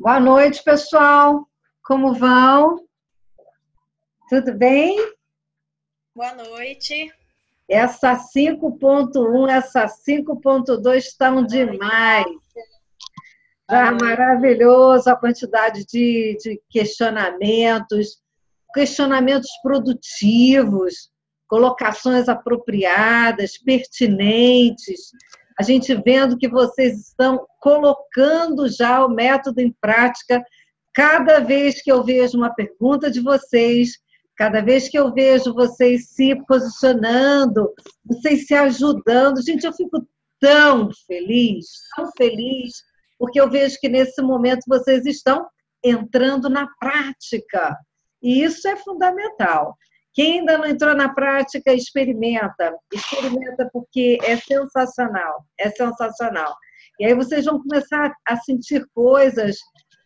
Boa noite, pessoal. Como vão? Tudo bem? Boa noite. Essa 5.1, essa 5.2 estão demais. Tá maravilhoso a quantidade de, de questionamentos, questionamentos produtivos, colocações apropriadas, pertinentes. A gente vendo que vocês estão colocando já o método em prática. Cada vez que eu vejo uma pergunta de vocês, cada vez que eu vejo vocês se posicionando, vocês se ajudando, gente, eu fico tão feliz, tão feliz porque eu vejo que nesse momento vocês estão entrando na prática. E isso é fundamental. Quem ainda não entrou na prática, experimenta. Experimenta porque é sensacional. É sensacional. E aí vocês vão começar a sentir coisas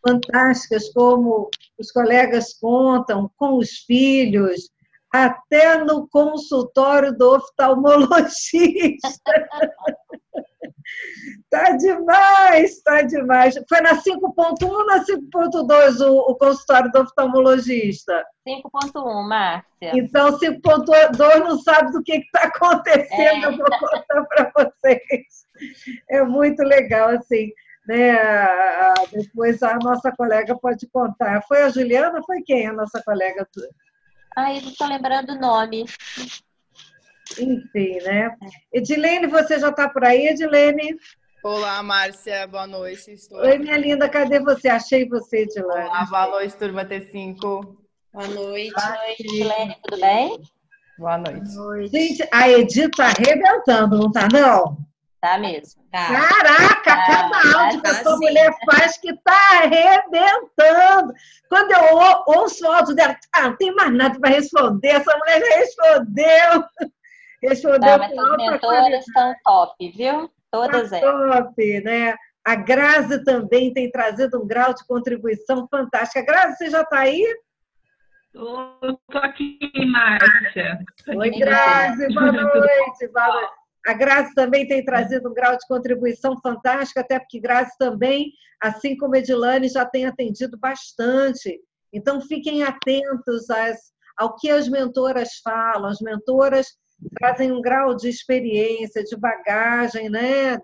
fantásticas, como os colegas contam, com os filhos, até no consultório do oftalmologista. Tá demais, tá demais. Foi na 5.1 ou na 5.2 o, o, consultório do oftalmologista? 5.1, Márcia. Então, 5.2 não sabe do que está acontecendo, é. eu vou contar para vocês. É muito legal, assim. Né? Depois a nossa colega pode contar. Foi a Juliana? Foi quem a nossa colega? Ai, não estou lembrando o nome. Enfim, né? Edilene, você já está por aí, Edilene? Olá, Márcia, boa noite. Estou... Oi, minha linda, cadê você? Achei você, Edilene. Olá, boa noite, turma T5. Boa noite. Boa noite, Edilene, tudo bem? Boa noite. Boa noite. Gente, a Edith está arrebentando, não está, não? Tá mesmo. Tá. Caraca, tá, cada áudio tá, que essa mulher faz que tá arrebentando. Quando eu ouço o áudio dela, ah, não tem mais nada para responder, essa mulher já respondeu. Respondeu tá, mas as mentoras estão top, viu? Todas tá elas. Top, né? A Grazi também tem trazido um grau de contribuição fantástica. Grazi, você já está aí? Estou aqui, Márcia. Oi, Grazi, boa noite. Boa noite. A Grazi também tem trazido um grau de contribuição fantástico, até porque Grazi também, assim como Edilane, já tem atendido bastante. Então, fiquem atentos às, ao que as mentoras falam. As mentoras trazem um grau de experiência, de bagagem, né?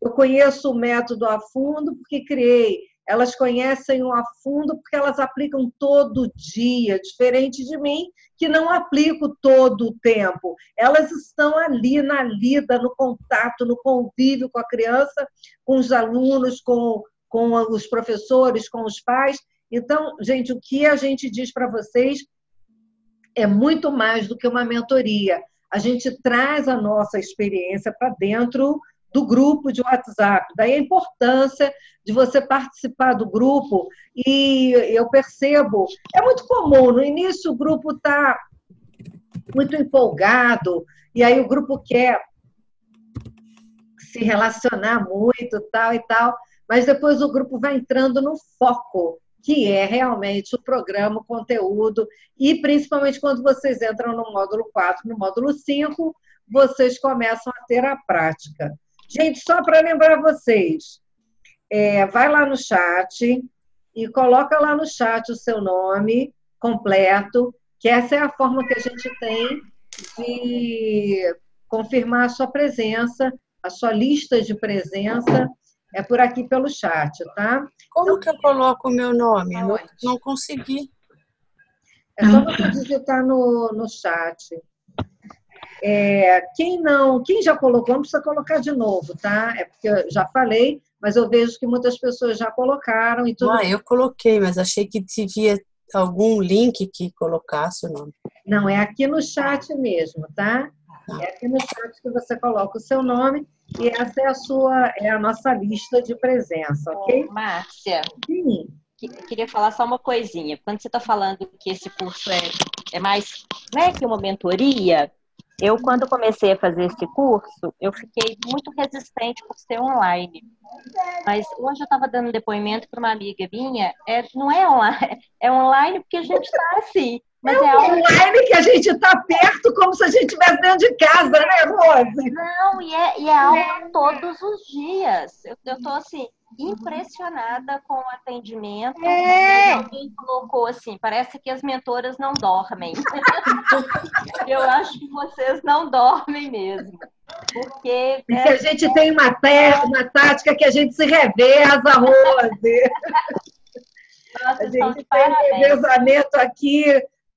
Eu conheço o método a fundo porque criei. Elas conhecem o a fundo porque elas aplicam todo dia, diferente de mim, que não aplico todo o tempo. Elas estão ali na lida, no contato, no convívio com a criança, com os alunos, com, com os professores, com os pais. Então, gente, o que a gente diz para vocês é muito mais do que uma mentoria a gente traz a nossa experiência para dentro do grupo de WhatsApp. Daí a importância de você participar do grupo e eu percebo, é muito comum, no início o grupo está muito empolgado e aí o grupo quer se relacionar muito, tal e tal, mas depois o grupo vai entrando no foco que é realmente o programa, o conteúdo, e principalmente quando vocês entram no módulo 4, no módulo 5, vocês começam a ter a prática. Gente, só para lembrar vocês, é, vai lá no chat e coloca lá no chat o seu nome completo, que essa é a forma que a gente tem de confirmar a sua presença, a sua lista de presença é por aqui pelo chat, tá? Como então, que eu coloco o meu nome? Não, não consegui. É só você digitar no, no chat. É, quem não, quem já colocou, não precisa colocar de novo, tá? É porque eu já falei, mas eu vejo que muitas pessoas já colocaram e tudo. Ah, eu coloquei, mas achei que devia algum link que colocasse o nome. Não, é aqui no chat mesmo, tá? tá? É aqui no chat que você coloca o seu nome e essa é a sua, é a nossa lista de presença, ok? Márcia. Sim. Queria falar só uma coisinha. Quando você está falando que esse curso é, é mais, não é que uma mentoria, eu, quando comecei a fazer esse curso, eu fiquei muito resistente por ser online. Mas hoje eu estava dando depoimento para uma amiga minha, é, não é online, é online porque a gente está assim, mas é, é online que a gente está perto, como se a gente estivesse dentro de casa, né, Rose? Não, e é, e é aula todos os dias. Eu, tô assim, impressionada com o atendimento. É. Alguém colocou assim, parece que as mentoras não dormem. Eu acho que vocês não dormem mesmo. Porque, porque a gente tem uma, uma tática que a gente se reversa, Rose. Nossa, a gente tem um revezamento aqui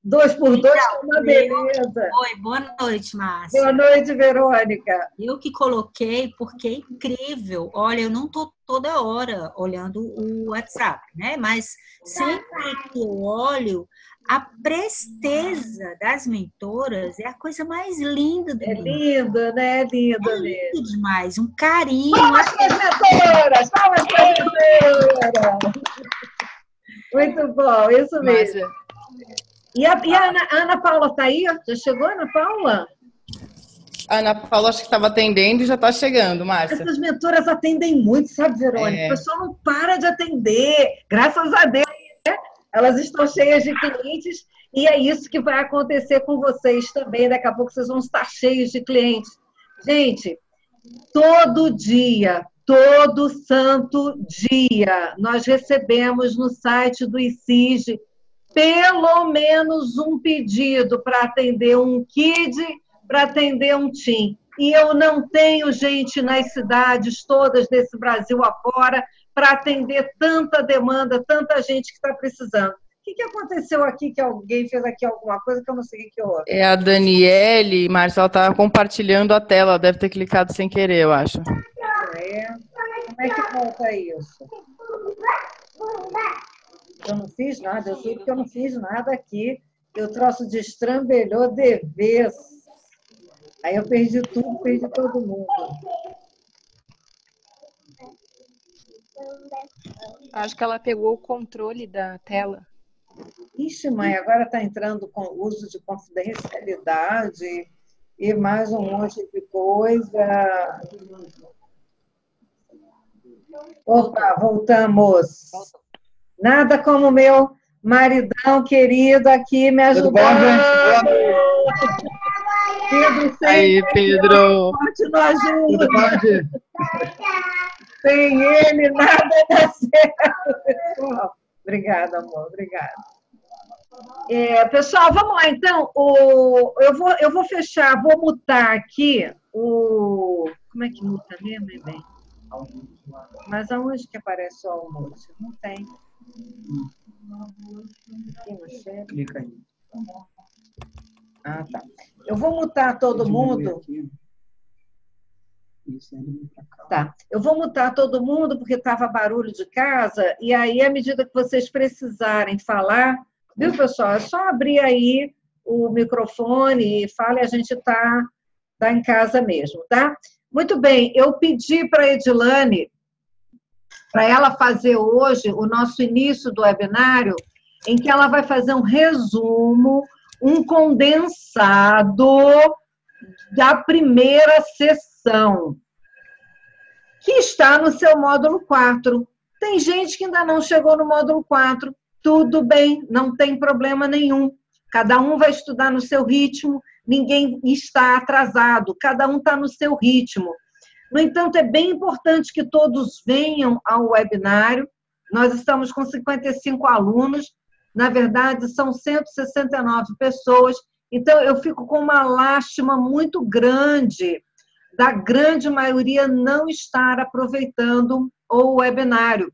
Dois por dois, então, uma beleza. Oi, boa noite, Márcia. Boa noite, Verônica. Eu que coloquei, porque é incrível. Olha, eu não estou toda hora olhando o WhatsApp, né? Mas sempre que eu olho, a presteza das mentoras é a coisa mais linda do é mundo. É lindo, né? É lindo, é lindo demais. Um carinho. Palmas para as mentoras! Palmas para as mentoras! Muito bom, isso mesmo. Márcia. E a, e a Ana, Ana Paula está aí? Já chegou, Ana Paula? A Ana Paula acho que estava atendendo e já está chegando, Márcia. Essas mentoras atendem muito, sabe, Verônica? É. O pessoal não para de atender. Graças a Deus, né? Elas estão cheias de clientes e é isso que vai acontecer com vocês também. Daqui a pouco vocês vão estar cheios de clientes. Gente, todo dia, todo santo dia, nós recebemos no site do ICIG pelo menos um pedido para atender um KID, para atender um TIM. E eu não tenho gente nas cidades todas desse Brasil afora para atender tanta demanda, tanta gente que está precisando. O que, que aconteceu aqui que alguém fez aqui alguma coisa que eu não sei o que houve? É a Daniele, Marcelo, está compartilhando a tela, deve ter clicado sem querer, eu acho. É. Como é que volta isso? Eu não fiz nada, eu sei que eu não fiz nada aqui. Eu troço de estrambelhou de vez. Aí eu perdi tudo, perdi todo mundo. Acho que ela pegou o controle da tela. Ixi, mãe, agora está entrando com uso de confidencialidade e mais um monte de coisa. Opa, voltamos. Nada como meu maridão querido aqui me ajudando. Tudo bom, Pedro sempre. Aí, Pedro. Não ajuda. Sem ele, nada dá certo. Obrigada, amor. Obrigada. É, pessoal, vamos lá, então. O, eu, vou, eu vou fechar, vou mutar aqui o. Como é que muta mesmo, bem? Mas aonde que aparece o almoço? Não tem. Clica aí. Ah, tá. Eu vou mutar todo mundo. Tá. Eu vou mutar todo mundo porque estava barulho de casa e aí à medida que vocês precisarem falar, viu pessoal? É só abrir aí o microfone e fale, a gente está tá em casa mesmo, tá? Muito bem, eu pedi para a Edilane para ela fazer hoje o nosso início do webinário, em que ela vai fazer um resumo, um condensado da primeira sessão, que está no seu módulo 4. Tem gente que ainda não chegou no módulo 4, tudo bem, não tem problema nenhum. Cada um vai estudar no seu ritmo, ninguém está atrasado, cada um está no seu ritmo. No entanto, é bem importante que todos venham ao webinário. Nós estamos com 55 alunos, na verdade, são 169 pessoas. Então, eu fico com uma lástima muito grande da grande maioria não estar aproveitando o webinário.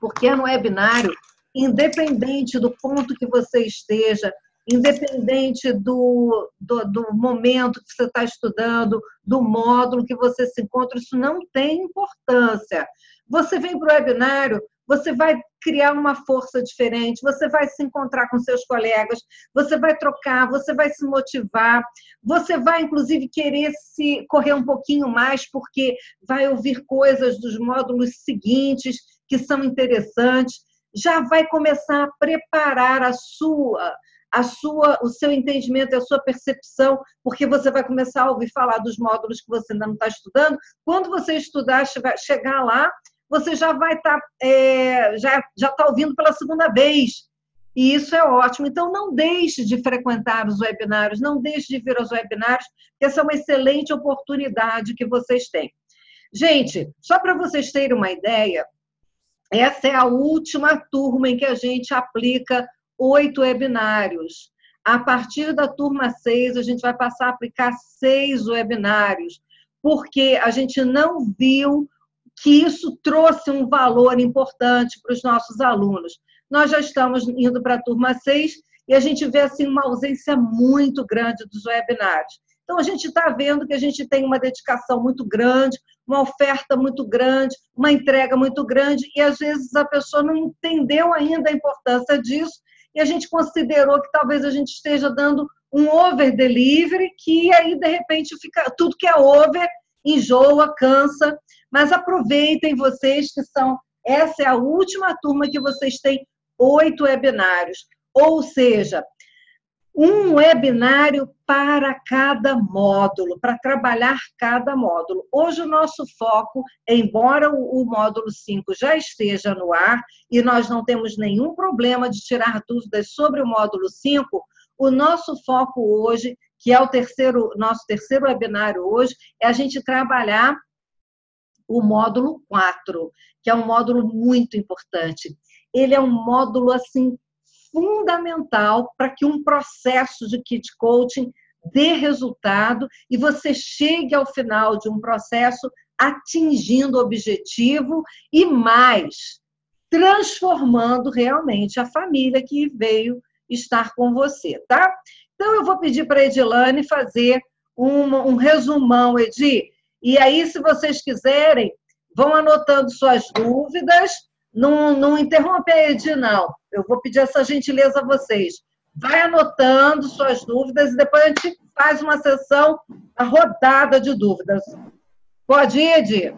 Porque no webinário, independente do ponto que você esteja, independente do, do, do momento que você está estudando, do módulo que você se encontra, isso não tem importância. Você vem para o webinário, você vai criar uma força diferente, você vai se encontrar com seus colegas, você vai trocar, você vai se motivar, você vai, inclusive, querer se correr um pouquinho mais, porque vai ouvir coisas dos módulos seguintes que são interessantes, já vai começar a preparar a sua a sua, o seu entendimento, a sua percepção, porque você vai começar a ouvir falar dos módulos que você ainda não está estudando. Quando você estudar, chegar lá, você já vai estar, tá, é, já está ouvindo pela segunda vez. E isso é ótimo. Então, não deixe de frequentar os webinários, não deixe de vir aos webinários, porque essa é uma excelente oportunidade que vocês têm. Gente, só para vocês terem uma ideia, essa é a última turma em que a gente aplica oito webinários. A partir da turma 6, a gente vai passar a aplicar seis webinários, porque a gente não viu que isso trouxe um valor importante para os nossos alunos. Nós já estamos indo para a turma 6 e a gente vê assim uma ausência muito grande dos webinários. Então a gente está vendo que a gente tem uma dedicação muito grande, uma oferta muito grande, uma entrega muito grande e às vezes a pessoa não entendeu ainda a importância disso e a gente considerou que talvez a gente esteja dando um over delivery que aí de repente fica tudo que é over enjoa, cansa, mas aproveitem vocês que são essa é a última turma que vocês têm oito webinários, ou seja, um webinário para cada módulo, para trabalhar cada módulo. Hoje o nosso foco, embora o, módulo 5 já esteja no ar e nós não temos nenhum problema de tirar dúvidas sobre o módulo 5, o nosso foco hoje, que é o terceiro, nosso terceiro webinário hoje, é a gente trabalhar o módulo 4, que é um módulo muito importante. Ele é um módulo assim fundamental para que um processo de kit coaching dê resultado e você chegue ao final de um processo atingindo o objetivo e mais, transformando realmente a família que veio estar com você, tá? Então eu vou pedir para Edilane fazer um resumão, Edi, e aí se vocês quiserem, vão anotando suas dúvidas não, não interrompe a Edi, não. Eu vou pedir essa gentileza a vocês. Vai anotando suas dúvidas e depois a gente faz uma sessão, a rodada de dúvidas. Pode ir, Edi?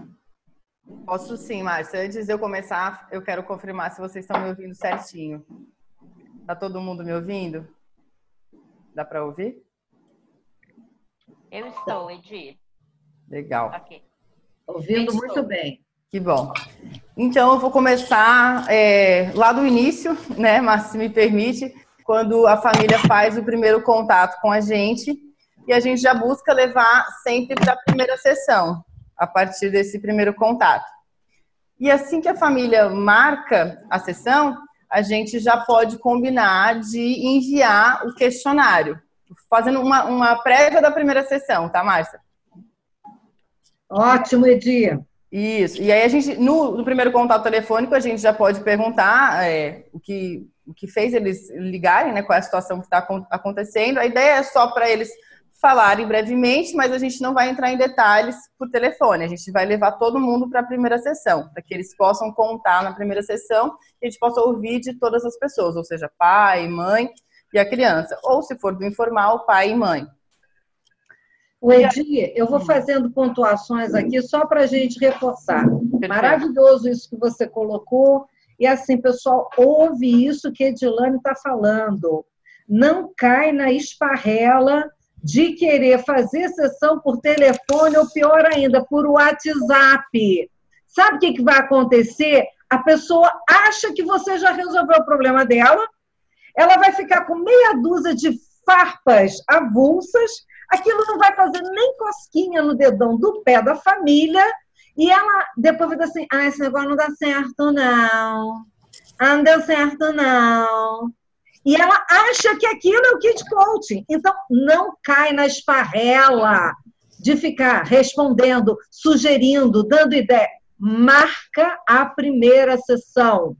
Posso sim, Márcia. Antes de eu começar, eu quero confirmar se vocês estão me ouvindo certinho. Está todo mundo me ouvindo? Dá para ouvir? Eu estou, Edi. Legal. Okay. Ouvindo muito bem. Que bom. Então, eu vou começar é, lá do início, né, mas se me permite, quando a família faz o primeiro contato com a gente e a gente já busca levar sempre para a primeira sessão, a partir desse primeiro contato. E assim que a família marca a sessão, a gente já pode combinar de enviar o questionário, fazendo uma, uma prévia da primeira sessão, tá, Márcia? Ótimo, Edir. Isso. E aí a gente, no, no, primeiro contato telefônico, a gente já pode perguntar é, o, que, o que fez eles ligarem, né? Qual é a situação que está acontecendo. A ideia é só para eles falarem brevemente, mas a gente não vai entrar em detalhes por telefone. A gente vai levar todo mundo para a primeira sessão, para que eles possam contar na primeira sessão e a gente possa ouvir de todas as pessoas, ou seja, pai, mãe e a criança. Ou se for do informal, pai e mãe. O Edi, eu vou fazendo pontuações aqui só para a gente reforçar. Maravilhoso isso que você colocou. E assim, pessoal, ouve isso que Edilane está falando. Não cai na esparrela de querer fazer sessão por telefone ou pior ainda, por WhatsApp. Sabe o que, que vai acontecer? A pessoa acha que você já resolveu o problema dela, ela vai ficar com meia dúzia de farpas avulsas aquilo não vai fazer nem cosquinha no dedão do pé da família, e ela depois vai dizer assim: ah, esse negócio não dá certo, não. Ah, não deu certo, não. E ela acha que aquilo é o kit coaching. Então, não cai na esparrela de ficar respondendo, sugerindo, dando ideia. Marca a primeira sessão.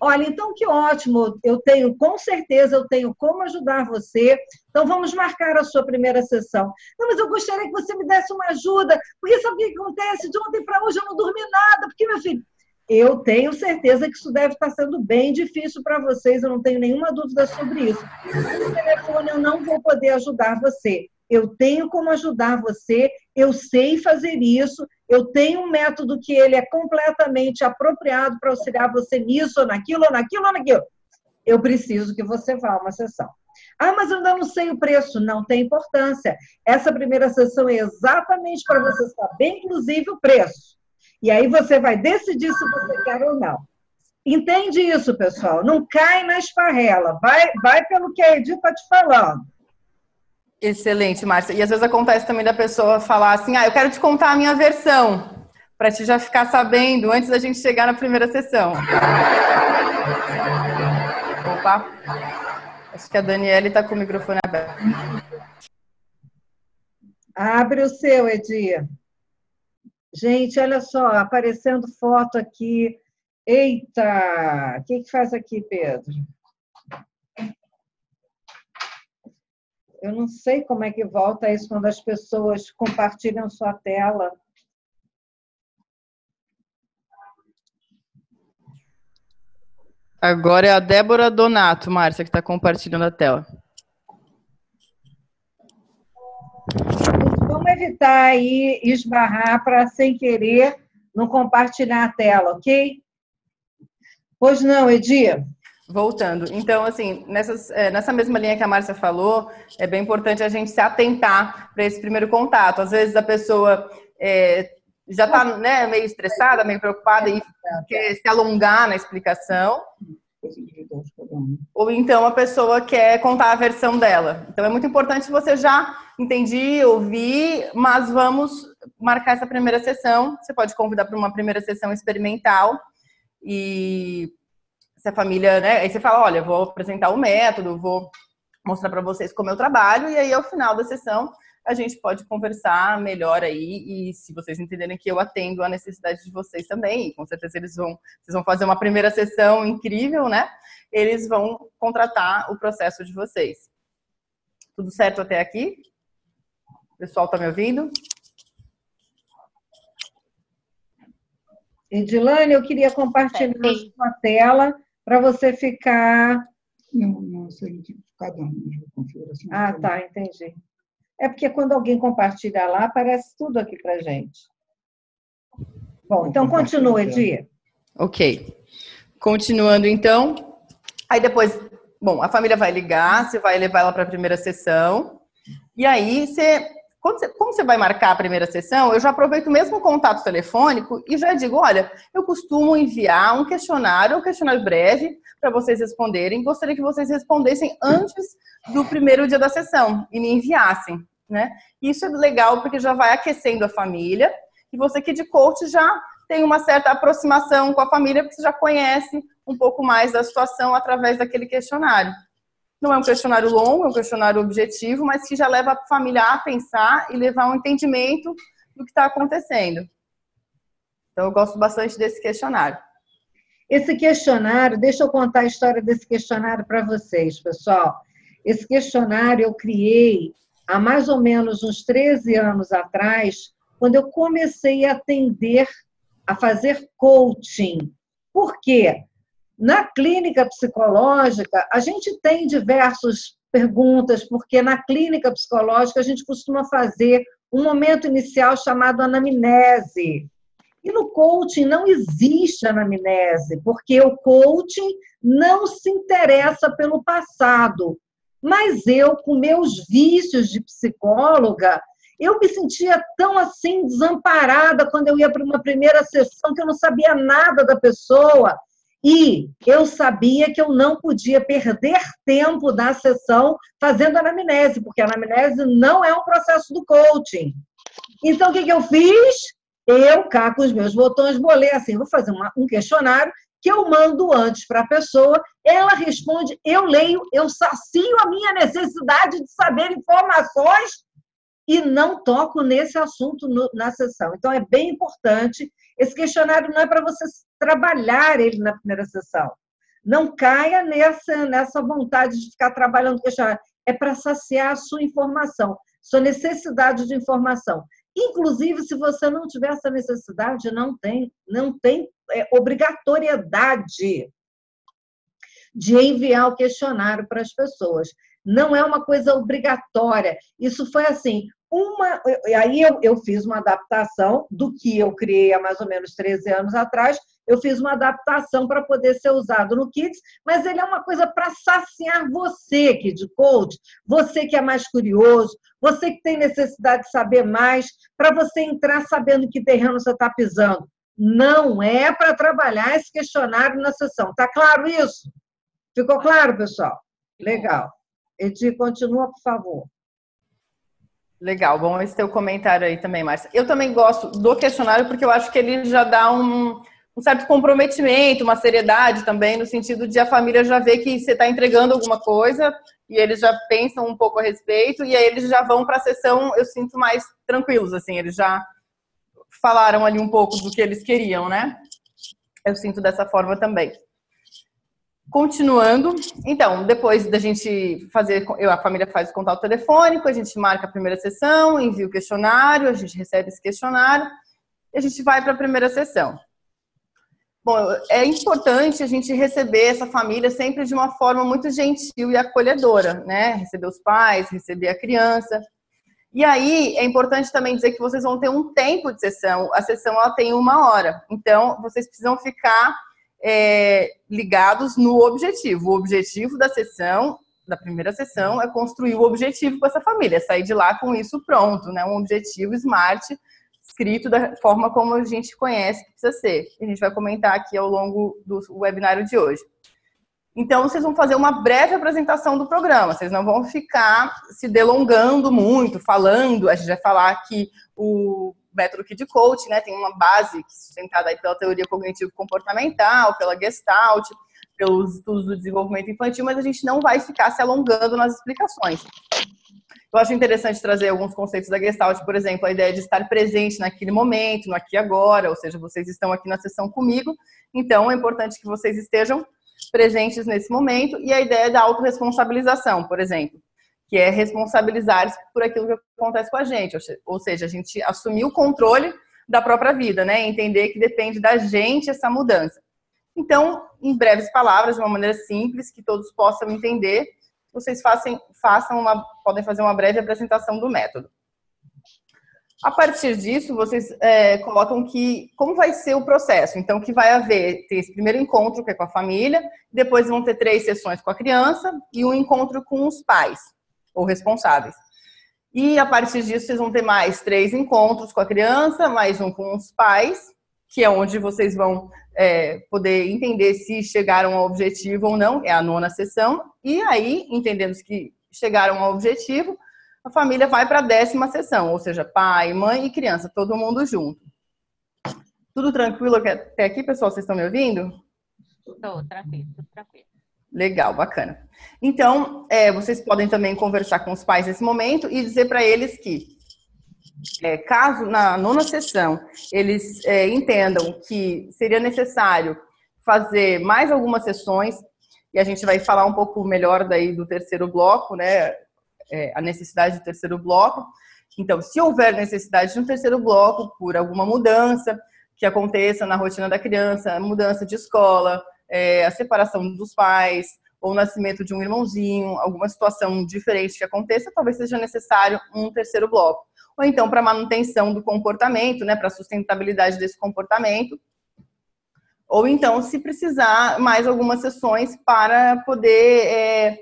Olha, então que ótimo, eu tenho, com certeza, eu tenho como ajudar você. Então vamos marcar a sua primeira sessão. Não, mas eu gostaria que você me desse uma ajuda, porque sabe o que acontece? De ontem para hoje eu não dormi nada, porque, meu filho, eu tenho certeza que isso deve estar sendo bem difícil para vocês, eu não tenho nenhuma dúvida sobre isso. No telefone eu não vou poder ajudar você. Eu tenho como ajudar você, eu sei fazer isso, eu tenho um método que ele é completamente apropriado para auxiliar você nisso, ou naquilo, ou naquilo, ou naquilo. Eu preciso que você vá a uma sessão. Ah, mas eu ainda não sei o preço. Não tem importância. Essa primeira sessão é exatamente para você saber, inclusive, o preço. E aí você vai decidir se você quer ou não. Entende isso, pessoal? Não cai na esparrela. Vai, vai pelo que a Edith está te falando. Excelente, Márcia. E às vezes acontece também da pessoa falar assim: ah, eu quero te contar a minha versão. para te já ficar sabendo antes da gente chegar na primeira sessão. Opa. Acho que a Daniela está com o microfone aberto. Abre o seu, Edir. Gente, olha só, aparecendo foto aqui. Eita! O que, que faz aqui, Pedro? Eu não sei como é que volta isso quando as pessoas compartilham sua tela. Agora é a Débora Donato, Márcia, que está compartilhando a tela. Vamos evitar aí esbarrar para, sem querer, não compartilhar a tela, ok? Pois não, Edir? Voltando. Então, assim, nessas, é, nessa mesma linha que a Márcia falou, é bem importante a gente se atentar para esse primeiro contato. Às vezes a pessoa é, já está né, meio estressada, meio preocupada e quer se alongar na explicação. Ou então a pessoa quer contar a versão dela. Então é muito importante você já entendi, ouvir, mas vamos marcar essa primeira sessão. Você pode convidar para uma primeira sessão experimental e se a família, né? Aí você fala, olha, vou apresentar o método, vou mostrar para vocês como eu trabalho e aí ao final da sessão a gente pode conversar melhor aí e se vocês entenderem que eu atendo a necessidade de vocês também, com certeza eles vão, vocês vão fazer uma primeira sessão incrível, né? Eles vão contratar o processo de vocês. Tudo certo até aqui? O pessoal tá me ouvindo? Edilane, eu queria compartilhar a sua tela para você ficar. Não, não sei cada um configuração. Ah, tá, entendi. É porque quando alguém compartilha lá, aparece tudo aqui para gente. Bom, então continua, Edir. Ok. Continuando então. Aí depois, bom, a família vai ligar, você vai levar ela para a primeira sessão. E aí você você, como você vai marcar a primeira sessão, eu já aproveito o mesmo contato telefônico e já digo: olha, eu costumo enviar um questionário, um questionário breve, para vocês responderem. Gostaria que vocês respondessem antes do primeiro dia da sessão e me enviassem. Né? Isso é legal porque já vai aquecendo a família e você que de coach já tem uma certa aproximação com a família porque você já conhece um pouco mais da situação através daquele questionário. Não é um questionário longo, é um questionário objetivo, mas que já leva a família a pensar e levar um entendimento do que está acontecendo. Então, eu gosto bastante desse questionário. Esse questionário, deixa eu contar a história desse questionário para vocês, pessoal. Esse questionário eu criei há mais ou menos uns 13 anos atrás, quando eu comecei a atender, a fazer coaching. Por quê? Na clínica psicológica, a gente tem diversas perguntas, porque na clínica psicológica a gente costuma fazer um momento inicial chamado anamnese. E no coaching não existe anamnese, porque o coaching não se interessa pelo passado. Mas eu, com meus vícios de psicóloga, eu me sentia tão assim desamparada quando eu ia para uma primeira sessão que eu não sabia nada da pessoa. E eu sabia que eu não podia perder tempo na sessão fazendo anamnese, porque a anamnese não é um processo do coaching. Então, o que, que eu fiz? Eu, cá com os meus botões, bolei assim: vou fazer uma, um questionário que eu mando antes para a pessoa, ela responde, eu leio, eu sacio a minha necessidade de saber informações e não toco nesse assunto no, na sessão. Então, é bem importante. Esse questionário não é para você trabalhar ele na primeira sessão. Não caia nessa, nessa vontade de ficar trabalhando questionário. É para saciar a sua informação, sua necessidade de informação. Inclusive, se você não tiver essa necessidade, não tem, não tem é, obrigatoriedade de enviar o questionário para as pessoas. Não é uma coisa obrigatória. Isso foi assim, uma. Aí eu, eu fiz uma adaptação do que eu criei há mais ou menos 13 anos atrás. Eu fiz uma adaptação para poder ser usado no Kids, mas ele é uma coisa para saciar você, Kid Coach, você que é mais curioso, você que tem necessidade de saber mais, para você entrar sabendo que terreno você está pisando. Não é para trabalhar esse questionário na sessão. Tá claro isso? Ficou claro, pessoal? Legal. Edi, continua, por favor. Legal, bom esse teu comentário aí também, Márcia. Eu também gosto do questionário porque eu acho que ele já dá um, um certo comprometimento, uma seriedade também, no sentido de a família já ver que você está entregando alguma coisa e eles já pensam um pouco a respeito e aí eles já vão para a sessão, eu sinto mais tranquilos, assim, eles já falaram ali um pouco do que eles queriam, né? Eu sinto dessa forma também. Continuando, então, depois da gente fazer, eu, a família faz o contato telefônico, a gente marca a primeira sessão, envia o questionário, a gente recebe esse questionário e a gente vai para a primeira sessão. Bom, é importante a gente receber essa família sempre de uma forma muito gentil e acolhedora, né? Receber os pais, receber a criança. E aí é importante também dizer que vocês vão ter um tempo de sessão. A sessão ela tem uma hora, então vocês precisam ficar é, ligados no objetivo. O objetivo da sessão, da primeira sessão, é construir o objetivo com essa família, é sair de lá com isso pronto, né? Um objetivo smart escrito da forma como a gente conhece que precisa ser. A gente vai comentar aqui ao longo do webinário de hoje. Então, vocês vão fazer uma breve apresentação do programa, vocês não vão ficar se delongando muito, falando. A gente vai falar que o método Kid Coach né, tem uma base sustentada aí pela teoria cognitivo-comportamental, pela Gestalt, pelos estudos do desenvolvimento infantil, mas a gente não vai ficar se alongando nas explicações. Eu acho interessante trazer alguns conceitos da Gestalt, por exemplo, a ideia de estar presente naquele momento, no aqui agora, ou seja, vocês estão aqui na sessão comigo, então é importante que vocês estejam presentes nesse momento, e a ideia da autorresponsabilização, por exemplo, que é responsabilizar por aquilo que acontece com a gente, ou seja, a gente assumir o controle da própria vida, né? Entender que depende da gente essa mudança. Então, em breves palavras, de uma maneira simples, que todos possam entender, vocês façam, façam uma, podem fazer uma breve apresentação do método. A partir disso, vocês é, colocam que como vai ser o processo. Então, que vai haver ter esse primeiro encontro que é com a família, depois vão ter três sessões com a criança e um encontro com os pais ou responsáveis. E a partir disso, vocês vão ter mais três encontros com a criança, mais um com os pais, que é onde vocês vão é, poder entender se chegaram ao objetivo ou não, é a nona sessão. E aí, entendendo que chegaram ao objetivo, a família vai para a décima sessão, ou seja, pai, mãe e criança, todo mundo junto. Tudo tranquilo até aqui, pessoal? Vocês estão me ouvindo? Estou, tranquilo, tudo tranquilo. Legal, bacana. Então, é, vocês podem também conversar com os pais nesse momento e dizer para eles que, é, caso na nona sessão eles é, entendam que seria necessário fazer mais algumas sessões, e a gente vai falar um pouco melhor daí do terceiro bloco, né? é, a necessidade do terceiro bloco. Então, se houver necessidade de um terceiro bloco por alguma mudança que aconteça na rotina da criança, mudança de escola, é, a separação dos pais, ou o nascimento de um irmãozinho, alguma situação diferente que aconteça, talvez seja necessário um terceiro bloco. Ou então para manutenção do comportamento, né, para sustentabilidade desse comportamento. Ou então, se precisar, mais algumas sessões para poder é,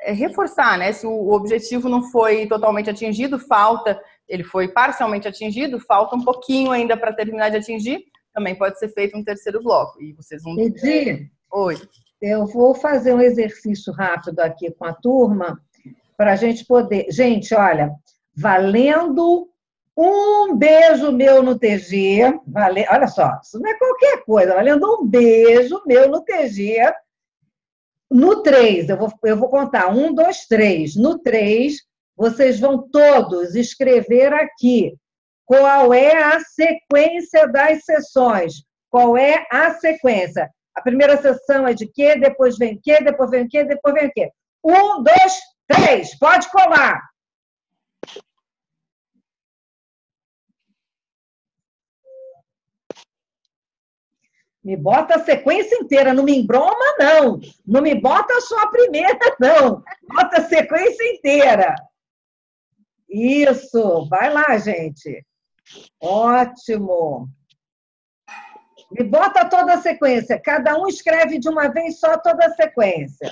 é, reforçar, né? Se o objetivo não foi totalmente atingido, falta, ele foi parcialmente atingido, falta um pouquinho ainda para terminar de atingir, também pode ser feito um terceiro bloco. E vocês vão. Edi, Oi. Eu vou fazer um exercício rápido aqui com a turma para a gente poder. Gente, olha, valendo um beijo meu no TG, vale... olha só, isso não é qualquer coisa, valendo um beijo meu no TG no 3, eu vou, eu vou contar. Um, dois, três. No 3, vocês vão todos escrever aqui qual é a sequência das sessões. Qual é a sequência? A primeira sessão é de quê? Depois vem quê? Depois vem quê? Depois vem quê? Um, dois, três. Pode colar. Me bota a sequência inteira, não me embroma, não. Não me bota só a primeira, não. Bota a sequência inteira. Isso, vai lá, gente. Ótimo. Me bota toda a sequência. Cada um escreve de uma vez só toda a sequência.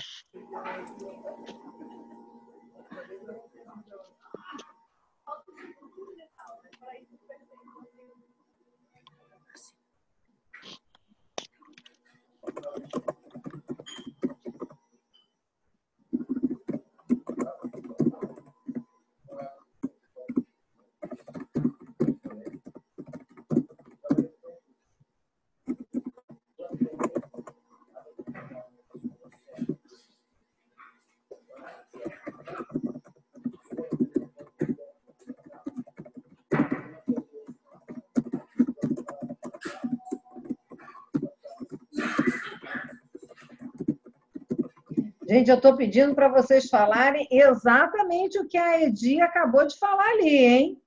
Gente, eu estou pedindo para vocês falarem exatamente o que a Edi acabou de falar ali, hein?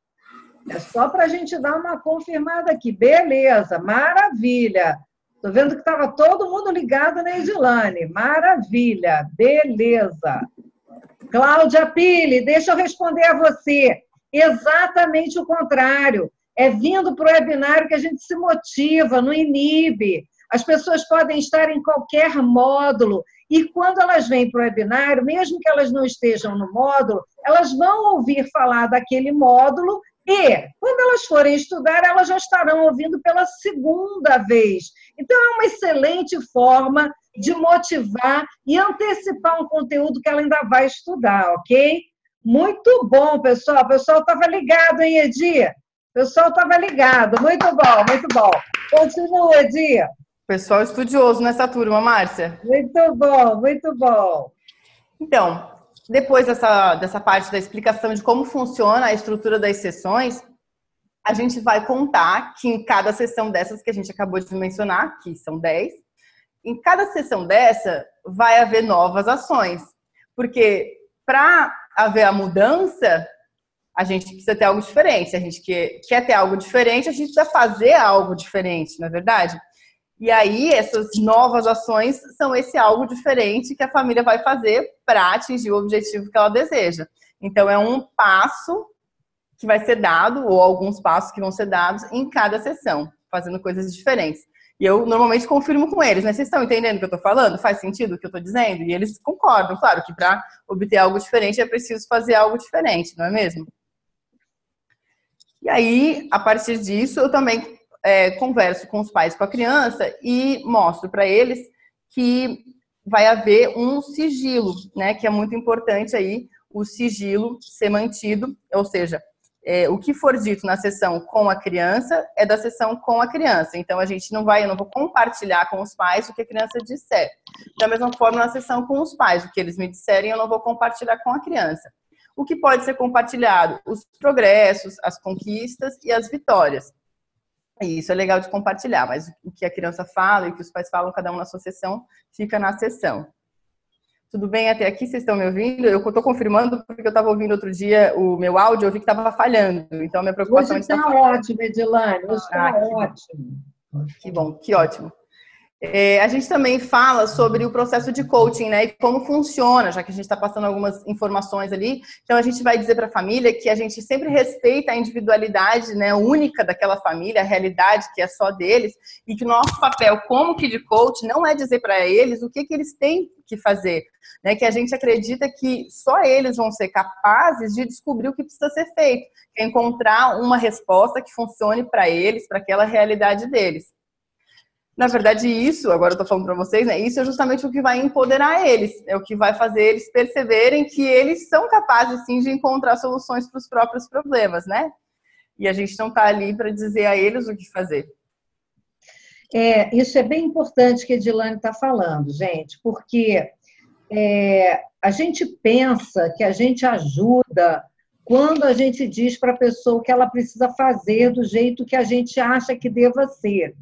É só para a gente dar uma confirmada aqui. Beleza, maravilha. Estou vendo que estava todo mundo ligado na Edilane. Maravilha, beleza. Cláudia Pili, deixa eu responder a você. Exatamente o contrário. É vindo para o webinário que a gente se motiva, não inibe. As pessoas podem estar em qualquer módulo e quando elas vêm para o webinário, mesmo que elas não estejam no módulo, elas vão ouvir falar daquele módulo e, quando elas forem estudar, elas já estarão ouvindo pela segunda vez. Então, é uma excelente forma de motivar e antecipar um conteúdo que ela ainda vai estudar, ok? Muito bom, pessoal. O pessoal estava ligado, hein, Edir? O pessoal estava ligado. Muito bom, muito bom. Continua, Edir. Pessoal estudioso nessa turma, Márcia. Muito bom, muito bom. Então, depois dessa, dessa parte da explicação de como funciona a estrutura das sessões, a gente vai contar que em cada sessão dessas que a gente acabou de mencionar, que são 10, em cada sessão dessa vai haver novas ações. Porque para haver a mudança, a gente precisa ter algo diferente. A gente quer, quer ter algo diferente, a gente precisa fazer algo diferente, não é verdade? E aí, essas novas ações são esse algo diferente que a família vai fazer para atingir o objetivo que ela deseja. Então, é um passo que vai ser dado, ou alguns passos que vão ser dados em cada sessão, fazendo coisas diferentes. E eu normalmente confirmo com eles, né? Vocês estão entendendo o que eu estou falando? Faz sentido o que eu estou dizendo? E eles concordam, claro, que para obter algo diferente é preciso fazer algo diferente, não é mesmo? E aí, a partir disso, eu também é, converso com os pais, com a criança e mostro para eles que vai haver um sigilo, né? Que é muito importante aí o sigilo ser mantido, ou seja, é, o que for dito na sessão com a criança é da sessão com a criança. Então a gente não vai, eu não vou compartilhar com os pais o que a criança disser. Da mesma forma na sessão com os pais, o que eles me disserem eu não vou compartilhar com a criança. O que pode ser compartilhado? Os progressos, as conquistas e as vitórias. E isso é legal de compartilhar, mas o que a criança fala e o que os pais falam, cada um na sua sessão, fica na sessão. Tudo bem até aqui? Vocês estão me ouvindo? Eu estou confirmando porque eu estava ouvindo outro dia o meu áudio, eu vi que estava falhando. Então, minha preocupação Hoje está ótimo, Edilane. Hoje está ah, ótimo. Que bom, que ótimo. É, a gente também fala sobre o processo de coaching, né? E como funciona, já que a gente está passando algumas informações ali. Então, a gente vai dizer para a família que a gente sempre respeita a individualidade né, única daquela família, a realidade que é só deles, e que o nosso papel como que de coach não é dizer para eles o que, que eles têm que fazer, né? Que a gente acredita que só eles vão ser capazes de descobrir o que precisa ser feito, é encontrar uma resposta que funcione para eles, para aquela realidade deles. Na verdade, isso, agora eu tô falando para vocês, né? Isso é justamente o que vai empoderar eles, é o que vai fazer eles perceberem que eles são capazes sim de encontrar soluções para os próprios problemas, né? E a gente não tá ali para dizer a eles o que fazer. É, isso é bem importante que a Edilane está falando, gente, porque é, a gente pensa que a gente ajuda quando a gente diz para a pessoa o que ela precisa fazer do jeito que a gente acha que deva ser.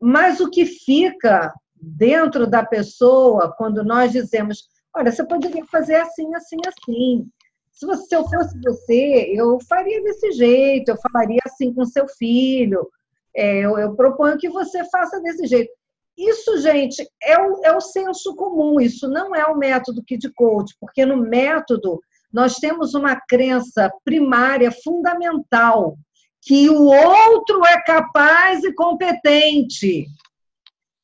Mas o que fica dentro da pessoa quando nós dizemos, olha, você poderia fazer assim, assim, assim. Se, você, se eu fosse você, eu faria desse jeito, eu falaria assim com seu filho. É, eu, eu, proponho que você faça desse jeito. Isso, gente, é o, é o senso comum, isso não é o método Kid Coach, porque no método nós temos uma crença primária, fundamental, que o outro é capaz e competente.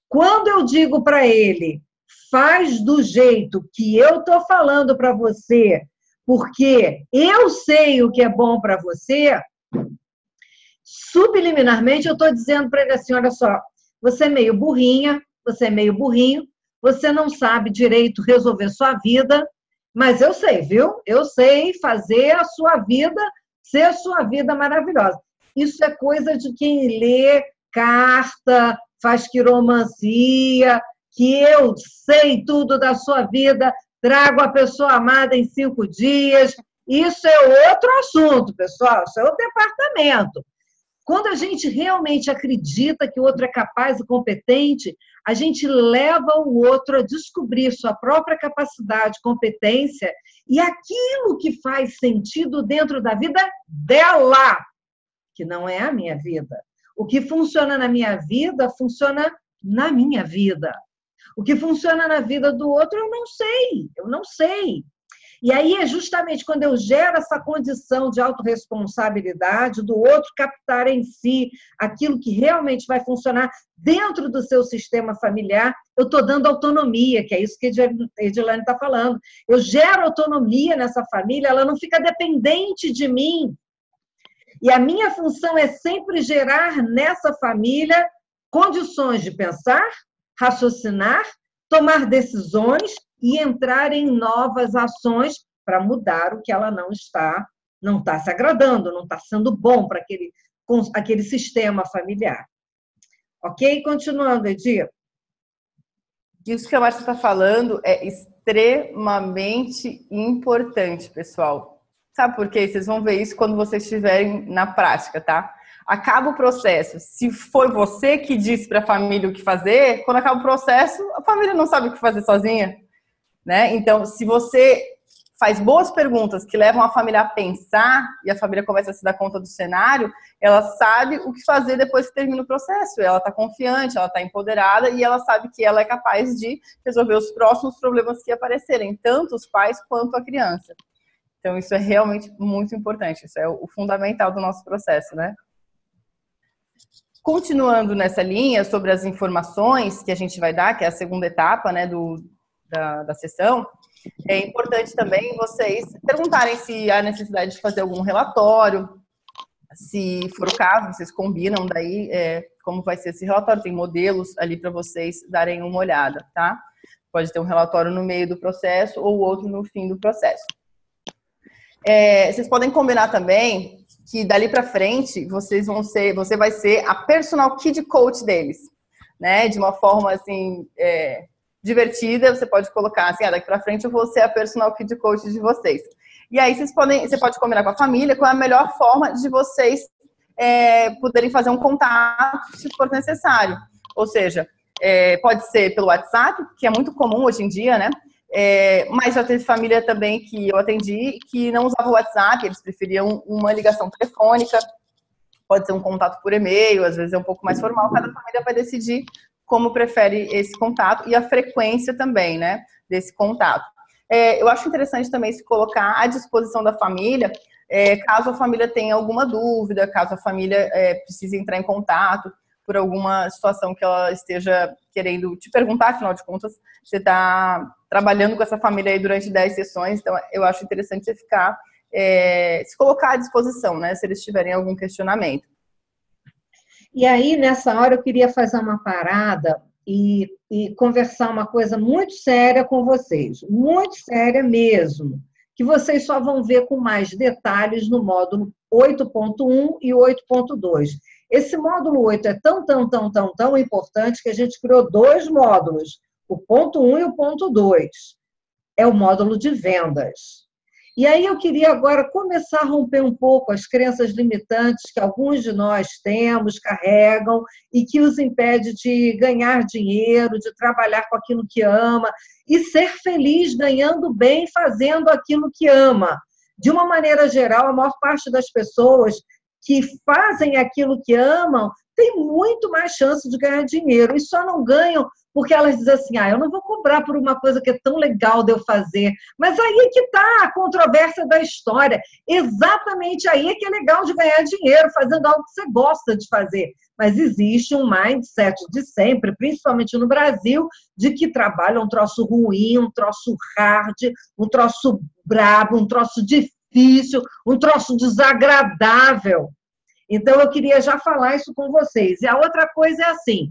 Quando eu digo para ele, faz do jeito que eu estou falando para você, porque eu sei o que é bom para você, subliminarmente eu estou dizendo para ele assim: olha só, você é meio burrinha, você é meio burrinho, você não sabe direito resolver sua vida, mas eu sei, viu? Eu sei fazer a sua vida ser a sua vida maravilhosa. Isso é coisa de quem lê carta, faz quiromancia, que eu sei tudo da sua vida, trago a pessoa amada em cinco dias. Isso é outro assunto, pessoal. Isso é outro departamento. Quando a gente realmente acredita que o outro é capaz e competente, a gente leva o outro a descobrir sua própria capacidade, competência e aquilo que faz sentido dentro da vida dela, que não é a minha vida. O que funciona na minha vida, funciona na minha vida. O que funciona na vida do outro, eu não sei, eu não sei. E aí é justamente quando eu gero essa condição de autorresponsabilidade do outro captar em si aquilo que realmente vai funcionar dentro do seu sistema familiar, eu estou dando autonomia, que é isso que a Edilane está falando. Eu gero autonomia nessa família, ela não fica dependente de mim. E a minha função é sempre gerar nessa família condições de pensar, raciocinar, tomar decisões e entrar em novas ações para mudar o que ela não está não está se agradando, não está sendo bom para aquele, aquele sistema familiar. Ok? Continuando, Edir. Isso que a Márcia está falando é extremamente importante, pessoal. Sabe por quê? Vocês vão ver isso quando vocês estiverem na prática, tá? Acaba o processo. Se foi você que disse para a família o que fazer, quando acaba o processo, a família não sabe o que fazer sozinha né? Então, se você faz boas perguntas que levam a família a pensar e a família começa a se dar conta do cenário, ela sabe o que fazer depois que termina o processo. Ela está confiante, ela está empoderada e ela sabe que ela é capaz de resolver os próximos problemas que aparecerem, tanto os pais quanto a criança. Então, isso é realmente muito importante, isso é o fundamental do nosso processo, né? Continuando nessa linha sobre as informações que a gente vai dar, que é a segunda etapa, né, do, da, da sessão, é importante também vocês perguntarem se há necessidade de fazer algum relatório, se for o caso, vocês combinam daí é, como vai ser esse relatório. Tem modelos ali para vocês darem uma olhada, tá? Pode ter um relatório no meio do processo ou outro no fim do processo. É, vocês podem combinar também que dali para frente vocês vão ser, você vai ser a personal kid coach deles, né? De uma forma assim é, divertida, você pode colocar assim, ah, daqui para frente eu vou ser a personal kid coach de vocês. E aí vocês podem, você pode combinar com a família qual é a melhor forma de vocês é, poderem fazer um contato se for necessário. Ou seja, é, pode ser pelo WhatsApp, que é muito comum hoje em dia, né? É, mas já teve família também que eu atendi que não usava o WhatsApp, eles preferiam uma ligação telefônica, pode ser um contato por e-mail, às vezes é um pouco mais formal, cada família vai decidir como prefere esse contato e a frequência também, né, desse contato. É, eu acho interessante também se colocar à disposição da família, é, caso a família tenha alguma dúvida, caso a família é, precise entrar em contato por alguma situação que ela esteja querendo te perguntar, afinal de contas, você está trabalhando com essa família aí durante 10 sessões, então eu acho interessante você ficar, é, se colocar à disposição, né, se eles tiverem algum questionamento. E aí, nessa hora, eu queria fazer uma parada e, e conversar uma coisa muito séria com vocês, muito séria mesmo, que vocês só vão ver com mais detalhes no módulo 8.1 e 8.2. Esse módulo 8 é tão, tão, tão, tão, tão importante que a gente criou dois módulos, o ponto 1 e o ponto 2. É o módulo de vendas. E aí eu queria agora começar a romper um pouco as crenças limitantes que alguns de nós temos, carregam e que os impede de ganhar dinheiro, de trabalhar com aquilo que ama e ser feliz ganhando bem, fazendo aquilo que ama. De uma maneira geral, a maior parte das pessoas que fazem aquilo que amam tem muito mais chance de ganhar dinheiro e só não ganham porque elas dizem assim: ah, eu não vou cobrar por uma coisa que é tão legal de eu fazer. Mas aí é que está a controvérsia da história. Exatamente aí é que é legal de ganhar dinheiro, fazendo algo que você gosta de fazer. Mas existe um mindset de sempre, principalmente no Brasil, de que trabalho é um troço ruim, um troço hard, um troço brabo, um troço difícil, um troço desagradável. Então, eu queria já falar isso com vocês. E a outra coisa é assim: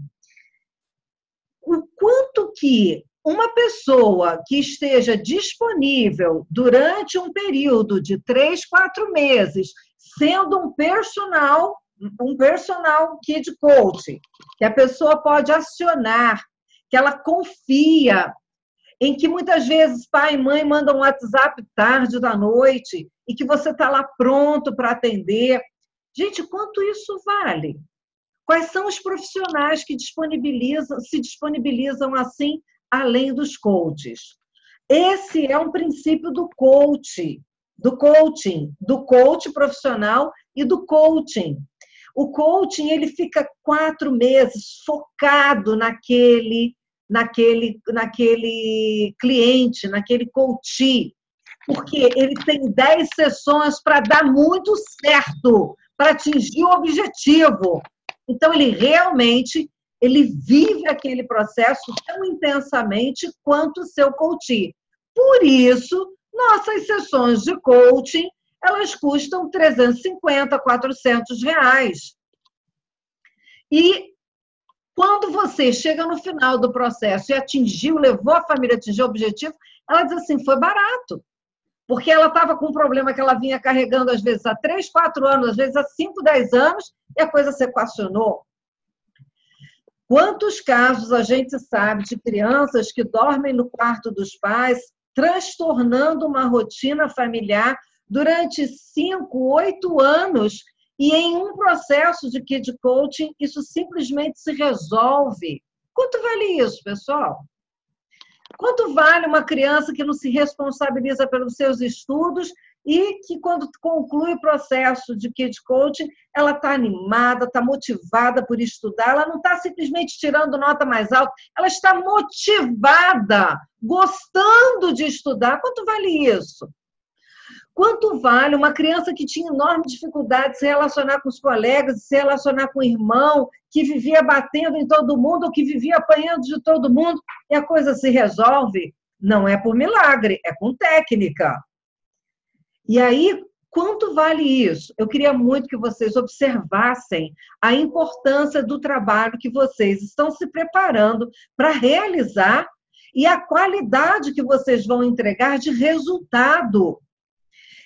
o quanto que uma pessoa que esteja disponível durante um período de três, quatro meses, sendo um personal, um personal kid coach, que a pessoa pode acionar, que ela confia, em que muitas vezes pai e mãe mandam um WhatsApp tarde da noite e que você está lá pronto para atender. Gente, quanto isso vale? Quais são os profissionais que disponibilizam, se disponibilizam assim, além dos coaches? Esse é um princípio do coach, do coaching, do coach profissional e do coaching. O coaching ele fica quatro meses focado naquele, naquele, naquele cliente, naquele coach, porque ele tem dez sessões para dar muito certo, para atingir o objetivo. Então ele realmente ele vive aquele processo tão intensamente quanto o seu coach. Por isso, nossas sessões de coaching elas custam 350, 400 reais. E quando você chega no final do processo e atingiu, levou a família a atingir o objetivo, ela diz assim: foi barato. Porque ela estava com um problema que ela vinha carregando, às vezes, há 3, 4 anos, às vezes há 5, 10 anos, e a coisa se equacionou. Quantos casos a gente sabe de crianças que dormem no quarto dos pais, transtornando uma rotina familiar durante 5, 8 anos, e em um processo de kid coaching, isso simplesmente se resolve. Quanto vale isso, pessoal? Quanto vale uma criança que não se responsabiliza pelos seus estudos e que, quando conclui o processo de kid coaching, ela está animada, está motivada por estudar, ela não está simplesmente tirando nota mais alta, ela está motivada, gostando de estudar. Quanto vale isso? Quanto vale uma criança que tinha enorme dificuldade de se relacionar com os colegas, de se relacionar com o irmão, que vivia batendo em todo mundo, ou que vivia apanhando de todo mundo, e a coisa se resolve? Não é por milagre, é com técnica. E aí, quanto vale isso? Eu queria muito que vocês observassem a importância do trabalho que vocês estão se preparando para realizar e a qualidade que vocês vão entregar de resultado.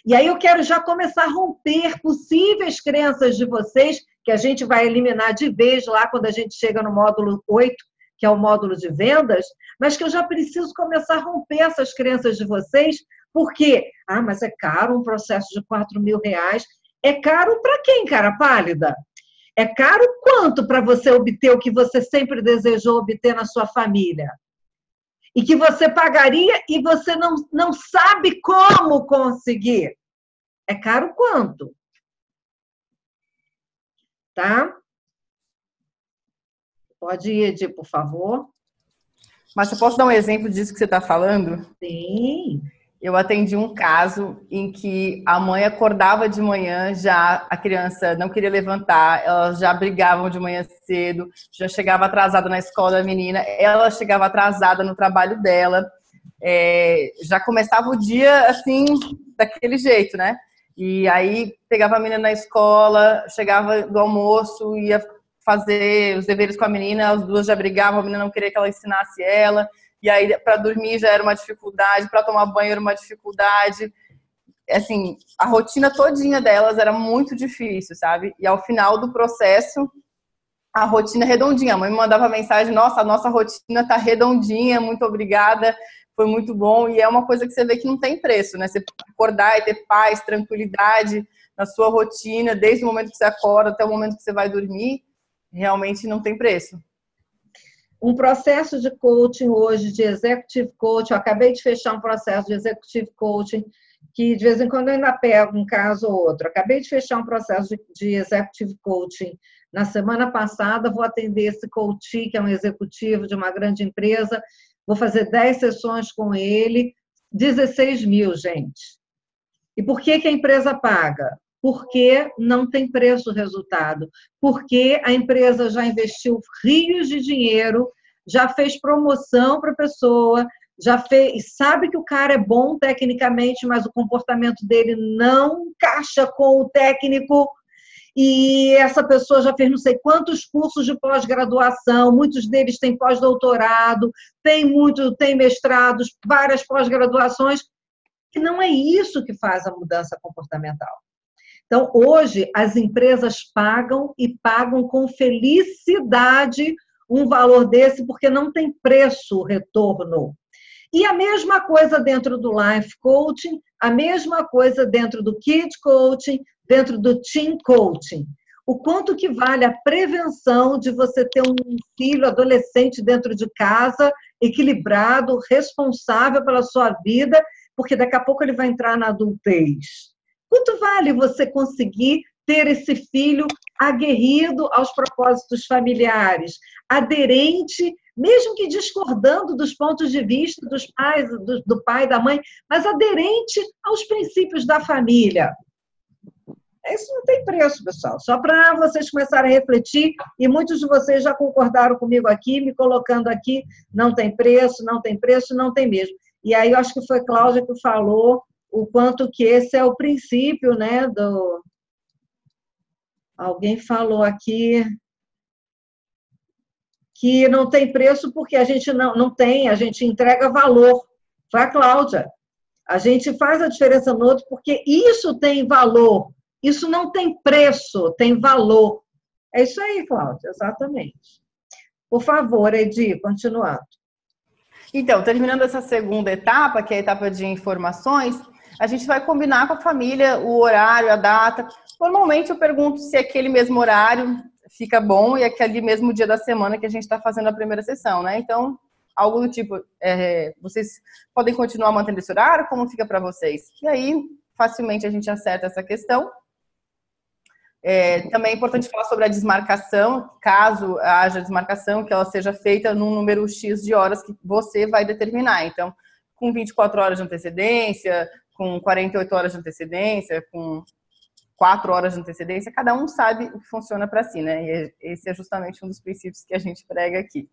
E aí eu quero já começar a romper possíveis crenças de vocês, que a gente vai eliminar de vez lá quando a gente chega no módulo 8, que é o módulo de vendas, mas que eu já preciso começar a romper essas crenças de vocês, porque, ah, mas é caro um processo de 4 mil reais. É caro para quem, cara pálida? É caro quanto para você obter o que você sempre desejou obter na sua família? E que você pagaria e você não, não sabe como conseguir. É caro quanto? Tá? Pode ir, Edi, por favor. Mas eu posso dar um exemplo disso que você está falando? Sim eu atendi um caso em que a mãe acordava de manhã, já a criança não queria levantar, elas já brigavam de manhã cedo, já chegava atrasada na escola da menina, ela chegava atrasada no trabalho dela, é, já começava o dia assim, daquele jeito, né? E aí pegava a menina na escola, chegava do almoço, ia fazer os deveres com a menina, as duas já brigavam, a menina não queria que ela ensinasse ela e aí para dormir já era uma dificuldade, para tomar banho era uma dificuldade. Assim, a rotina todinha delas era muito difícil, sabe? E ao final do processo, a rotina redondinha. A mãe me mandava mensagem: "Nossa, a nossa rotina tá redondinha, muito obrigada, foi muito bom". E é uma coisa que você vê que não tem preço, né? Você acordar e ter paz, tranquilidade na sua rotina, desde o momento que você acorda até o momento que você vai dormir, realmente não tem preço um processo de coaching hoje, de executive coaching, eu acabei de fechar um processo de executive coaching, que de vez em quando eu ainda pego um caso ou outro. Acabei de fechar um processo de, de executive coaching na semana passada, vou atender esse coach, que é um executivo de uma grande empresa, vou fazer 10 sessões com ele, 16 mil, gente. E por que, que a empresa paga? porque não tem preço resultado, porque a empresa já investiu rios de dinheiro, já fez promoção para a pessoa, já fez, sabe que o cara é bom tecnicamente, mas o comportamento dele não encaixa com o técnico. E essa pessoa já fez não sei quantos cursos de pós-graduação, muitos deles têm pós-doutorado, tem muito, tem mestrados, várias pós-graduações, e não é isso que faz a mudança comportamental. Então, hoje, as empresas pagam e pagam com felicidade um valor desse, porque não tem preço retorno. E a mesma coisa dentro do life coaching, a mesma coisa dentro do kid coaching, dentro do Team Coaching. O quanto que vale a prevenção de você ter um filho adolescente dentro de casa, equilibrado, responsável pela sua vida, porque daqui a pouco ele vai entrar na adultez. Quanto vale você conseguir ter esse filho aguerrido aos propósitos familiares, aderente, mesmo que discordando dos pontos de vista dos pais, do, do pai da mãe, mas aderente aos princípios da família. Isso não tem preço, pessoal. Só para vocês começarem a refletir, e muitos de vocês já concordaram comigo aqui, me colocando aqui, não tem preço, não tem preço, não tem mesmo. E aí eu acho que foi Cláudia que falou o quanto que esse é o princípio, né, do, Alguém falou aqui que não tem preço porque a gente não, não tem, a gente entrega valor. Foi a Cláudia. A gente faz a diferença no outro porque isso tem valor. Isso não tem preço, tem valor. É isso aí, Cláudia, exatamente. Por favor, Edi, continuando. Então, terminando essa segunda etapa, que é a etapa de informações, a gente vai combinar com a família o horário, a data. Normalmente eu pergunto se aquele mesmo horário fica bom e aquele mesmo dia da semana que a gente está fazendo a primeira sessão, né? Então, algo do tipo, é, vocês podem continuar mantendo esse horário? Como fica para vocês? E aí, facilmente a gente acerta essa questão. É, também é importante falar sobre a desmarcação, caso haja desmarcação, que ela seja feita num número X de horas que você vai determinar. Então, com 24 horas de antecedência, com 48 horas de antecedência, com 4 horas de antecedência, cada um sabe o que funciona para si, né? E esse é justamente um dos princípios que a gente prega aqui.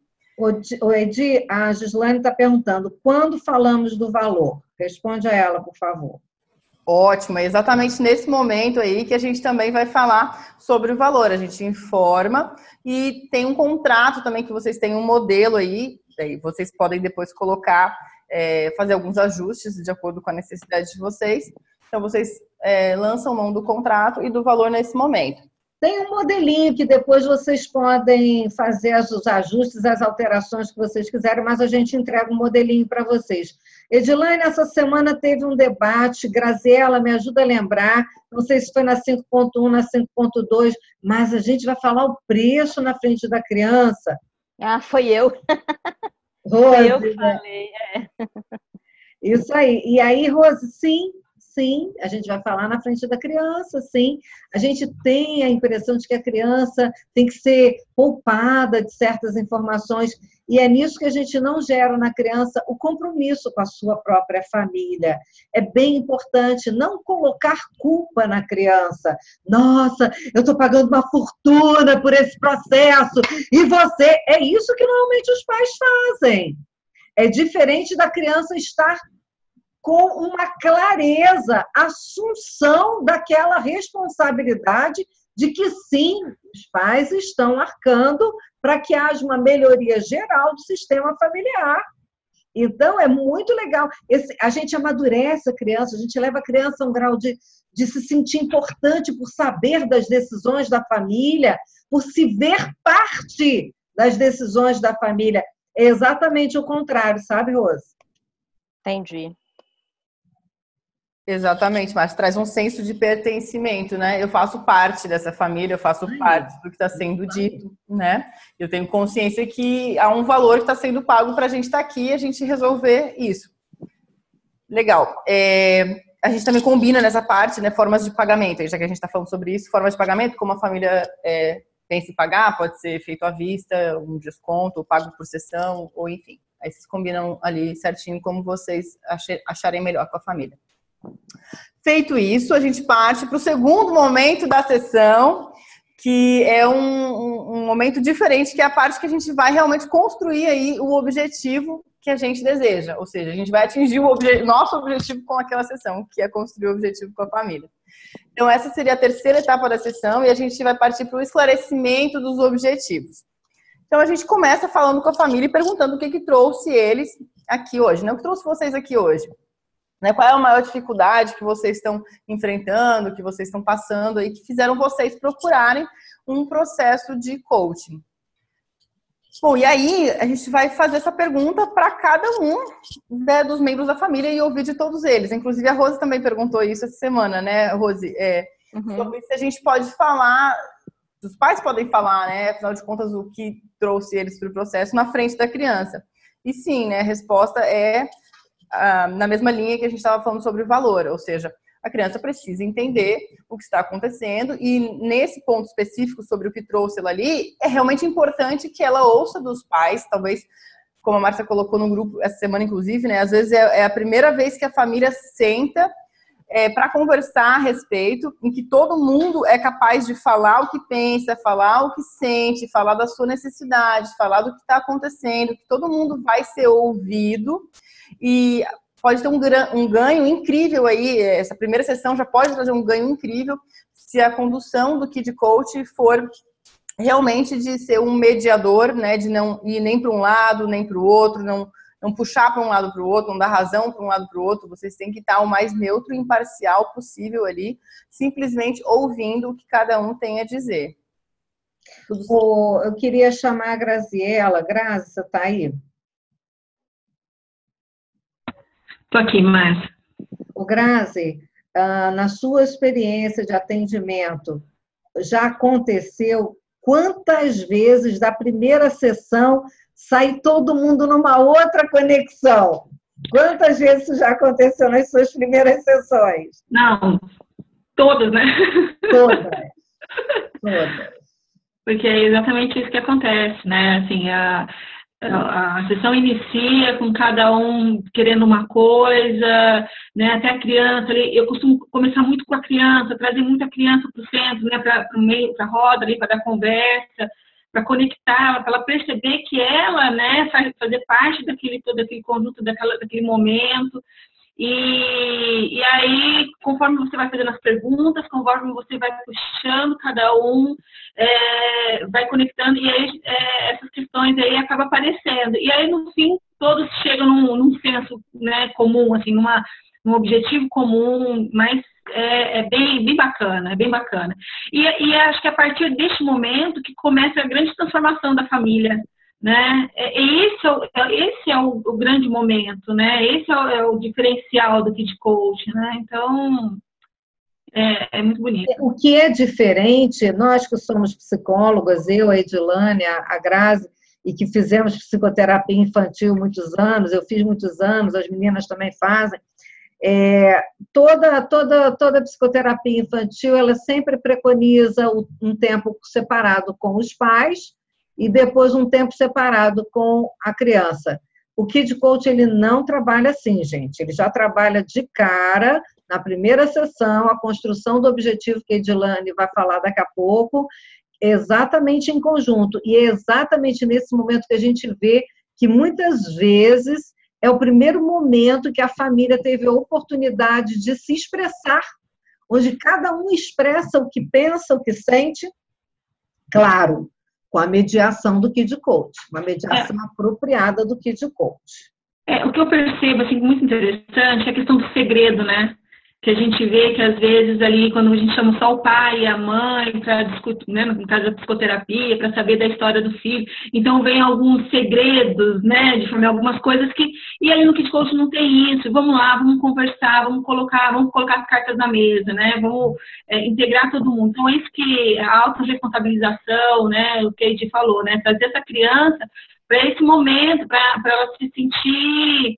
O Edi, a Gislaine está perguntando, quando falamos do valor? Responde a ela, por favor. Ótimo, é exatamente nesse momento aí que a gente também vai falar sobre o valor. A gente informa e tem um contrato também que vocês têm um modelo aí, aí vocês podem depois colocar é, fazer alguns ajustes de acordo com a necessidade de vocês. Então, vocês é, lançam mão do contrato e do valor nesse momento. Tem um modelinho que depois vocês podem fazer os ajustes, as alterações que vocês quiserem, mas a gente entrega um modelinho para vocês. Edilane, essa semana teve um debate, Graziela, me ajuda a lembrar, não sei se foi na 5.1, na 5.2, mas a gente vai falar o preço na frente da criança. Ah, foi eu. Rose, eu que né? falei, é. Isso aí. E aí, Rose, sim, sim, a gente vai falar na frente da criança, sim. A gente tem a impressão de que a criança tem que ser poupada de certas informações, e é nisso que a gente não gera na criança o compromisso com a sua própria família. É bem importante não colocar culpa na criança. Nossa, eu estou pagando uma fortuna por esse processo, e você. É isso que normalmente os pais fazem. É diferente da criança estar com uma clareza, assunção daquela responsabilidade de que sim, os pais estão arcando para que haja uma melhoria geral do sistema familiar. Então, é muito legal. Esse, a gente amadurece a criança, a gente leva a criança a um grau de, de se sentir importante por saber das decisões da família, por se ver parte das decisões da família. É exatamente o contrário, sabe, Rose? Entendi. Exatamente, mas traz um senso de pertencimento, né? Eu faço parte dessa família, eu faço Ai, parte do que está sendo dito, né? Eu tenho consciência que há um valor que está sendo pago para a gente estar tá aqui e a gente resolver isso. Legal. É, a gente também combina nessa parte, né? Formas de pagamento, já que a gente está falando sobre isso, formas de pagamento, como a família é, pensa em pagar, pode ser feito à vista, um desconto, ou pago por sessão, ou enfim. Aí vocês combinam ali certinho como vocês acharem melhor com a família. Feito isso, a gente parte para o segundo momento da sessão, que é um, um, momento diferente, que é a parte que a gente vai realmente construir aí o objetivo que a gente deseja. Ou seja, a gente vai atingir o obje nosso objetivo com aquela sessão, que é construir o objetivo com a família. Então, essa seria a terceira etapa da sessão e a gente vai partir para o esclarecimento dos objetivos. Então, a gente começa falando com a família e perguntando o que, que trouxe eles aqui hoje, né? O que trouxe vocês aqui hoje? Né? Qual é a maior dificuldade que vocês estão enfrentando, que vocês estão passando e que fizeram vocês procurarem um processo de coaching? Bom, e aí a gente vai fazer essa pergunta para cada um né, dos membros da família e ouvir de todos eles. Inclusive a Rose também perguntou isso essa semana, né, Rose? É, uhum. sobre se a gente pode falar, os pais podem falar, né? Afinal de contas, o que trouxe eles para o processo na frente da criança. E sim, né? A resposta é ah, na mesma linha que a gente estava falando sobre valor, ou seja, a criança precisa entender o que está acontecendo e nesse ponto específico sobre o que trouxe ela ali, é realmente importante que ela ouça dos pais, talvez como a Márcia colocou no grupo essa semana, inclusive, né? Às vezes é, é a primeira vez que a família senta é, para conversar a respeito, em que todo mundo é capaz de falar o que pensa, falar o que sente, falar da sua necessidade, falar do que está acontecendo, que todo mundo vai ser ouvido e pode ter um, um ganho incrível aí. Essa primeira sessão já pode trazer um ganho incrível se a condução do Kid Coach for realmente de ser um mediador, né, de não ir nem para um lado nem para o outro, não não puxar para um lado para o outro, não dar razão para um lado para o outro. Vocês têm que estar o mais neutro e imparcial possível ali, simplesmente ouvindo o que cada um tem a dizer. eu queria chamar a Graziela. Grazi, você está aí? Estou aqui, Márcia. O Grazi, ah, na sua experiência de atendimento, já aconteceu quantas vezes da primeira sessão sai todo mundo numa outra conexão? Quantas vezes isso já aconteceu nas suas primeiras sessões? Não, todas, né? Todas. Todas. Porque é exatamente isso que acontece, né? Assim, a, a sessão inicia com cada um querendo uma coisa, né? Até a criança ali, eu costumo começar muito com a criança, trazer muita criança para o centro, né? Para o meio, para a roda ali, para dar conversa, para conectá-la, para ela perceber que ela, né, faz fazer parte daquele todo aquele conjunto daquela, daquele momento. E, e aí, conforme você vai fazendo as perguntas, conforme você vai puxando cada um, é, vai conectando, e aí é, essas questões aí acabam aparecendo. E aí, no fim, todos chegam num, num senso né, comum, assim, numa, num objetivo comum, mas é, é, bem, bem bacana, é bem bacana. E, e acho que a partir deste momento que começa a grande transformação da família, né? É, esse é o, é, esse é o, o grande momento, né? Esse é o, é o, diferencial do Kid Coach, né? Então, é, é, muito bonito. O que é diferente, nós que somos psicólogas, eu, a Edilane, a, a Grazi, e que fizemos psicoterapia infantil muitos anos, eu fiz muitos anos, as meninas também fazem, é, toda, toda, toda psicoterapia infantil, ela sempre preconiza um tempo separado com os pais e depois um tempo separado com a criança. O Kid Coach, ele não trabalha assim, gente. Ele já trabalha de cara, na primeira sessão, a construção do objetivo que a Edilane vai falar daqui a pouco, exatamente em conjunto. E é exatamente nesse momento que a gente vê que muitas vezes é o primeiro momento que a família teve a oportunidade de se expressar, onde cada um expressa o que pensa, o que sente, claro, com a mediação do Kid Coach, uma mediação é. apropriada do Kid Coach. É, o que eu percebo, assim, muito interessante é a questão do segredo, né? Que a gente vê que às vezes ali, quando a gente chama só o pai e a mãe para discutir, né, no caso da psicoterapia, para saber da história do filho, então vem alguns segredos, né, de formar algumas coisas que, e ali no Kit Coach não tem isso, vamos lá, vamos conversar, vamos colocar, vamos colocar as cartas na mesa, né, vamos é, integrar todo mundo. Então é isso que a autorresponsabilização, né, o que a gente falou, né, trazer essa criança para esse momento, para ela se sentir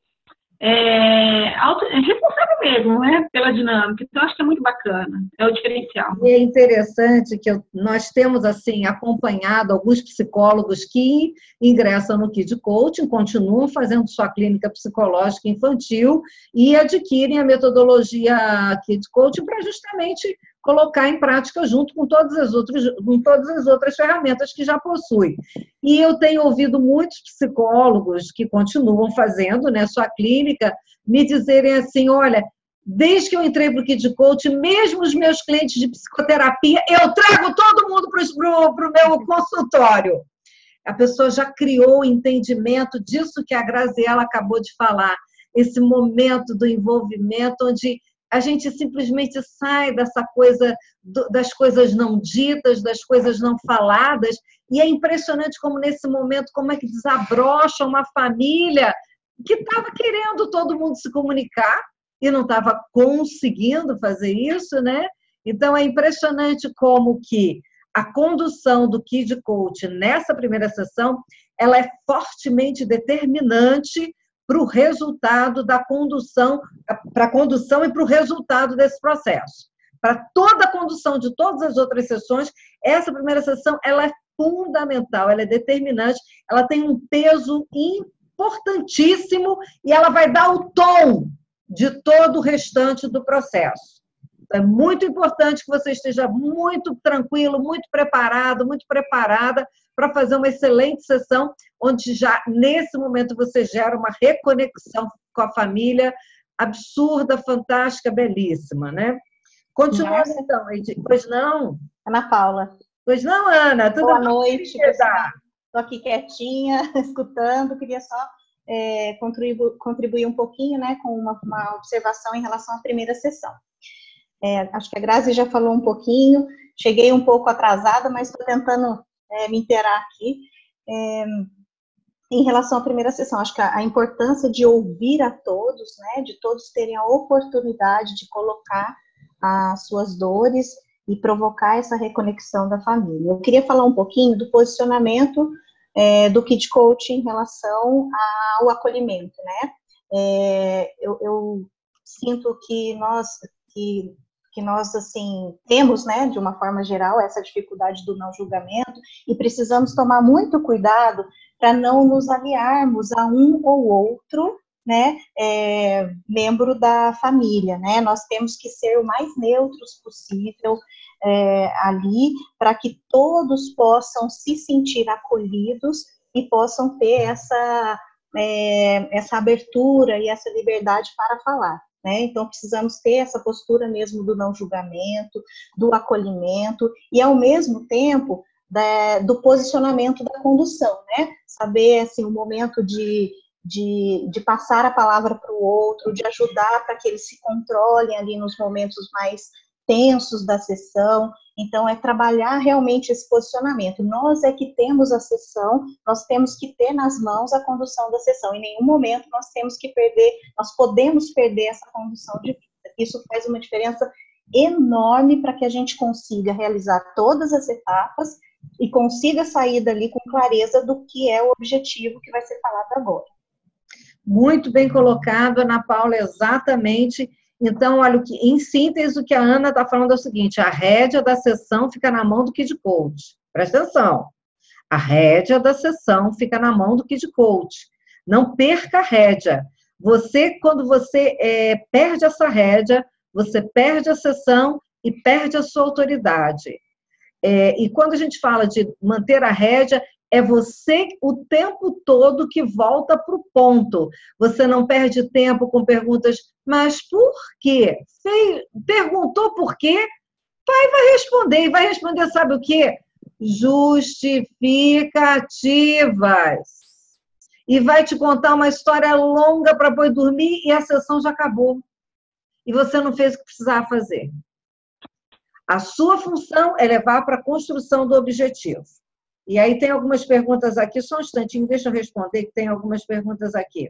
é, auto, é responsável mesmo, né, pela dinâmica. Então, acho que é muito bacana, é o diferencial. E é interessante que eu, nós temos, assim, acompanhado alguns psicólogos que ingressam no Kid Coaching, continuam fazendo sua clínica psicológica infantil e adquirem a metodologia Kid Coaching para justamente colocar em prática junto com todas as outras, com todas as outras ferramentas que já possui. E eu tenho ouvido muitos psicólogos que continuam fazendo né, sua clínica me dizerem assim, olha, desde que eu entrei para o Kid Coach, mesmo os meus clientes de psicoterapia, eu trago todo mundo para o meu consultório. A pessoa já criou o entendimento disso que a Graziela acabou de falar, esse momento do envolvimento onde a gente simplesmente sai dessa coisa das coisas não ditas, das coisas não faladas, e é impressionante como nesse momento como é que desabrocha uma família que estava querendo todo mundo se comunicar e não estava conseguindo fazer isso, né? Então, é impressionante como que a condução do Kid Coach nessa primeira sessão, ela é fortemente determinante para o resultado da condução, para a condução e para o resultado desse processo. Para toda a condução de todas as outras sessões, essa primeira sessão ela é fundamental, ela é determinante, ela tem um peso importantíssimo e ela vai dar o tom de todo o restante do processo. É muito importante que você esteja muito tranquilo, muito preparado, muito preparada para fazer uma excelente sessão, onde já nesse momento você gera uma reconexão com a família absurda, fantástica, belíssima, né? Continuando então, Edi. Pois não? Ana Paula. Pois não, Ana? Tudo Boa noite. Estou aqui quietinha, escutando. Queria só é, contribuir, contribuir, um pouquinho né, com uma, uma, observação em relação à primeira sessão. É, acho que a Grazi já falou um pouquinho, cheguei um pouco atrasada, mas estou tentando é, me interar aqui. É, em relação à primeira sessão, acho que a, a, importância de ouvir a todos, né, de todos terem a oportunidade de colocar as suas dores e provocar essa reconexão da família. Eu queria falar um pouquinho do posicionamento é, do Kid Coach em relação ao acolhimento, né? É, eu, eu, sinto que nós que, que nós assim temos, né, de uma forma geral, essa dificuldade do não julgamento e precisamos tomar muito cuidado para não nos aliarmos a um ou outro né, é, membro da família, né? Nós temos que ser o mais neutros possível é, ali para que todos possam se sentir acolhidos e possam ter essa é, essa abertura e essa liberdade para falar. Né? Então, precisamos ter essa postura mesmo do não julgamento, do acolhimento e, ao mesmo tempo, da, do posicionamento da condução, né? Saber, assim, o momento de de, de passar a palavra para o outro, de ajudar para que eles se controlem ali nos momentos mais tensos da sessão. Então, é trabalhar realmente esse posicionamento. Nós é que temos a sessão, nós temos que ter nas mãos a condução da sessão. Em nenhum momento nós temos que perder, nós podemos perder essa condução de vida. Isso faz uma diferença enorme para que a gente consiga realizar todas as etapas e consiga sair dali com clareza do que é o objetivo que vai ser falado agora. Muito bem colocado, Ana Paula, exatamente. Então, olha, que, em síntese, o que a Ana está falando é o seguinte: a rédea da sessão fica na mão do Kid Coach. Presta atenção. A rédea da sessão fica na mão do Kid Coach. Não perca a rédea. Você, quando você é, perde essa rédea, você perde a sessão e perde a sua autoridade. É, e quando a gente fala de manter a rédea, é você o tempo todo que volta para o ponto. Você não perde tempo com perguntas, mas por quê? perguntou por quê? Pai vai responder, e vai responder, sabe o quê? Justificativas. E vai te contar uma história longa para poder dormir e a sessão já acabou. E você não fez o que precisava fazer. A sua função é levar para a construção do objetivo. E aí tem algumas perguntas aqui, só um instantinho, deixa eu responder, que tem algumas perguntas aqui.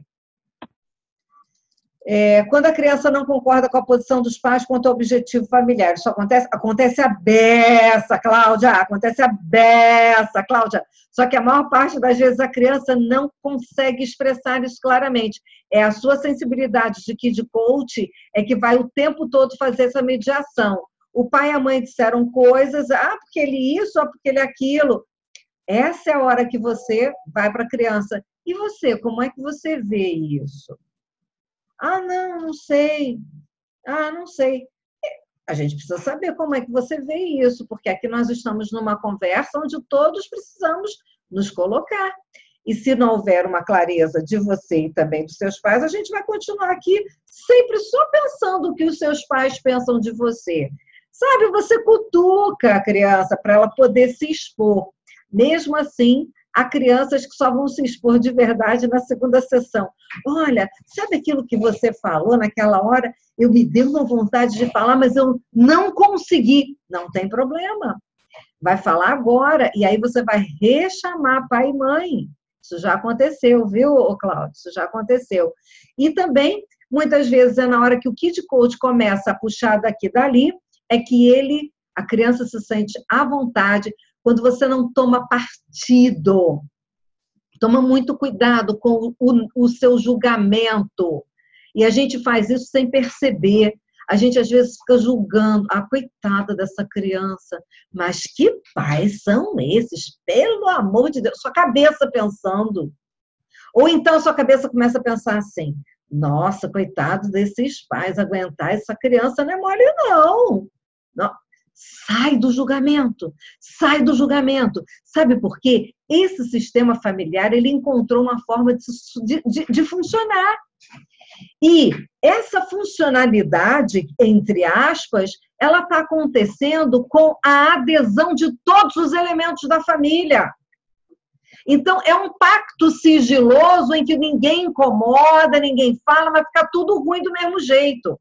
É, quando a criança não concorda com a posição dos pais quanto ao objetivo familiar, isso acontece? Acontece a beça, Cláudia, acontece a beça, Cláudia. Só que a maior parte das vezes a criança não consegue expressar isso claramente. É a sua sensibilidade de de coach é que vai o tempo todo fazer essa mediação. O pai e a mãe disseram coisas, ah, porque ele isso, ah, porque ele aquilo. Essa é a hora que você vai para a criança. E você, como é que você vê isso? Ah, não, não sei. Ah, não sei. A gente precisa saber como é que você vê isso, porque aqui nós estamos numa conversa onde todos precisamos nos colocar. E se não houver uma clareza de você e também dos seus pais, a gente vai continuar aqui sempre só pensando o que os seus pais pensam de você. Sabe, você cutuca a criança para ela poder se expor. Mesmo assim, há crianças que só vão se expor de verdade na segunda sessão. Olha, sabe aquilo que você falou naquela hora? Eu me dei uma vontade de falar, mas eu não consegui. Não tem problema. Vai falar agora, e aí você vai rechamar pai e mãe. Isso já aconteceu, viu, Cláudio? Isso já aconteceu. E também, muitas vezes, é na hora que o Kid Coach começa a puxar daqui dali, é que ele, a criança se sente à vontade quando você não toma partido. Toma muito cuidado com o, o seu julgamento. E a gente faz isso sem perceber. A gente às vezes fica julgando, ah, coitada dessa criança, mas que pais são esses? Pelo amor de Deus, sua cabeça pensando. Ou então sua cabeça começa a pensar assim: nossa, coitado desses pais, aguentar essa criança não é mole, não. não. Sai do julgamento, sai do julgamento. Sabe por quê? Esse sistema familiar ele encontrou uma forma de, de, de funcionar. E essa funcionalidade, entre aspas, ela está acontecendo com a adesão de todos os elementos da família. Então, é um pacto sigiloso em que ninguém incomoda, ninguém fala, mas fica tudo ruim do mesmo jeito.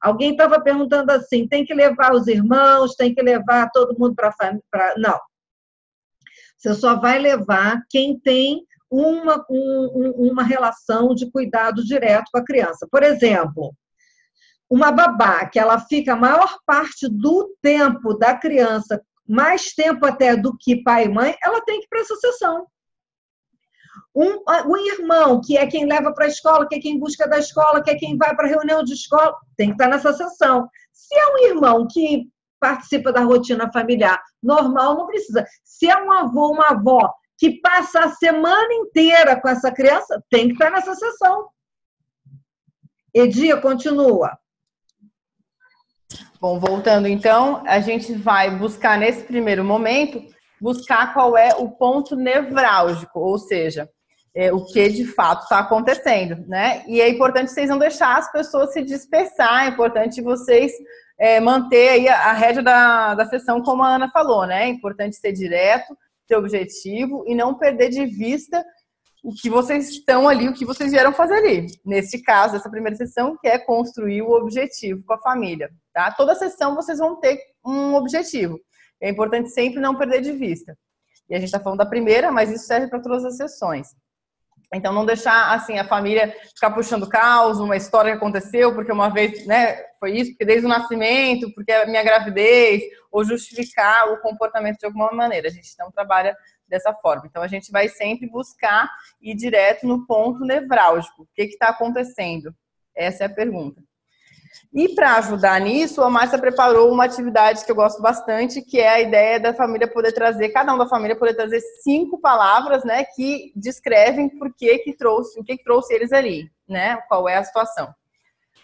Alguém estava perguntando assim: tem que levar os irmãos, tem que levar todo mundo para a família? Não. Você só vai levar quem tem uma, um, uma relação de cuidado direto com a criança. Por exemplo, uma babá que ela fica a maior parte do tempo da criança, mais tempo até do que pai e mãe, ela tem que ir para essa sessão. Um, um irmão, que é quem leva para a escola, que é quem busca da escola, que é quem vai para a reunião de escola, tem que estar nessa sessão. Se é um irmão que participa da rotina familiar normal, não precisa. Se é um avô, uma avó que passa a semana inteira com essa criança, tem que estar nessa sessão. Edia, continua. Bom, voltando então, a gente vai buscar nesse primeiro momento, buscar qual é o ponto nevrálgico, ou seja, é, o que de fato está acontecendo, né? E é importante vocês não deixar as pessoas se dispersar, é importante vocês é, manter aí a, a rédea da, da sessão, como a Ana falou, né? É importante ser direto, ter objetivo e não perder de vista o que vocês estão ali, o que vocês vieram fazer ali. Neste caso, essa primeira sessão, que é construir o objetivo com a família, tá? Toda sessão vocês vão ter um objetivo. É importante sempre não perder de vista. E a gente está falando da primeira, mas isso serve para todas as sessões. Então, não deixar, assim, a família ficar puxando caos, uma história que aconteceu, porque uma vez, né, foi isso, porque desde o nascimento, porque a minha gravidez, ou justificar o comportamento de alguma maneira. A gente não trabalha dessa forma. Então, a gente vai sempre buscar ir direto no ponto nevrálgico. O que está acontecendo? Essa é a pergunta. E para ajudar nisso, a Márcia preparou uma atividade que eu gosto bastante, que é a ideia da família poder trazer, cada um da família poder trazer cinco palavras, né, que descrevem por que que trouxe, o que que trouxe eles ali, né? Qual é a situação?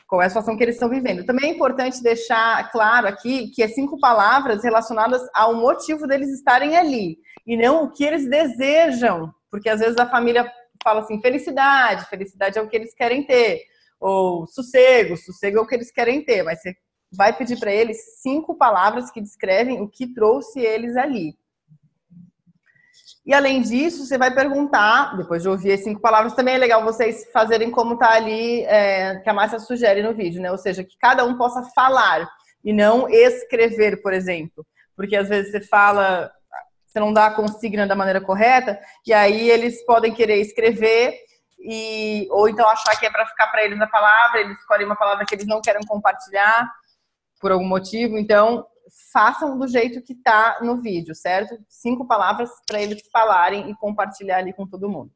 Qual é a situação que eles estão vivendo? Também é importante deixar claro aqui que é cinco palavras relacionadas ao motivo deles estarem ali e não o que eles desejam, porque às vezes a família fala assim, felicidade, felicidade é o que eles querem ter ou sossego, sossego é o que eles querem ter, mas você vai pedir para eles cinco palavras que descrevem o que trouxe eles ali. E além disso, você vai perguntar, depois de ouvir as cinco palavras, também é legal vocês fazerem como tá ali, é, que a Márcia sugere no vídeo, né? Ou seja, que cada um possa falar e não escrever, por exemplo. Porque às vezes você fala, você não dá a consigna da maneira correta, e aí eles podem querer escrever e ou então achar que é para ficar para eles a palavra, eles escolhem uma palavra que eles não querem compartilhar por algum motivo. Então, façam do jeito que está no vídeo, certo? Cinco palavras para eles falarem e compartilhar ali com todo mundo.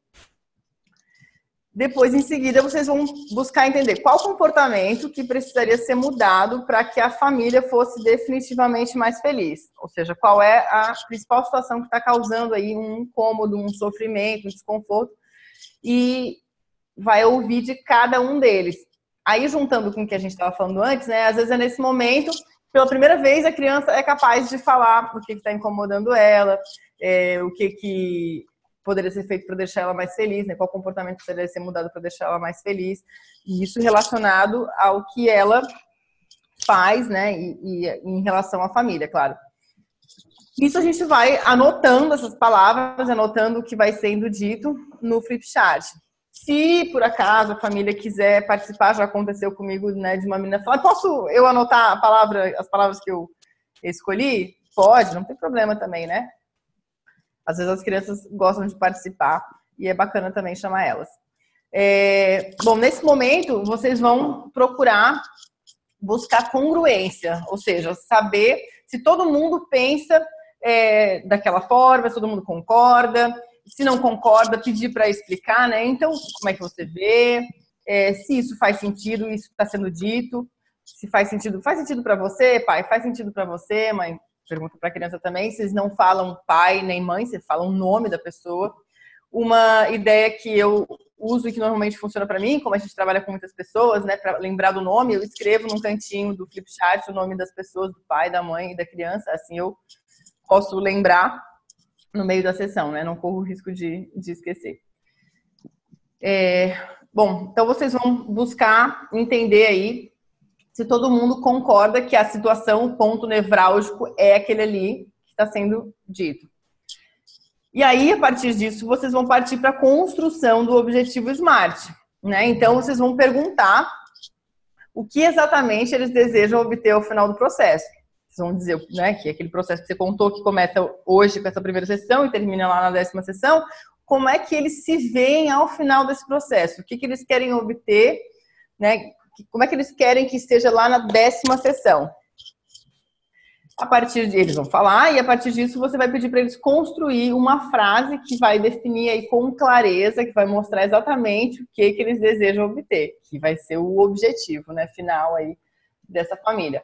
Depois, em seguida, vocês vão buscar entender qual comportamento que precisaria ser mudado para que a família fosse definitivamente mais feliz. Ou seja, qual é a principal situação que está causando aí um incômodo, um sofrimento, um desconforto e vai ouvir de cada um deles. Aí, juntando com o que a gente estava falando antes, né? Às vezes é nesse momento, pela primeira vez, a criança é capaz de falar o que está incomodando ela, é, o que, que poderia ser feito para deixar ela mais feliz, né? Qual comportamento poderia ser mudado para deixar ela mais feliz. E isso relacionado ao que ela faz, né? E, e em relação à família, claro. Isso a gente vai anotando essas palavras, anotando o que vai sendo dito no flipchart. Se por acaso a família quiser participar, já aconteceu comigo, né, de uma menina falar, posso eu anotar a palavra, as palavras que eu escolhi? Pode, não tem problema também, né? Às vezes as crianças gostam de participar e é bacana também chamar elas. É, bom, nesse momento vocês vão procurar buscar congruência, ou seja, saber se todo mundo pensa é, daquela forma, todo mundo concorda, se não concorda, pedir para explicar, né? Então, como é que você vê? É, se isso faz sentido, isso está sendo dito, se faz sentido, faz sentido para você, pai, faz sentido para você, mãe. Pergunta para a criança também. Vocês não falam pai nem mãe, vocês falam o nome da pessoa. Uma ideia que eu uso e que normalmente funciona para mim, como a gente trabalha com muitas pessoas, né, para lembrar do nome, eu escrevo num cantinho do flipchart o nome das pessoas, do pai, da mãe e da criança, assim eu posso lembrar no meio da sessão, né, não corro o risco de, de esquecer. É, bom, então vocês vão buscar entender aí se todo mundo concorda que a situação, o ponto nevrálgico é aquele ali que está sendo dito. E aí, a partir disso, vocês vão partir para a construção do objetivo SMART. Né? Então, vocês vão perguntar o que exatamente eles desejam obter ao final do processo. Vão dizer né, que aquele processo que você contou, que começa hoje com essa primeira sessão e termina lá na décima sessão, como é que eles se veem ao final desse processo? O que, que eles querem obter, né? Como é que eles querem que esteja lá na décima sessão? a partir de eles vão falar e a partir disso você vai pedir para eles construir uma frase que vai definir aí com clareza, que vai mostrar exatamente o que que eles desejam obter, que vai ser o objetivo, né, final aí dessa família.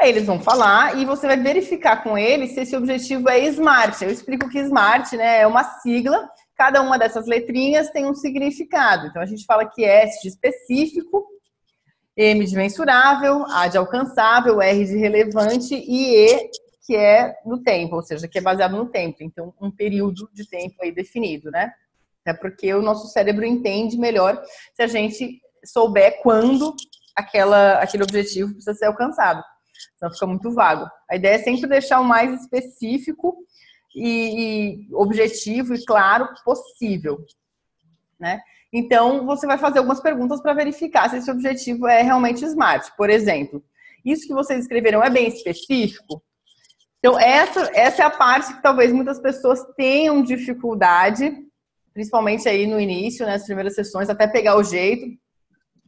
Aí eles vão falar e você vai verificar com eles se esse objetivo é SMART. Eu explico que SMART, né, é uma sigla, cada uma dessas letrinhas tem um significado. Então a gente fala que S de específico, M de mensurável, A de alcançável, R de relevante e E que é no tempo, ou seja, que é baseado no tempo. Então, um período de tempo aí definido, né? É porque o nosso cérebro entende melhor se a gente souber quando aquela, aquele objetivo precisa ser alcançado. Senão fica muito vago. A ideia é sempre deixar o mais específico e, e objetivo e claro possível, né? Então, você vai fazer algumas perguntas para verificar se esse objetivo é realmente smart. Por exemplo, isso que vocês escreveram é bem específico? Então, essa, essa é a parte que talvez muitas pessoas tenham dificuldade, principalmente aí no início, nas primeiras sessões, até pegar o jeito.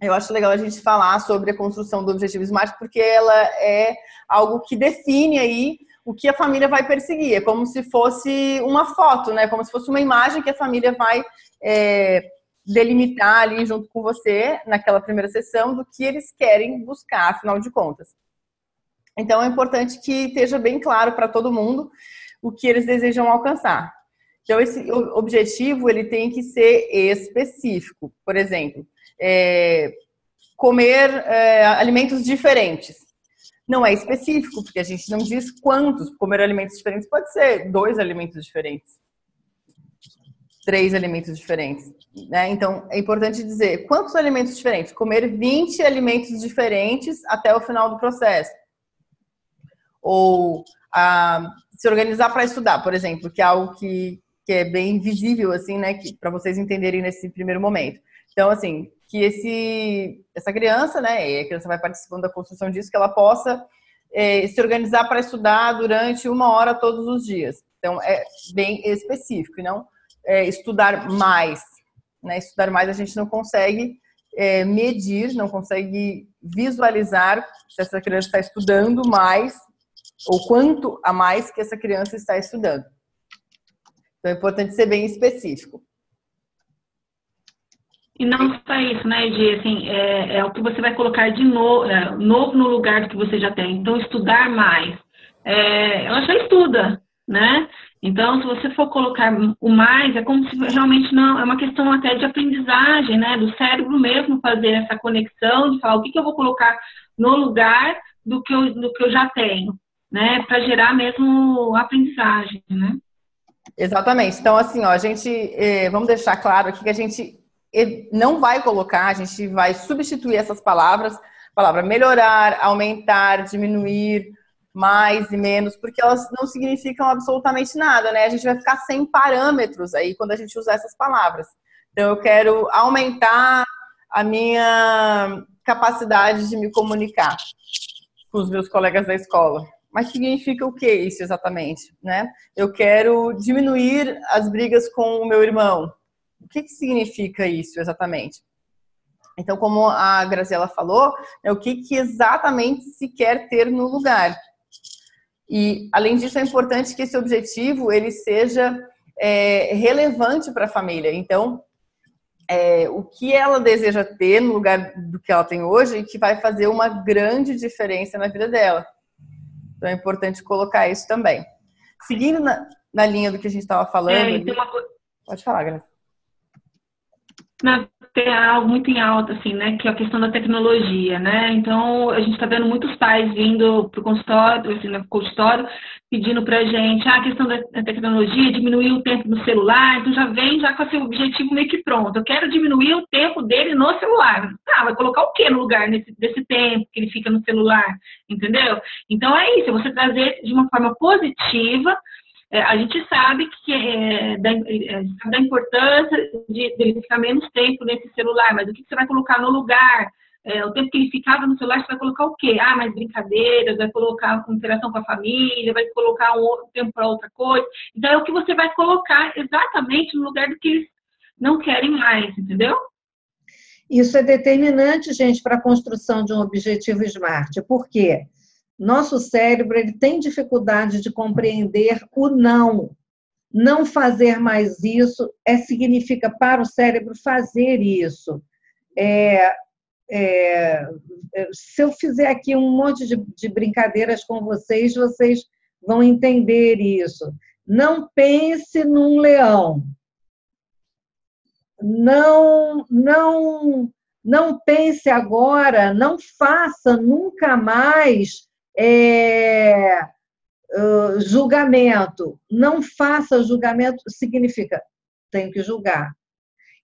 Eu acho legal a gente falar sobre a construção do objetivo SMART, porque ela é algo que define aí o que a família vai perseguir. É como se fosse uma foto, né? Como se fosse uma imagem que a família vai é, delimitar ali junto com você, naquela primeira sessão, do que eles querem buscar, afinal de contas. Então é importante que esteja bem claro para todo mundo o que eles desejam alcançar. Então esse objetivo ele tem que ser específico. Por exemplo, é, comer é, alimentos diferentes. Não é específico, porque a gente não diz quantos. Comer alimentos diferentes pode ser dois alimentos diferentes três alimentos diferentes. Né? Então, é importante dizer quantos alimentos diferentes? Comer 20 alimentos diferentes até o final do processo. Ou ah, se organizar para estudar, por exemplo, que é algo que, que é bem visível, assim, né? Para vocês entenderem nesse primeiro momento. Então, assim, que esse, essa criança, né? E a criança vai participando da construção disso, que ela possa é, se organizar para estudar durante uma hora todos os dias. Então, é bem específico, e não é, estudar mais. Né? Estudar mais a gente não consegue é, medir, não consegue visualizar se essa criança está estudando mais ou quanto a mais que essa criança está estudando. Então é importante ser bem específico. E não só isso, né, Edi? Assim, é, é, o que você vai colocar de novo, é, novo no lugar que você já tem. Então, estudar mais. É, ela já estuda, né? Então, se você for colocar o mais, é como se realmente não, é uma questão até de aprendizagem, né? Do cérebro mesmo fazer essa conexão, de falar o que, que eu vou colocar no lugar do que eu, do que eu já tenho, né? Para gerar mesmo aprendizagem, né? Exatamente. Então, assim, ó, a gente, eh, vamos deixar claro aqui que a gente eh, não vai colocar, a gente vai substituir essas palavras, palavra melhorar, aumentar, diminuir, mais e menos, porque elas não significam absolutamente nada, né? A gente vai ficar sem parâmetros aí quando a gente usar essas palavras. Então, eu quero aumentar a minha capacidade de me comunicar com os meus colegas da escola. Mas significa o que isso exatamente, né? Eu quero diminuir as brigas com o meu irmão. O que, que significa isso exatamente? Então, como a Graziela falou, é o que, que exatamente se quer ter no lugar. E, além disso, é importante que esse objetivo ele seja é, relevante para a família. Então, é, o que ela deseja ter no lugar do que ela tem hoje e que vai fazer uma grande diferença na vida dela. Então, é importante colocar isso também. Seguindo na, na linha do que a gente estava falando. É, uma... Pode falar, Graziela. Ter algo muito em alta, assim, né? Que é a questão da tecnologia, né? Então, a gente está vendo muitos pais vindo para o consultório, assim, no consultório, pedindo para a gente ah, a questão da tecnologia, diminuir o tempo no celular, então já vem já com esse objetivo meio que pronto. Eu quero diminuir o tempo dele no celular. Tá, vai colocar o que no lugar nesse, desse tempo que ele fica no celular, entendeu? Então é isso, é você trazer de uma forma positiva a gente sabe que é, da, é, da importância de, de, ele ficar menos tempo nesse celular, mas o que você vai colocar no lugar? É, o tempo que ele ficava no celular, você vai colocar o quê? Ah, mais brincadeiras, vai colocar interação com a família, vai colocar um tempo para outra coisa. Então, é o que você vai colocar exatamente no lugar do que eles não querem mais, entendeu? Isso é determinante, gente, para a construção de um objetivo SMART. Por quê? Nosso cérebro ele tem dificuldade de compreender o não. Não fazer mais isso é significa para o cérebro fazer isso. É, é, se eu fizer aqui um monte de, de brincadeiras com vocês, vocês vão entender isso. Não pense num leão. Não, não, não pense agora, não faça nunca mais é, uh, julgamento. Não faça julgamento significa tenho que julgar.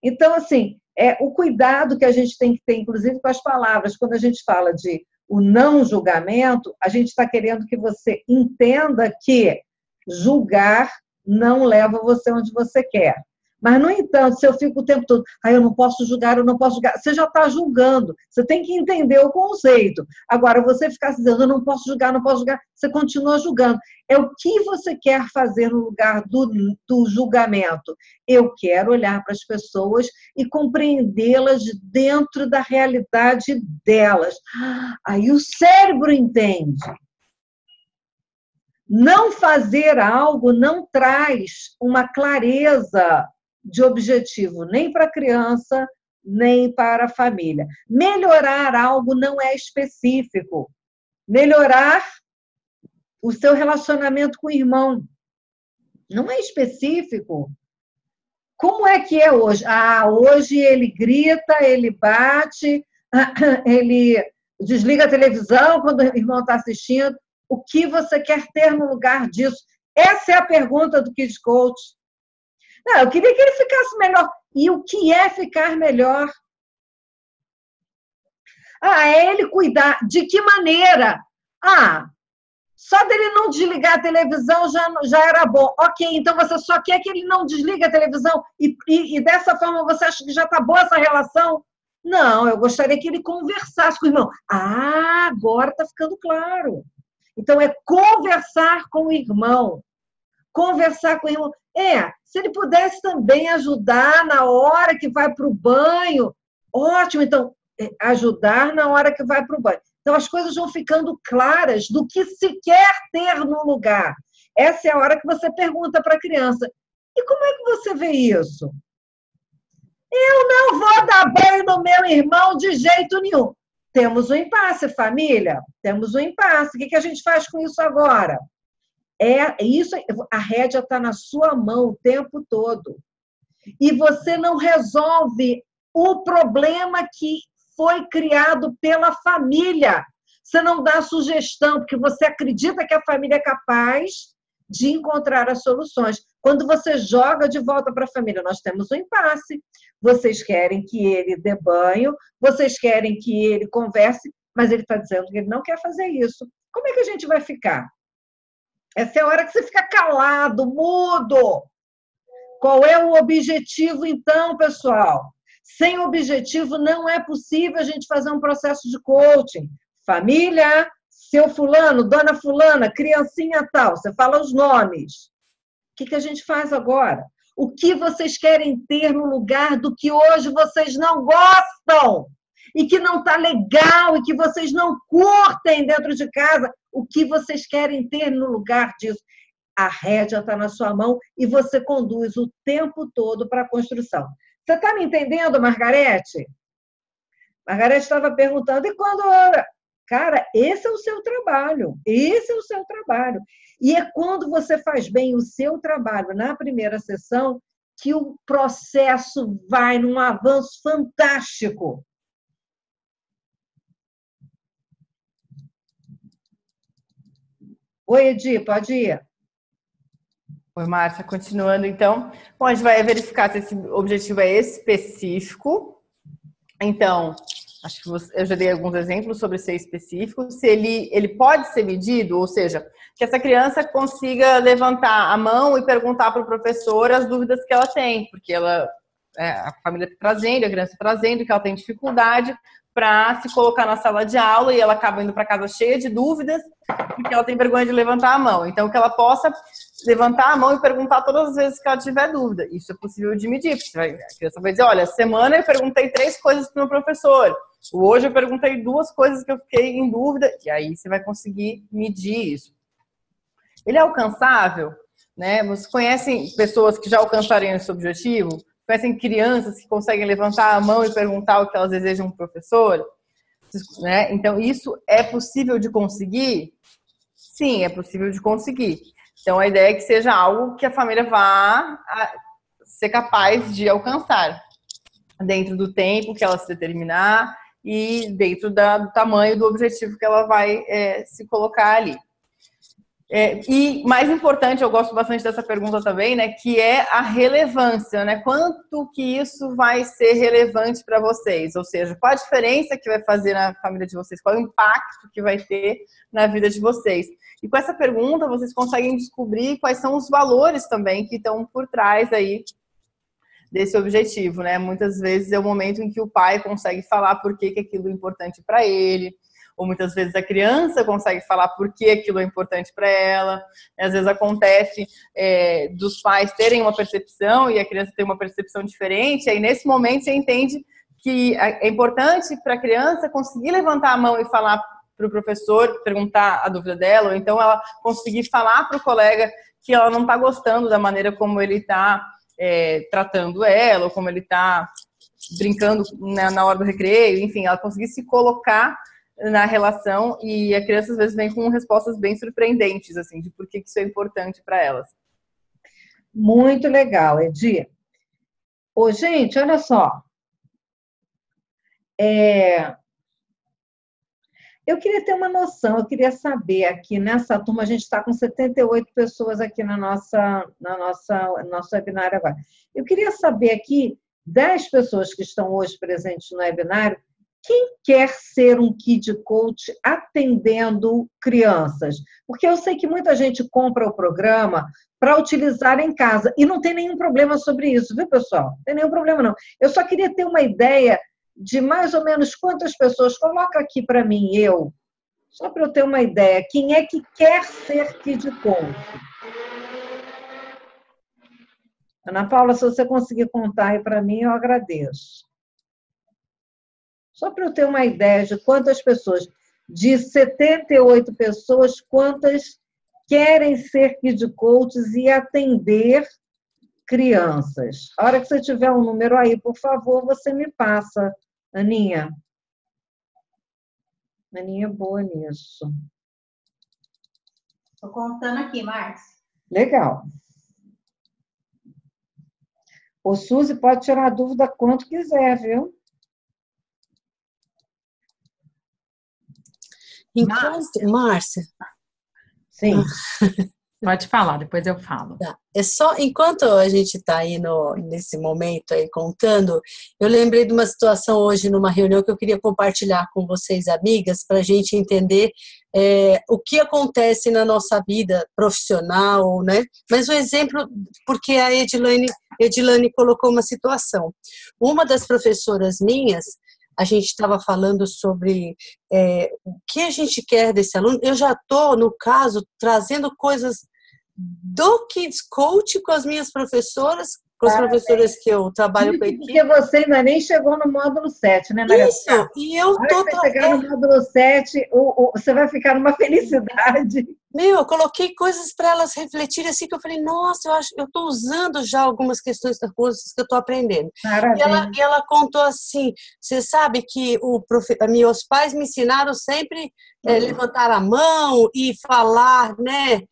Então, assim, é o cuidado que a gente tem que ter, inclusive com as palavras. Quando a gente fala de o não julgamento, a gente está querendo que você entenda que julgar não leva você onde você quer. Mas, no entanto, se eu fico o tempo todo, ah, eu não posso julgar, eu não posso julgar, você já está julgando. Você tem que entender o conceito. Agora, você ficar dizendo, eu não posso julgar, não posso julgar, você continua julgando. É o que você quer fazer no lugar do, do julgamento. Eu quero olhar para as pessoas e compreendê-las dentro da realidade delas. Aí o cérebro entende. Não fazer algo não traz uma clareza de objetivo nem para a criança, nem para a família. Melhorar algo não é específico. Melhorar o seu relacionamento com o irmão não é específico. Como é que é hoje? Ah, hoje ele grita, ele bate, ele desliga a televisão quando o irmão está assistindo. O que você quer ter no lugar disso? Essa é a pergunta do Kids Coach. Não, eu queria que ele ficasse melhor. E o que é ficar melhor? Ah, é ele cuidar. De que maneira? Ah, só dele não desligar a televisão já, já era bom. Ok, então você só quer que ele não desligue a televisão e, e, e dessa forma você acha que já está boa essa relação? Não, eu gostaria que ele conversasse com o irmão. Ah, agora está ficando claro. Então, é conversar com o irmão. Conversar com o irmão. É, se ele pudesse também ajudar na hora que vai para o banho, ótimo. Então, é, ajudar na hora que vai para o banho. Então, as coisas vão ficando claras do que se quer ter no lugar. Essa é a hora que você pergunta para a criança: e como é que você vê isso? Eu não vou dar banho no meu irmão de jeito nenhum. Temos um impasse, família. Temos um impasse. O que a gente faz com isso agora? É isso, a rédea está na sua mão o tempo todo. E você não resolve o problema que foi criado pela família. Você não dá sugestão, porque você acredita que a família é capaz de encontrar as soluções. Quando você joga de volta para a família, nós temos um impasse. Vocês querem que ele dê banho, vocês querem que ele converse, mas ele está dizendo que ele não quer fazer isso. Como é que a gente vai ficar? Essa é a hora que você fica calado, mudo. Qual é o objetivo, então, pessoal? Sem objetivo, não é possível a gente fazer um processo de coaching. Família, seu fulano, dona fulana, criancinha tal, você fala os nomes. O que, que a gente faz agora? O que vocês querem ter no lugar do que hoje vocês não gostam? E que não está legal e que vocês não curtem dentro de casa, o que vocês querem ter no lugar disso? A rédea está na sua mão e você conduz o tempo todo para a construção. Você está me entendendo, Margarete? Margarete estava perguntando, e quando era? Cara, esse é o seu trabalho, esse é o seu trabalho. E é quando você faz bem o seu trabalho na primeira sessão que o processo vai num avanço fantástico. Oi, Edi, pode ir. Oi, Márcia, continuando então. Bom, a gente vai verificar se esse objetivo é específico. Então, acho que eu já dei alguns exemplos sobre ser específico. Se ele, ele pode ser medido, ou seja, que essa criança consiga levantar a mão e perguntar para o professor as dúvidas que ela tem, porque ela, é, a família está trazendo, a criança está trazendo, que ela tem dificuldade para se colocar na sala de aula e ela acaba indo para casa cheia de dúvidas porque ela tem vergonha de levantar a mão. Então, que ela possa levantar a mão e perguntar todas as vezes que ela tiver dúvida. Isso é possível de medir. Vai, a criança vai dizer: olha, semana eu perguntei três coisas para o meu professor. Hoje eu perguntei duas coisas que eu fiquei em dúvida. E aí você vai conseguir medir isso. Ele é alcançável? Né? Vocês conhecem pessoas que já alcançaram esse objetivo? Conhecem crianças que conseguem levantar a mão e perguntar o que elas desejam um professor? Né? Então, isso é possível de conseguir? Sim, é possível de conseguir. Então, a ideia é que seja algo que a família vá ser capaz de alcançar dentro do tempo que ela se determinar e dentro da, do tamanho do objetivo que ela vai é, se colocar ali. É, e mais importante, eu gosto bastante dessa pergunta também, né? Que é a relevância, né? Quanto que isso vai ser relevante para vocês? Ou seja, qual a diferença que vai fazer na família de vocês? Qual o impacto que vai ter na vida de vocês? E com essa pergunta, vocês conseguem descobrir quais são os valores também que estão por trás aí desse objetivo, né? Muitas vezes é o momento em que o pai consegue falar por que, que aquilo é importante para ele ou muitas vezes a criança consegue falar por que aquilo é importante para ela. Às vezes acontece é, dos pais terem uma percepção e a criança tem uma percepção diferente, aí nesse momento você entende que é importante para a criança conseguir levantar a mão e falar para o professor, perguntar a dúvida dela, ou então ela conseguir falar para o colega que ela não está gostando da maneira como ele está é, tratando ela, ou como ele está brincando na, na hora do recreio, enfim, ela conseguir se colocar na relação e a criança às vezes vem com respostas bem surpreendentes, assim, de por que isso é importante para elas. Muito legal, Edi. Ô, gente, olha só. É... Eu queria ter uma noção, eu queria saber aqui nessa turma, a gente está com 78 pessoas aqui na nossa, na nossa, no nosso webinário agora. Eu queria saber aqui, 10 pessoas que estão hoje presentes no webinário, quem quer ser um kid coach atendendo crianças? Porque eu sei que muita gente compra o programa para utilizar em casa e não tem nenhum problema sobre isso, viu, pessoal? Não tem nenhum problema não. Eu só queria ter uma ideia de mais ou menos quantas pessoas coloca aqui para mim eu, só para eu ter uma ideia, quem é que quer ser kid coach? Ana Paula, se você conseguir contar aí para mim, eu agradeço. Só para eu ter uma ideia de quantas pessoas, de 78 pessoas, quantas querem ser kid coaches e atender crianças. A hora que você tiver um número aí, por favor, você me passa, Aninha. Aninha é boa nisso. Estou contando aqui, Marcos. Legal. O Suzy pode tirar dúvida quanto quiser, viu? Enquanto, Márcia. Sim. Pode falar, depois eu falo. Tá. É só enquanto a gente está aí no, nesse momento aí contando, eu lembrei de uma situação hoje numa reunião que eu queria compartilhar com vocês, amigas, para a gente entender é, o que acontece na nossa vida profissional, né? Mas o um exemplo, porque a Edilane, Edilane colocou uma situação. Uma das professoras minhas, a gente estava falando sobre é, o que a gente quer desse aluno. Eu já estou, no caso, trazendo coisas do Kids Coach com as minhas professoras com as professoras que eu trabalho com a equipe. Porque você ainda nem chegou no módulo 7, né, Maria? Isso, e eu tô... Você chegar no módulo 7, o, o, você vai ficar numa felicidade. Meu, eu coloquei coisas para elas refletirem assim, que eu falei, nossa, eu acho eu estou usando já algumas questões das coisas que eu estou aprendendo. E ela, e ela contou assim, você sabe que o profe... meus pais me ensinaram sempre é, levantar a mão e falar, né?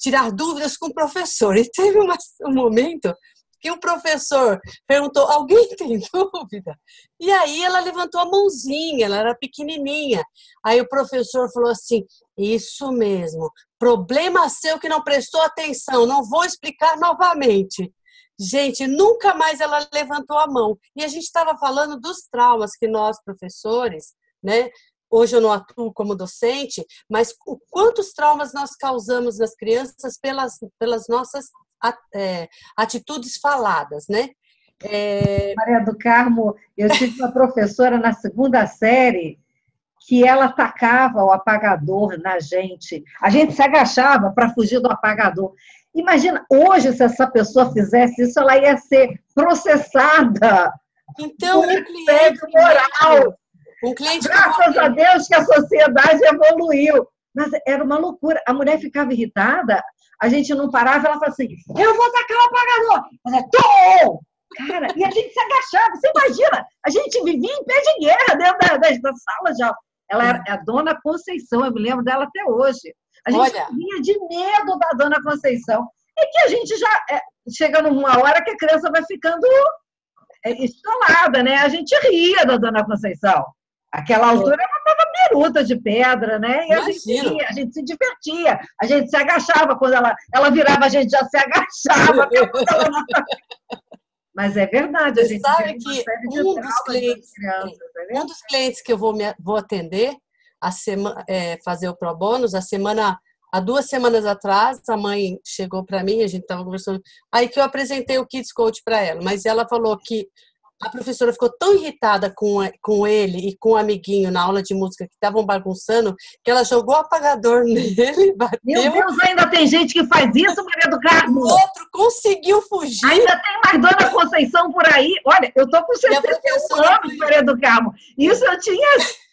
Tirar dúvidas com o professor. E teve uma, um momento que o professor perguntou: alguém tem dúvida? E aí ela levantou a mãozinha, ela era pequenininha. Aí o professor falou assim: Isso mesmo, problema seu que não prestou atenção, não vou explicar novamente. Gente, nunca mais ela levantou a mão. E a gente estava falando dos traumas que nós, professores, né? Hoje eu não atuo como docente, mas o quantos traumas nós causamos nas crianças pelas, pelas nossas atitudes faladas, né? É... Maria do Carmo, eu tive uma professora na segunda série que ela atacava o apagador na gente. A gente se agachava para fugir do apagador. Imagina, hoje, se essa pessoa fizesse isso, ela ia ser processada. Então, um cliente moral. Um cliente Graças a Deus que a sociedade evoluiu. Mas era uma loucura. A mulher ficava irritada, a gente não parava, ela falava assim: eu vou tacar o apagador. Eu Tô! Cara, e a gente se agachava. Você imagina, a gente vivia em pé de guerra dentro da, da, da sala já. Ela era a dona Conceição, eu me lembro dela até hoje. A gente Olha. vinha de medo da dona Conceição. É que a gente já é, chega numa hora que a criança vai ficando é, isolada, né? A gente ria da dona Conceição. Aquela altura ela peruta de pedra, né? E a gente, ia, a gente, se divertia, a gente se agachava quando ela, ela virava, a gente já se agachava. Mas é verdade, a gente sabe que um dos, clientes, crianças, tá um dos clientes que eu vou, me, vou atender, a semana, é, fazer o Pro Bônus, a semana Há duas semanas atrás, a mãe chegou para mim, a gente estava conversando, aí que eu apresentei o Kids Coach para ela, mas ela falou que a professora ficou tão irritada com, com ele e com o amiguinho na aula de música que estavam bagunçando que ela jogou o apagador nele, bateu. Meu Deus, ainda tem gente que faz isso, Maria do Carmo. O outro conseguiu fugir. Ainda tem mais Dona Conceição por aí. Olha, eu tô com 61 professora... anos, Maria do Carmo. Isso eu tinha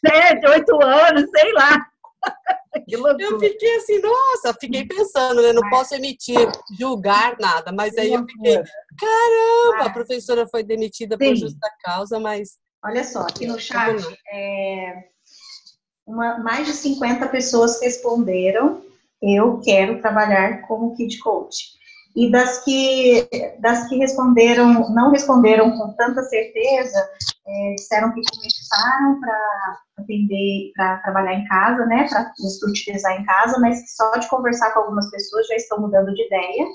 7, 8 anos, sei lá. eu fiquei assim, nossa, fiquei pensando, né? Não posso emitir, julgar nada, mas aí eu fiquei, caramba, a professora foi demitida Sim. por justa causa, mas. Olha só, aqui no chat, é, uma, mais de 50 pessoas responderam: eu quero trabalhar como Kid Coach. E das que, das que responderam, não responderam com tanta certeza, é, disseram que começaram para atender, para trabalhar em casa, né, para utilizar em casa, mas que só de conversar com algumas pessoas já estão mudando de ideia.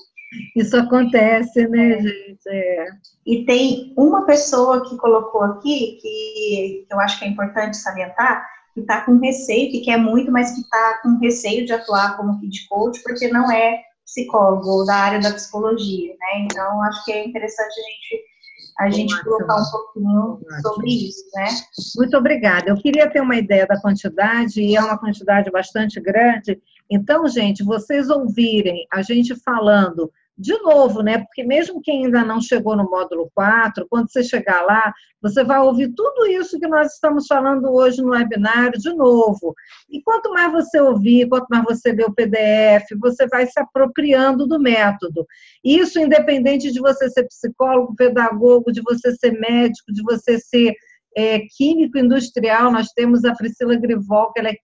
Isso acontece, né, é. gente? É. E tem uma pessoa que colocou aqui, que, que eu acho que é importante salientar, que está com receio, que quer muito, mas que está com receio de atuar como kid coach, porque não é psicólogo da área da psicologia, né? Então, acho que é interessante a gente a gente colocar um pouquinho sobre isso, né? Muito obrigada. Eu queria ter uma ideia da quantidade, e é uma quantidade bastante grande. Então, gente, vocês ouvirem a gente falando de novo, né? Porque mesmo quem ainda não chegou no módulo 4, quando você chegar lá, você vai ouvir tudo isso que nós estamos falando hoje no webinário de novo. E quanto mais você ouvir, quanto mais você ler o PDF, você vai se apropriando do método. Isso independente de você ser psicólogo, pedagogo, de você ser médico, de você ser é, químico industrial. Nós temos a Priscila Grivol, que ela é,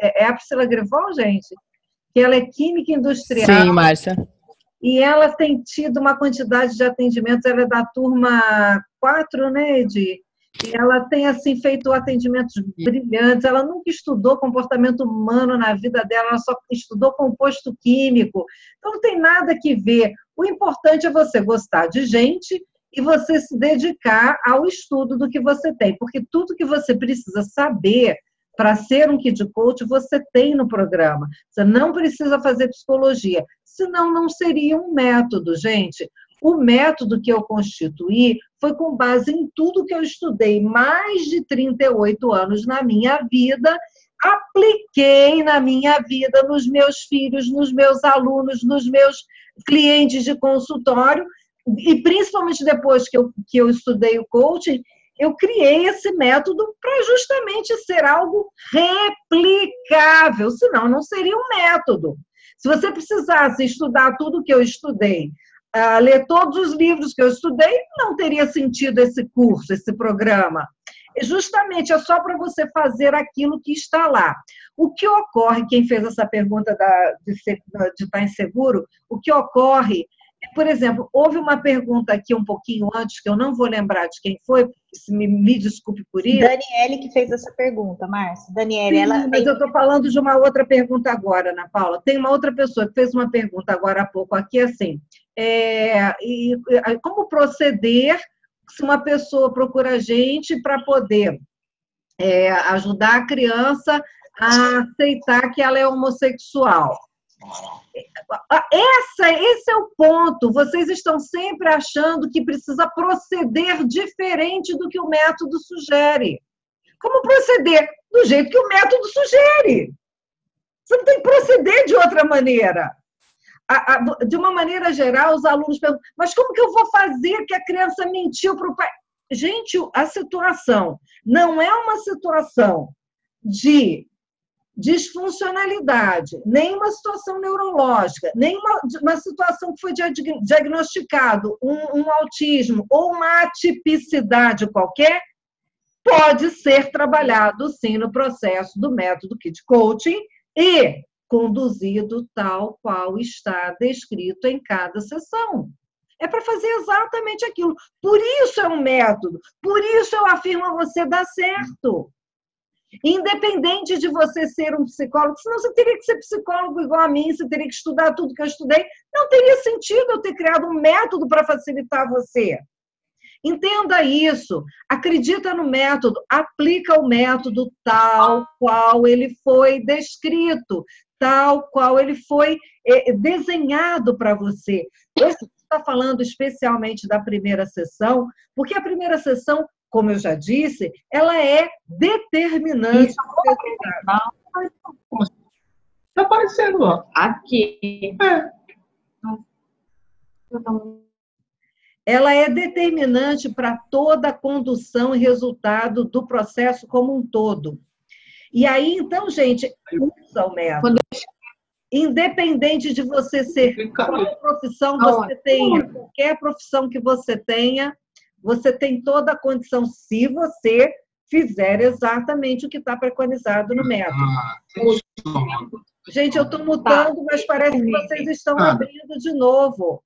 é, é a Priscila Grivol, gente? Que ela é química industrial. Sim, Márcia e ela tem tido uma quantidade de atendimentos, ela é da turma 4, né, Edi? E ela tem, assim, feito atendimentos brilhantes, ela nunca estudou comportamento humano na vida dela, ela só estudou composto químico, então não tem nada que ver. O importante é você gostar de gente e você se dedicar ao estudo do que você tem, porque tudo que você precisa saber para ser um kid coach, você tem no programa. Você não precisa fazer psicologia senão não seria um método, gente. O método que eu constituí foi com base em tudo que eu estudei mais de 38 anos na minha vida, apliquei na minha vida, nos meus filhos, nos meus alunos, nos meus clientes de consultório, e principalmente depois que eu, que eu estudei o coaching, eu criei esse método para justamente ser algo replicável, senão não seria um método. Se você precisasse estudar tudo que eu estudei, uh, ler todos os livros que eu estudei, não teria sentido esse curso, esse programa. Justamente é só para você fazer aquilo que está lá. O que ocorre, quem fez essa pergunta da, de, ser, de estar inseguro, o que ocorre por exemplo, houve uma pergunta aqui um pouquinho antes, que eu não vou lembrar de quem foi, me, me desculpe por isso. Daniele que fez essa pergunta, Márcia. Daniele, Sim, ela. Mas eu estou falando de uma outra pergunta agora, Ana Paula. Tem uma outra pessoa que fez uma pergunta agora há pouco aqui, assim. É, e, como proceder se uma pessoa procura a gente para poder é, ajudar a criança a aceitar que ela é homossexual? Essa, esse é o ponto. Vocês estão sempre achando que precisa proceder diferente do que o método sugere. Como proceder? Do jeito que o método sugere. Você não tem que proceder de outra maneira. De uma maneira geral, os alunos perguntam: mas como que eu vou fazer que a criança mentiu para o pai? Gente, a situação não é uma situação de disfuncionalidade, nem uma situação neurológica, nem uma, situação que foi diagnosticado um, um autismo ou uma atipicidade qualquer, pode ser trabalhado sim no processo do método Kid Coaching e conduzido tal qual está descrito em cada sessão. É para fazer exatamente aquilo. Por isso é um método, por isso eu afirmo a você dar certo. Independente de você ser um psicólogo, senão você teria que ser psicólogo igual a mim, você teria que estudar tudo que eu estudei. Não teria sentido eu ter criado um método para facilitar você. Entenda isso, acredita no método, aplica o método tal qual ele foi descrito, tal qual ele foi eh, desenhado para você. Eu está falando especialmente da primeira sessão, porque a primeira sessão como eu já disse, ela é determinante. Está aparecendo, ó. Aqui. É. Ela é determinante para toda a condução e resultado do processo como um todo. E aí, então, gente, usa o método. Independente de você ser qual profissão você tenha, qualquer profissão que você tenha, você tem toda a condição se você fizer exatamente o que está preconizado no método. Ah, Gente, eu estou mutando, mas parece que vocês estão ah. abrindo de novo.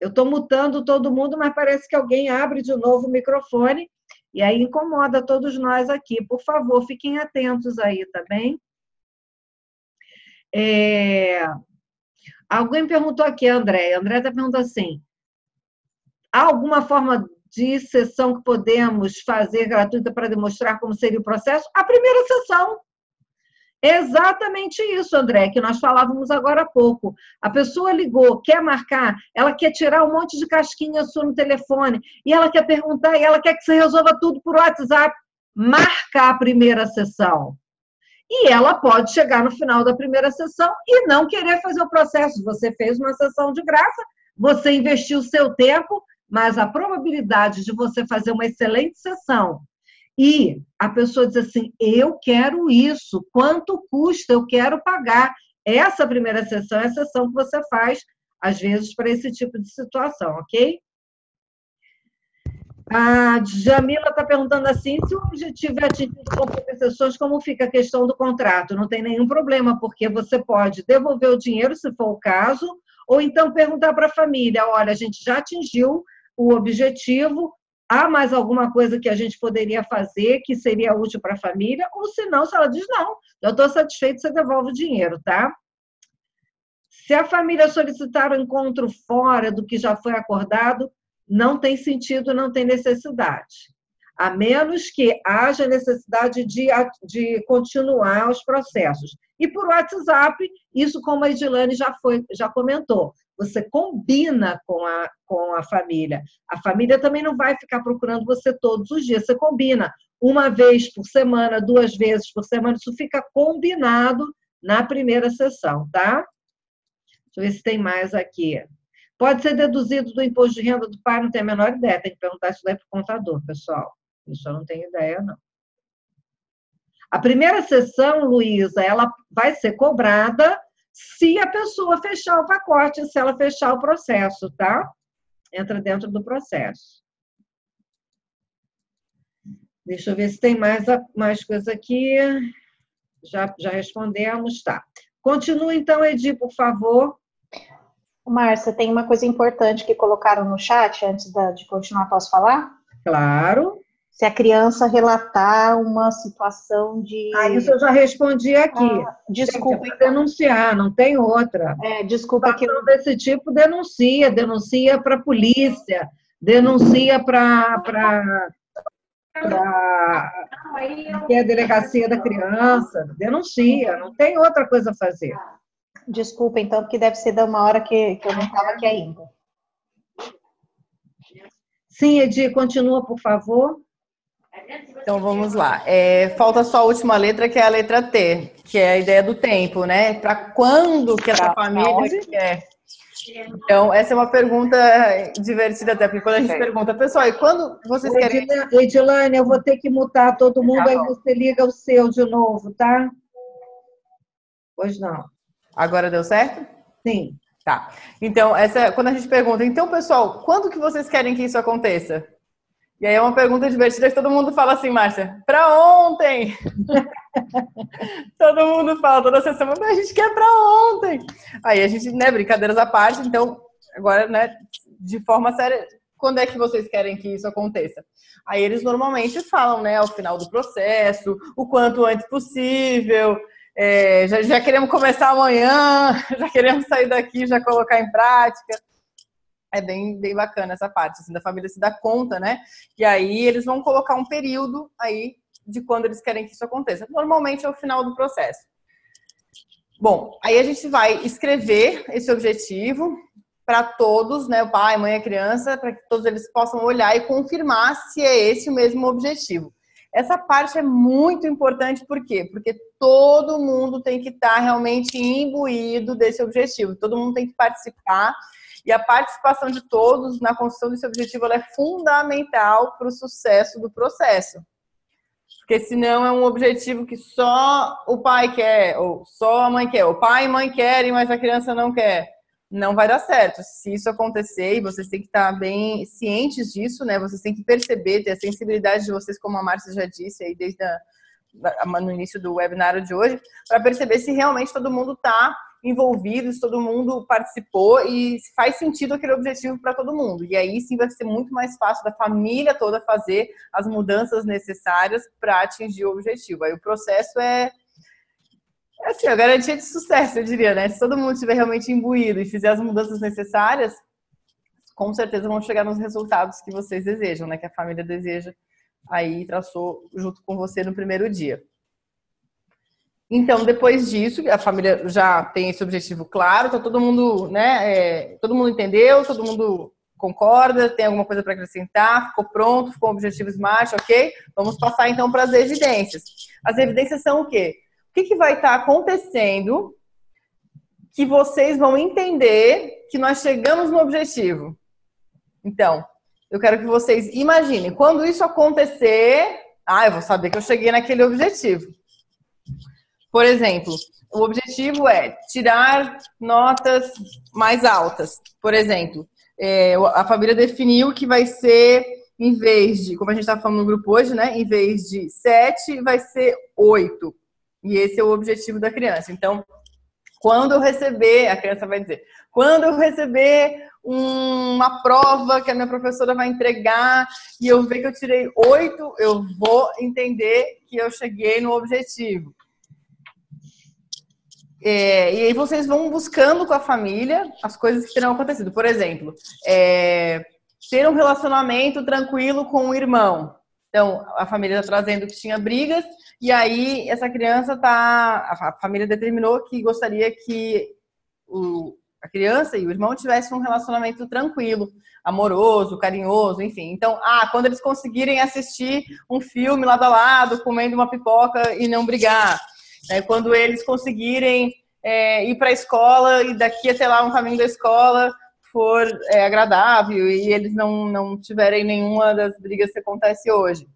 Eu estou mutando todo mundo, mas parece que alguém abre de novo o microfone e aí incomoda todos nós aqui. Por favor, fiquem atentos aí, tá bem? É... Alguém perguntou aqui, André. André está perguntando assim: Há alguma forma de sessão que podemos fazer gratuita para demonstrar como seria o processo? A primeira sessão. Exatamente isso, André, que nós falávamos agora há pouco. A pessoa ligou, quer marcar, ela quer tirar um monte de casquinha sua no telefone, e ela quer perguntar, e ela quer que você resolva tudo por WhatsApp. Marca a primeira sessão. E ela pode chegar no final da primeira sessão e não querer fazer o processo. Você fez uma sessão de graça, você investiu seu tempo, mas a probabilidade de você fazer uma excelente sessão e a pessoa diz assim: eu quero isso, quanto custa, eu quero pagar. Essa primeira sessão é a sessão que você faz, às vezes, para esse tipo de situação, ok? A Jamila está perguntando assim: se o objetivo é com poucas sessões, como fica a questão do contrato? Não tem nenhum problema, porque você pode devolver o dinheiro, se for o caso, ou então perguntar para a família: olha, a gente já atingiu o objetivo, há mais alguma coisa que a gente poderia fazer que seria útil para a família, ou se não, se ela diz não, eu estou satisfeito, você devolve o dinheiro, tá? Se a família solicitar um encontro fora do que já foi acordado, não tem sentido, não tem necessidade. A menos que haja necessidade de, de continuar os processos. E por WhatsApp, isso como a Edilane já, foi, já comentou, você combina com a, com a família. A família também não vai ficar procurando você todos os dias, você combina uma vez por semana, duas vezes por semana, isso fica combinado na primeira sessão, tá? Deixa eu ver se tem mais aqui. Pode ser deduzido do imposto de renda do pai, não tenho a menor ideia. Tem que perguntar isso daí para o contador, pessoal. Isso eu não tenho ideia, não. A primeira sessão, Luísa, ela vai ser cobrada se a pessoa fechar o pacote, se ela fechar o processo, tá? Entra dentro do processo. Deixa eu ver se tem mais, mais coisa aqui. Já, já respondemos, tá. Continua então, Edi, por favor. Márcia, tem uma coisa importante que colocaram no chat antes de continuar, posso falar? Claro. Se a criança relatar uma situação de. Ah, isso eu já respondi aqui. Ah, desculpa. Tem que denunciar, não tem outra. É, desculpa que. Eu... desse tipo denuncia, denuncia para a polícia, denuncia para que é a delegacia da criança, denuncia, não tem outra coisa a fazer. Desculpa, então, porque deve ser da uma hora que, que eu não estava aqui ainda. Sim, Edi, continua, por favor. Então vamos lá. É, falta só a última letra, que é a letra T, que é a ideia do tempo, né? Para quando que essa família quer então, essa é uma pergunta divertida até, porque quando a gente é. pergunta, pessoal, e quando vocês querem... Edilane, eu vou ter que mutar todo mundo, tá aí você liga o seu de novo, tá? Pois não. Agora deu certo? Sim. Tá. Então, essa, quando a gente pergunta, então, pessoal, quando que vocês querem que isso aconteça? E aí é uma pergunta divertida que todo mundo fala assim, Márcia, para ontem! todo mundo fala, toda sessão, a gente quer para ontem! Aí a gente, né, brincadeiras à parte, então, agora, né, de forma séria, quando é que vocês querem que isso aconteça? Aí eles normalmente falam, né, ao final do processo, o quanto antes possível, é, já, já queremos começar amanhã, já queremos sair daqui, já colocar em prática é bem, bem bacana essa parte, assim, da família se dar conta, né? E aí eles vão colocar um período aí de quando eles querem que isso aconteça. Normalmente é o final do processo. Bom, aí a gente vai escrever esse objetivo para todos, né, o pai, mãe a criança, para que todos eles possam olhar e confirmar se é esse o mesmo objetivo. Essa parte é muito importante, por quê? Porque todo mundo tem que estar tá realmente imbuído desse objetivo, todo mundo tem que participar e a participação de todos na construção desse objetivo é fundamental para o sucesso do processo. Porque senão é um objetivo que só o pai quer, ou só a mãe quer. O pai e mãe querem, mas a criança não quer. Não vai dar certo. Se isso acontecer, e vocês têm que estar bem cientes disso, né? Vocês têm que perceber, ter a sensibilidade de vocês, como a Márcia já disse aí desde a, no início do webinário de hoje, para perceber se realmente todo mundo está envolvidos, todo mundo participou e faz sentido aquele objetivo para todo mundo. E aí sim vai ser muito mais fácil da família toda fazer as mudanças necessárias para atingir o objetivo. Aí o processo é, é assim, a garantia de sucesso, eu diria, né? Se todo mundo estiver realmente imbuído e fizer as mudanças necessárias, com certeza vão chegar nos resultados que vocês desejam, né? Que a família deseja aí traçou junto com você no primeiro dia. Então, depois disso, a família já tem esse objetivo claro, tá todo mundo, né? É, todo mundo entendeu, todo mundo concorda, tem alguma coisa para acrescentar, ficou pronto, ficou um objetivo SMART, ok? Vamos passar então para as evidências. As evidências são o quê? O que, que vai estar tá acontecendo que vocês vão entender que nós chegamos no objetivo? Então, eu quero que vocês imaginem, quando isso acontecer, ah, eu vou saber que eu cheguei naquele objetivo. Por exemplo, o objetivo é tirar notas mais altas. Por exemplo, é, a família definiu que vai ser, em vez de, como a gente está falando no grupo hoje, né? Em vez de 7, vai ser 8. E esse é o objetivo da criança. Então, quando eu receber, a criança vai dizer, quando eu receber uma prova que a minha professora vai entregar e eu ver que eu tirei oito, eu vou entender que eu cheguei no objetivo. É, e aí vocês vão buscando com a família as coisas que terão acontecido. Por exemplo, é, ter um relacionamento tranquilo com o irmão. Então, a família está trazendo que tinha brigas, e aí essa criança tá. A família determinou que gostaria que o, a criança e o irmão tivessem um relacionamento tranquilo, amoroso, carinhoso, enfim. Então, ah, quando eles conseguirem assistir um filme lado a lado, comendo uma pipoca e não brigar né? Quando eles conseguirem é, ir para a escola e daqui até lá um caminho da escola for é, agradável e eles não, não tiverem nenhuma das brigas que acontece hoje.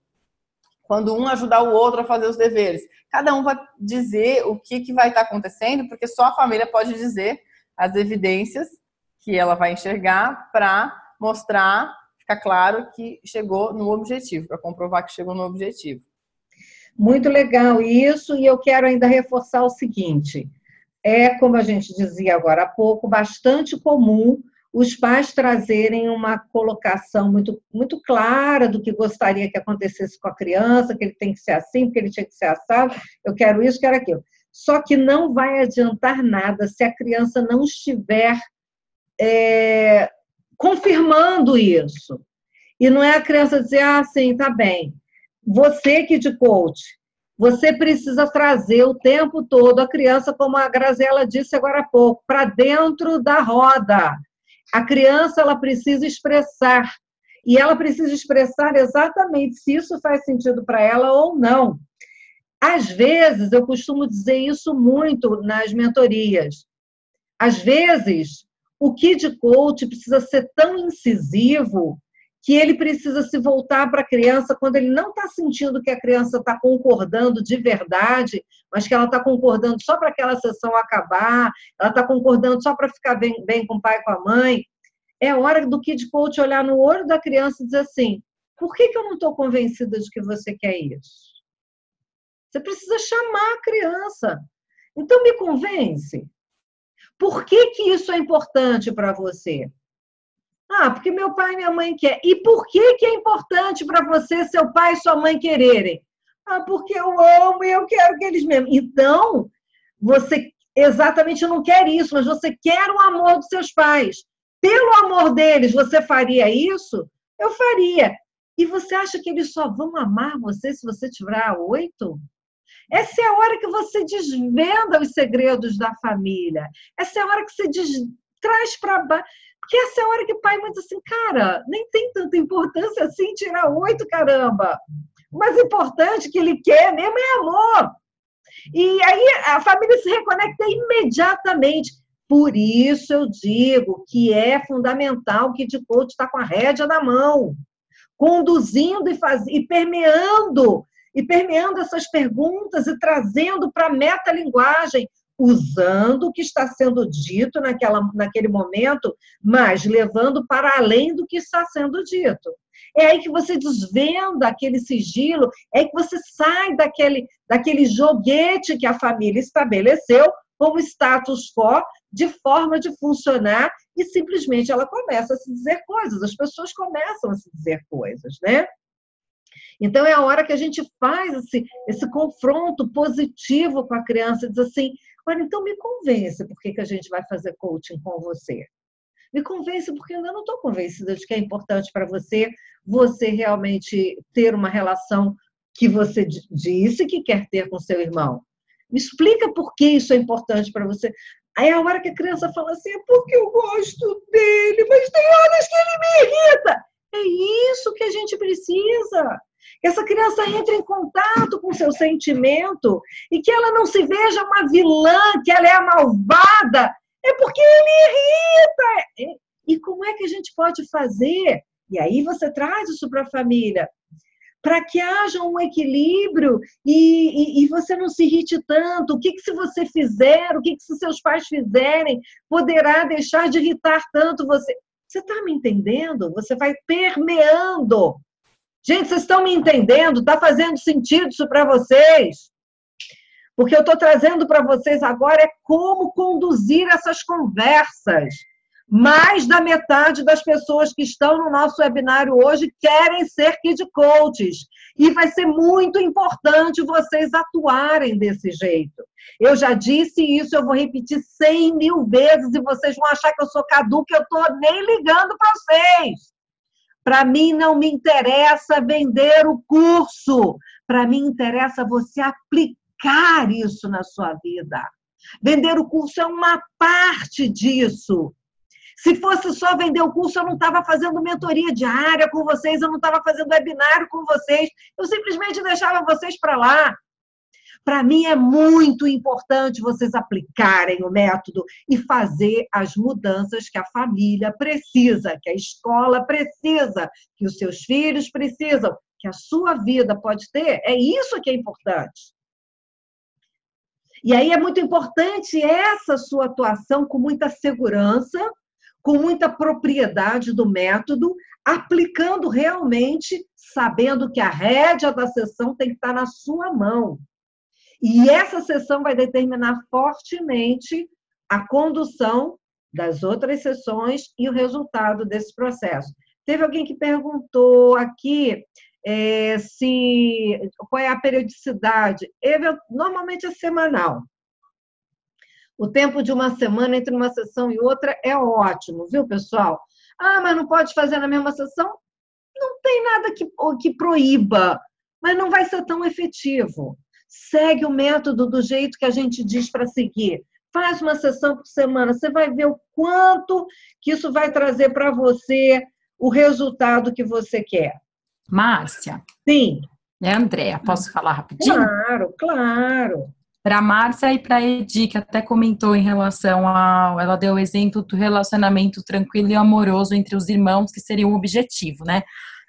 Quando um ajudar o outro a fazer os deveres. Cada um vai dizer o que, que vai estar acontecendo, porque só a família pode dizer as evidências que ela vai enxergar para mostrar, ficar claro que chegou no objetivo, para comprovar que chegou no objetivo. Muito legal isso, e eu quero ainda reforçar o seguinte: é, como a gente dizia agora há pouco, bastante comum os pais trazerem uma colocação muito, muito clara do que gostaria que acontecesse com a criança, que ele tem que ser assim, que ele tinha que ser assado, eu quero isso, quero aquilo. Só que não vai adiantar nada se a criança não estiver é, confirmando isso. E não é a criança dizer, ah, sim, tá bem. Você que de coach, você precisa trazer o tempo todo a criança, como a Graziela disse agora há pouco, para dentro da roda. A criança ela precisa expressar e ela precisa expressar exatamente se isso faz sentido para ela ou não. Às vezes, eu costumo dizer isso muito nas mentorias. Às vezes, o Kid Coach precisa ser tão incisivo que ele precisa se voltar para a criança quando ele não está sentindo que a criança está concordando de verdade, mas que ela está concordando só para aquela sessão acabar, ela está concordando só para ficar bem, bem com o pai e com a mãe. É hora do Kid Coach olhar no olho da criança e dizer assim: por que, que eu não estou convencida de que você quer isso? Você precisa chamar a criança. Então, me convence. Por que, que isso é importante para você? Ah, porque meu pai e minha mãe querem. E por que, que é importante para você seu pai e sua mãe quererem? Ah, porque eu amo e eu quero que eles mesmos. Então, você exatamente não quer isso, mas você quer o amor dos seus pais. Pelo amor deles, você faria isso? Eu faria. E você acha que eles só vão amar você se você tiver oito? Essa é a hora que você desvenda os segredos da família. Essa é a hora que você des... traz para baixo porque essa é a hora que o pai diz assim, cara, nem tem tanta importância assim tirar oito, caramba. O mais importante que ele quer mesmo é amor. E aí a família se reconecta imediatamente. Por isso eu digo que é fundamental que de coach está com a rédea na mão, conduzindo e, faz... e permeando, e permeando essas perguntas e trazendo para a metalinguagem usando o que está sendo dito naquela, naquele momento, mas levando para além do que está sendo dito. É aí que você desvenda aquele sigilo, é aí que você sai daquele, daquele joguete que a família estabeleceu como status quo, de forma de funcionar, e simplesmente ela começa a se dizer coisas, as pessoas começam a se dizer coisas, né? Então é a hora que a gente faz esse, esse confronto positivo com a criança, diz assim, Olha, então me convence por que, a gente vai fazer coaching com você. Me convence porque eu ainda não estou convencida de que é importante para você você realmente ter uma relação que você disse que quer ter com seu irmão. Me explica por que isso é importante para você. Aí é a hora que a criança fala assim, é porque eu gosto dele, mas tem horas que ele me irrita. É isso que a gente precisa que essa criança entre em contato com seu sentimento e que ela não se veja uma vilã, que ela é a malvada, é porque ele irrita. E como é que a gente pode fazer? E aí você traz isso para a família, para que haja um equilíbrio e, e, e, você não se irrite tanto. O que, que se você fizer, o que, que se seus pais fizerem, poderá deixar de irritar tanto você? Você está me entendendo? Você vai permeando Gente, vocês estão me entendendo? Está fazendo sentido isso para vocês? Porque eu estou trazendo para vocês agora é como conduzir essas conversas. Mais da metade das pessoas que estão no nosso webinário hoje querem ser kid coaches. E vai ser muito importante vocês atuarem desse jeito. Eu já disse isso, eu vou repetir 100 mil vezes e vocês vão achar que eu sou caduca, eu estou nem ligando para vocês. Para mim não me interessa vender o curso. Para mim interessa você aplicar isso na sua vida. Vender o curso é uma parte disso. Se fosse só vender o curso, eu não estava fazendo mentoria diária com vocês, eu não estava fazendo webinário com vocês, eu simplesmente deixava vocês para lá. Para mim é muito importante vocês aplicarem o método e fazer as mudanças que a família precisa, que a escola precisa, que os seus filhos precisam, que a sua vida pode ter. É isso que é importante. E aí é muito importante essa sua atuação com muita segurança, com muita propriedade do método, aplicando realmente, sabendo que a rédea da sessão tem que estar na sua mão. E essa sessão vai determinar fortemente a condução das outras sessões e o resultado desse processo. Teve alguém que perguntou aqui é, se qual é a periodicidade. Normalmente é semanal. O tempo de uma semana entre uma sessão e outra é ótimo, viu, pessoal? Ah, mas não pode fazer na mesma sessão? Não tem nada que, que proíba, mas não vai ser tão efetivo. Segue o método do jeito que a gente diz para seguir. Faz uma sessão por semana, você vai ver o quanto que isso vai trazer para você o resultado que você quer. Márcia. Sim. É Andréa, posso falar rapidinho? Claro, claro. Para a Márcia e para a Edi, que até comentou em relação ao. Ela deu o exemplo do relacionamento tranquilo e amoroso entre os irmãos, que seria o objetivo, né?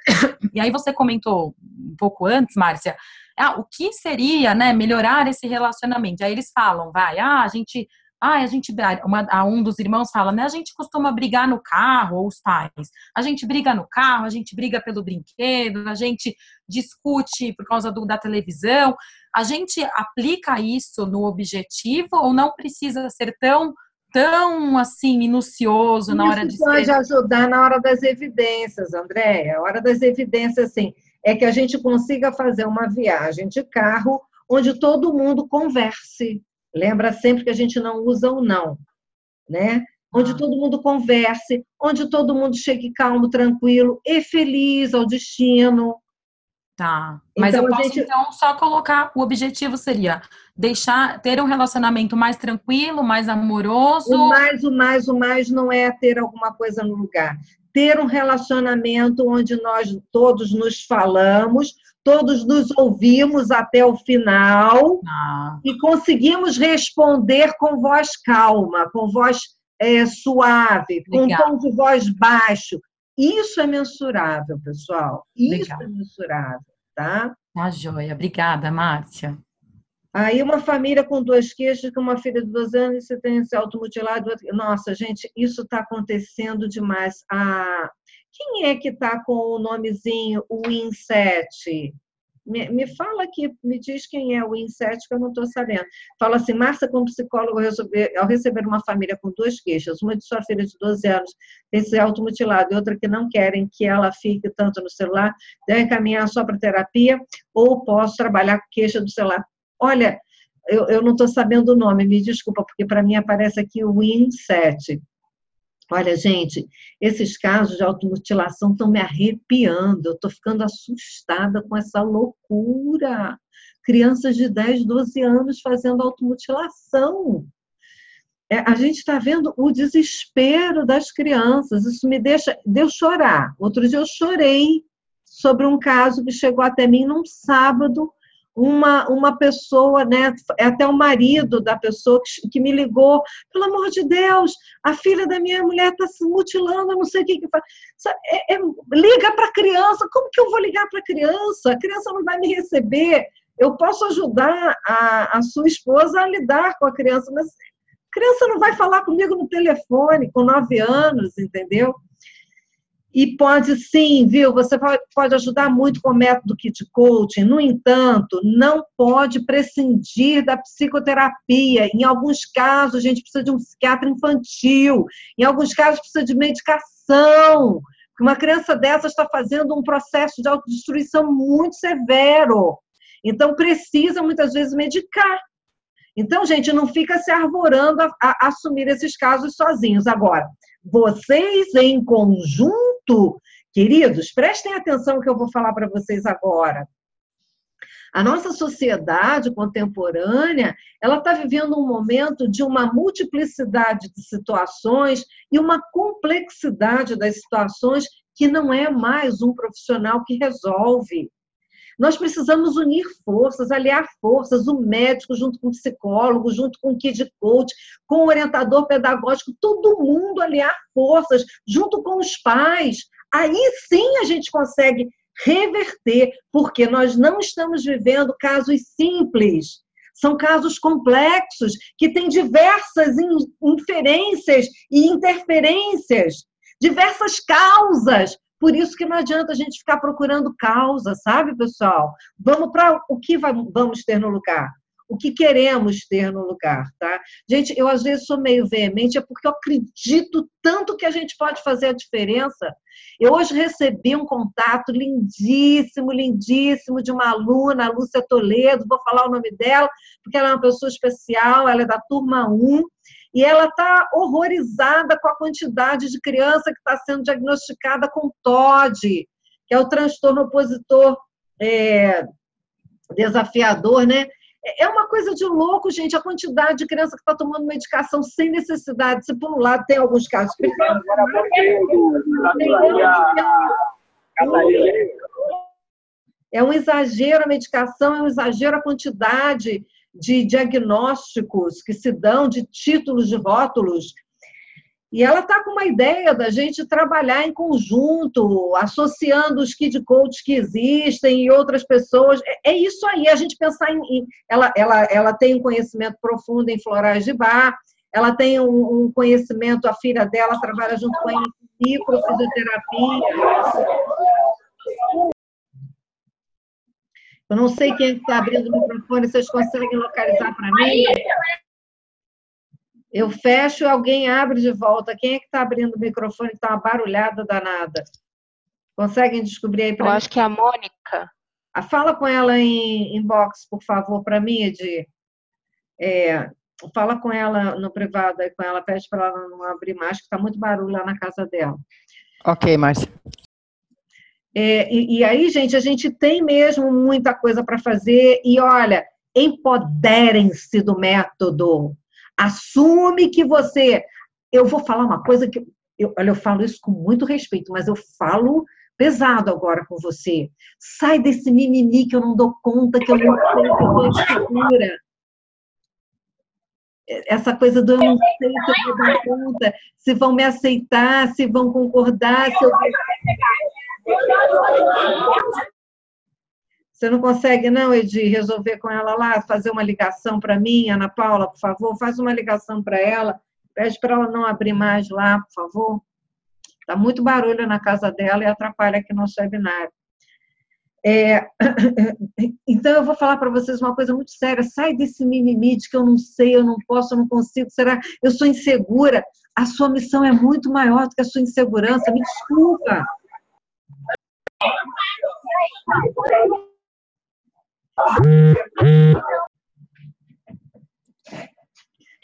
E aí você comentou um pouco antes, Márcia, ah, o que seria, né, melhorar esse relacionamento? Aí eles falam, vai, ah, a gente ah, a gente, uma, um dos irmãos fala, né? A gente costuma brigar no carro, ou os pais. A gente briga no carro, a gente briga pelo brinquedo, a gente discute por causa do, da televisão. A gente aplica isso no objetivo ou não precisa ser tão tão assim minucioso na hora de pode ajudar na hora das evidências, Andréia. A hora das evidências, assim, é que a gente consiga fazer uma viagem de carro onde todo mundo converse, Lembra sempre que a gente não usa o não, né? Onde ah. todo mundo converse, onde todo mundo chegue calmo, tranquilo e feliz ao destino. Tá. Mas então, eu posso, gente... então, só colocar o objetivo seria deixar ter um relacionamento mais tranquilo, mais amoroso. O mais, o mais, o mais não é ter alguma coisa no lugar. Ter um relacionamento onde nós todos nos falamos, todos nos ouvimos até o final ah. e conseguimos responder com voz calma, com voz é, suave, Legal. com tom de voz baixo. Isso é mensurável, pessoal. Isso Legal. é mensurável, tá? Tá joia. Obrigada, Márcia. Aí uma família com duas queixas, com uma filha de 12 anos, você tem esse automutilado. Nossa, gente, isso está acontecendo demais. Ah, quem é que está com o nomezinho Win7? Me, me, fala aqui, me diz quem é o Win7, que eu não estou sabendo. Fala assim, Márcia, como psicólogo, ao receber uma família com duas queixas, uma de sua filha de 12 anos tem se automutilado e outra que não querem que ela fique tanto no celular, deve encaminhar só para terapia ou posso trabalhar com queixa do celular? Olha, eu, eu não estou sabendo o nome, me desculpa, porque para mim aparece aqui o Win7. Olha, gente, esses casos de automutilação estão me arrepiando, eu estou ficando assustada com essa loucura. Crianças de 10, 12 anos fazendo automutilação. É, a gente está vendo o desespero das crianças, isso me deixa. Deu chorar. Outro dia eu chorei sobre um caso que chegou até mim num sábado uma, uma pessoa, né, é até o marido da pessoa que, que me ligou, pelo amor de Deus, a filha da minha mulher está se mutilando, não sei o que que faz. É, é, liga para a criança, como que eu vou ligar para a criança? A criança não vai me receber. Eu posso ajudar a, a sua esposa a lidar com a criança, mas a criança não vai falar comigo no telefone com nove anos, entendeu? E pode sim, viu? Você pode ajudar muito com o método Kit Coaching. No entanto, não pode prescindir da psicoterapia. Em alguns casos, a gente precisa de um psiquiatra infantil. Em alguns casos, precisa de medicação. Uma criança dessa está fazendo um processo de autodestruição muito severo. Então, precisa muitas vezes medicar. Então, gente, não fica se arvorando a, a, a assumir esses casos sozinhos. Agora, vocês em conjunto, queridos, prestem atenção no que eu vou falar para vocês agora. A nossa sociedade contemporânea, ela está vivendo um momento de uma multiplicidade de situações e uma complexidade das situações que não é mais um profissional que resolve. Nós precisamos unir forças, aliar forças, o médico junto com o psicólogo, junto com o kid coach, com o orientador pedagógico, todo mundo aliar forças, junto com os pais. Aí sim a gente consegue reverter, porque nós não estamos vivendo casos simples. São casos complexos que têm diversas inferências e interferências, diversas causas por isso que não adianta a gente ficar procurando causa, sabe, pessoal? Vamos para o que vamos ter no lugar. O que queremos ter no lugar, tá? Gente, eu às vezes sou meio veemente, é porque eu acredito tanto que a gente pode fazer a diferença. Eu hoje recebi um contato lindíssimo, lindíssimo de uma aluna, Lúcia Toledo, vou falar o nome dela, porque ela é uma pessoa especial, ela é da turma 1, e ela está horrorizada com a quantidade de criança que está sendo diagnosticada com TOD, que é o transtorno opositor é, desafiador, né? É uma coisa de louco, gente, a quantidade de criança que está tomando medicação sem necessidade. Se por um lado tem alguns casos que é um exagero a medicação, é um exagero a quantidade de diagnósticos que se dão, de títulos, de rótulos. E ela está com uma ideia da gente trabalhar em conjunto, associando os kid coaches que existem e outras pessoas. É, é isso aí, a gente pensar em. em ela, ela, ela tem um conhecimento profundo em florais de bar, ela tem um, um conhecimento, a filha dela trabalha junto com a microfisioterapia. Eu não sei quem está abrindo o microfone, vocês conseguem localizar para mim? Eu fecho, alguém abre de volta. Quem é que está abrindo o microfone? Está uma barulhada danada. Conseguem descobrir aí para mim? Eu acho que é a Mônica. Ah, fala com ela em inbox, por favor, para mim, Edi. É, fala com ela no privado aí com ela, pede para ela não abrir mais, que está muito barulho lá na casa dela. Ok, Márcia. É, e, e, aí, gente, a gente tem mesmo muita coisa para fazer. E olha, empoderem-se do método. Assume que você. Eu vou falar uma coisa que. Eu, olha, eu falo isso com muito respeito, mas eu falo pesado agora com você. Sai desse mimimi que eu não dou conta, que eu não sei, que eu estou insegura. Essa coisa do eu não sei se eu vou dar conta, se vão me aceitar, se vão concordar, se eu você não consegue, não, Edi, resolver com ela lá, fazer uma ligação para mim, Ana Paula, por favor? Faz uma ligação para ela, pede para ela não abrir mais lá, por favor. Está muito barulho na casa dela e atrapalha aqui nosso webinário. É, então, eu vou falar para vocês uma coisa muito séria. Sai desse mimimi de que eu não sei, eu não posso, eu não consigo. Será? Eu sou insegura. A sua missão é muito maior do que a sua insegurança. Me desculpa.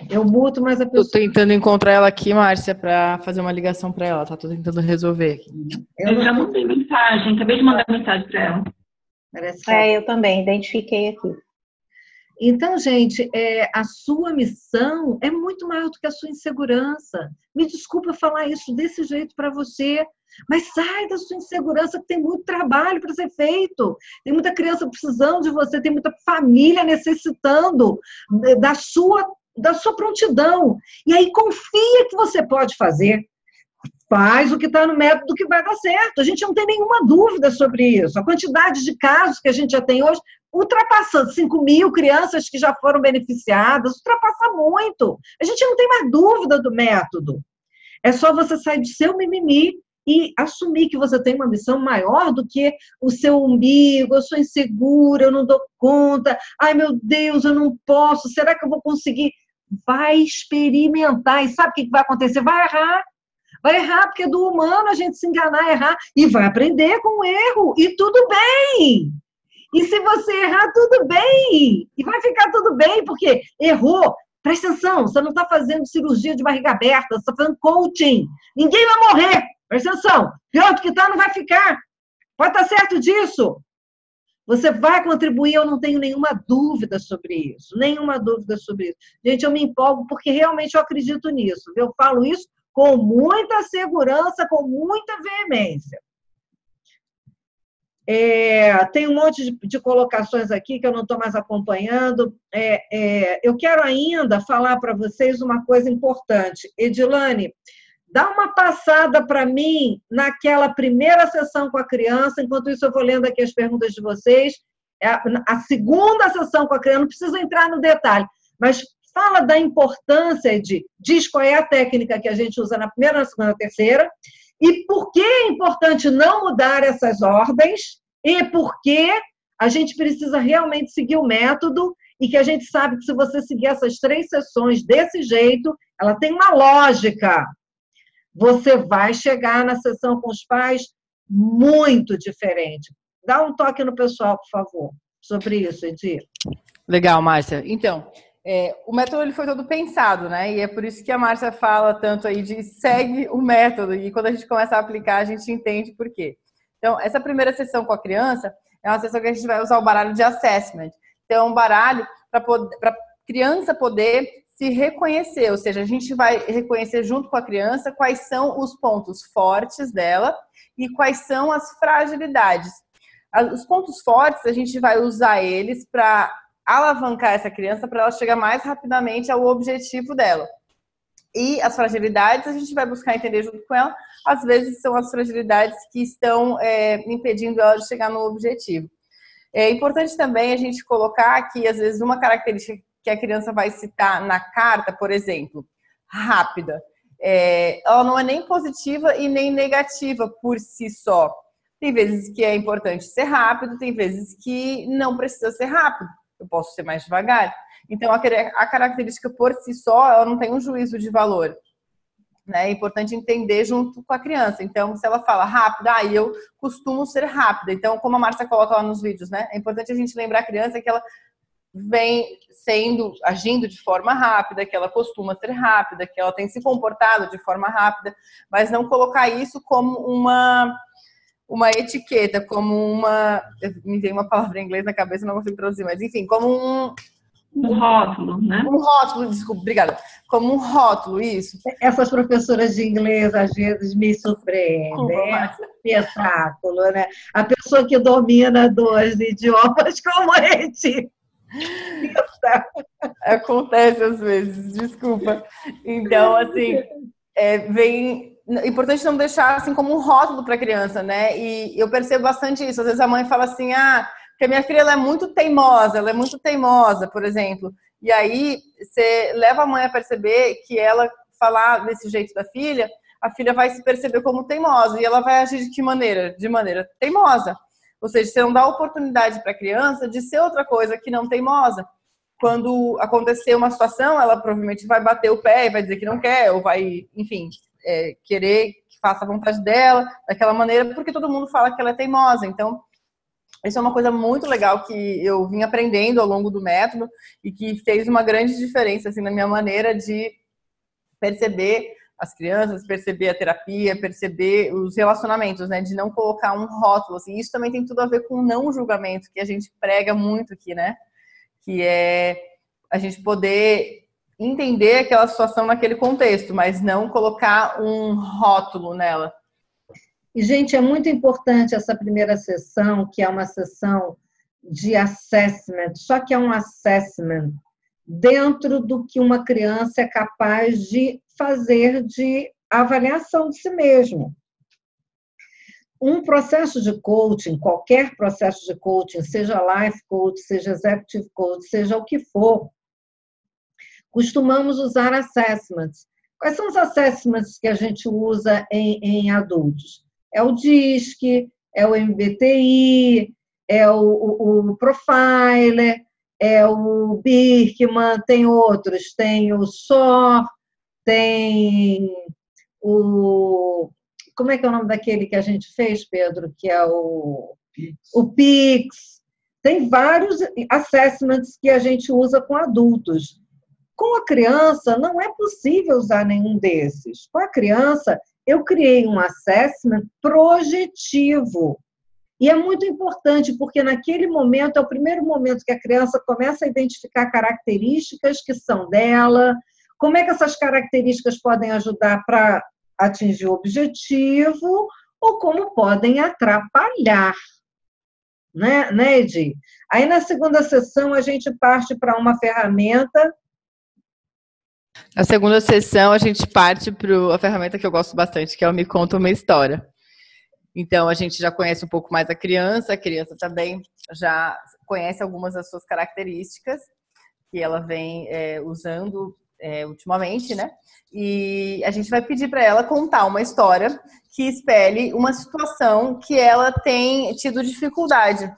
Eu muto, mas a pessoa. Tô tentando encontrar ela aqui, Márcia, para fazer uma ligação para ela. Tá? Tô tentando resolver aqui. Eu, eu já mandei mensagem, acabei de mandar mensagem para ela. É, eu também, identifiquei aqui. Então, gente, é, a sua missão é muito maior do que a sua insegurança. Me desculpa falar isso desse jeito para você, mas sai da sua insegurança, que tem muito trabalho para ser feito. Tem muita criança precisando de você, tem muita família necessitando da sua, da sua prontidão. E aí confia que você pode fazer. Faz o que está no método que vai dar certo. A gente não tem nenhuma dúvida sobre isso. A quantidade de casos que a gente já tem hoje, ultrapassando 5 mil crianças que já foram beneficiadas, ultrapassa muito. A gente não tem mais dúvida do método. É só você sair do seu mimimi e assumir que você tem uma missão maior do que o seu umbigo, eu sou insegura, eu não dou conta, ai meu Deus, eu não posso, será que eu vou conseguir? Vai experimentar e sabe o que vai acontecer? Vai errar. Vai errar, porque é do humano a gente se enganar, errar, e vai aprender com o erro, e tudo bem. E se você errar, tudo bem. E vai ficar tudo bem, porque errou. Presta atenção, você não está fazendo cirurgia de barriga aberta, você está fazendo coaching. Ninguém vai morrer. Presta atenção. Pior que está, não vai ficar. Pode estar tá certo disso. Você vai contribuir, eu não tenho nenhuma dúvida sobre isso. Nenhuma dúvida sobre isso. Gente, eu me empolgo porque realmente eu acredito nisso. Eu falo isso com muita segurança, com muita veemência. É, tem um monte de, de, colocações aqui que eu não estou mais acompanhando. É, é, eu quero ainda falar para vocês uma coisa importante. Edilane, dá uma passada para mim naquela primeira sessão com a criança, enquanto isso eu vou lendo aqui as perguntas de vocês. É a segunda sessão com a criança, não preciso entrar no detalhe, mas fala da importância de, diz qual é a técnica que a gente usa na primeira, na segunda, na terceira, e por que é importante não mudar essas ordens, e por que a gente precisa realmente seguir o método, e que a gente sabe que se você seguir essas três sessões desse jeito, ela tem uma lógica. Você vai chegar na sessão com os pais muito diferente. Dá um toque no pessoal, por favor, sobre isso, Edir. Legal, Márcia. Então, é, o método ele foi todo pensado, né? E é por isso que a Márcia fala tanto aí de segue o método. E quando a gente começa a aplicar, a gente entende por quê. Então, essa primeira sessão com a criança é uma sessão que a gente vai usar o baralho de assessment. Então, é um baralho para a criança poder se reconhecer, ou seja, a gente vai reconhecer junto com a criança quais são os pontos fortes dela e quais são as fragilidades. Os pontos fortes, a gente vai usar eles para alavancar essa criança para ela chegar mais rapidamente ao objetivo dela. E as fragilidades a gente vai buscar entender junto com ela. Às vezes são as fragilidades que estão é, impedindo ela de chegar no objetivo. É importante também a gente colocar que, às vezes, uma característica que a criança vai citar na carta, por exemplo, rápida, é, ela não é nem positiva e nem negativa por si só. Tem vezes que é importante ser rápido, tem vezes que não precisa ser rápido eu posso ser mais devagar. Então, a, característica por si só, ela não tem um juízo de valor. Né? É importante entender junto com a criança. Então, se ela fala rápida, ah, eu costumo ser rápida. Então, como a Marcia coloca lá nos vídeos, né? É importante a gente lembrar a criança que ela vem sendo, agindo de forma rápida, que ela costuma ser rápida, que ela tem se comportado de forma rápida, mas não colocar isso como uma uma etiqueta, como uma. Me veio uma palavra em inglês na cabeça, não consigo traduzir, mas enfim, como um. Um rótulo, né? Um rótulo, desculpa, obrigada. Como um rótulo, isso. Essas professoras de inglês, às vezes, me surpreendem. É um espetáculo, né? A pessoa que domina dois idiomas como esse. Acontece às vezes, desculpa. Então, assim, é, vem importante não deixar assim como um rótulo para a criança, né? E eu percebo bastante isso. Às vezes a mãe fala assim, ah, que a minha filha ela é muito teimosa, ela é muito teimosa, por exemplo. E aí você leva a mãe a perceber que ela falar desse jeito da filha, a filha vai se perceber como teimosa e ela vai agir de que maneira? De maneira teimosa. Ou seja, você não dá oportunidade para a criança de ser outra coisa que não teimosa. Quando acontecer uma situação, ela provavelmente vai bater o pé vai dizer que não quer, ou vai, enfim, é, querer que faça a vontade dela daquela maneira, porque todo mundo fala que ela é teimosa. Então, isso é uma coisa muito legal que eu vim aprendendo ao longo do método e que fez uma grande diferença assim, na minha maneira de perceber as crianças, perceber a terapia, perceber os relacionamentos, né? De não colocar um rótulo, assim. Isso também tem tudo a ver com o não julgamento, que a gente prega muito aqui, né? Que é a gente poder entender aquela situação naquele contexto, mas não colocar um rótulo nela. E, gente, é muito importante essa primeira sessão, que é uma sessão de assessment, só que é um assessment dentro do que uma criança é capaz de fazer de avaliação de si mesmo. Um processo de coaching, qualquer processo de coaching, seja life coach, seja executive coach, seja o que for, costumamos usar assessments. Quais são os assessments que a gente usa em, em adultos? É o DISC, é o MBTI, é o, o, o Profiler, é o Birkman, tem outros, tem o SOR, tem o. Como é que é o nome daquele que a gente fez, Pedro? Que é o, o PIX. Tem vários assessments que a gente usa com adultos. Com a criança, não é possível usar nenhum desses. Com a criança, eu criei um assessment projetivo. E é muito importante, porque naquele momento é o primeiro momento que a criança começa a identificar características que são dela, como é que essas características podem ajudar para atingir o objetivo ou como podem atrapalhar. né, né Edi? Aí na segunda sessão a gente parte para uma ferramenta. Na segunda sessão a gente parte para a ferramenta que eu gosto bastante, que é o Me Conta Uma História. Então a gente já conhece um pouco mais a criança, a criança também já conhece algumas das suas características que ela vem é, usando é, ultimamente, né? E a gente vai pedir para ela contar uma história que espelhe uma situação que ela tem tido dificuldade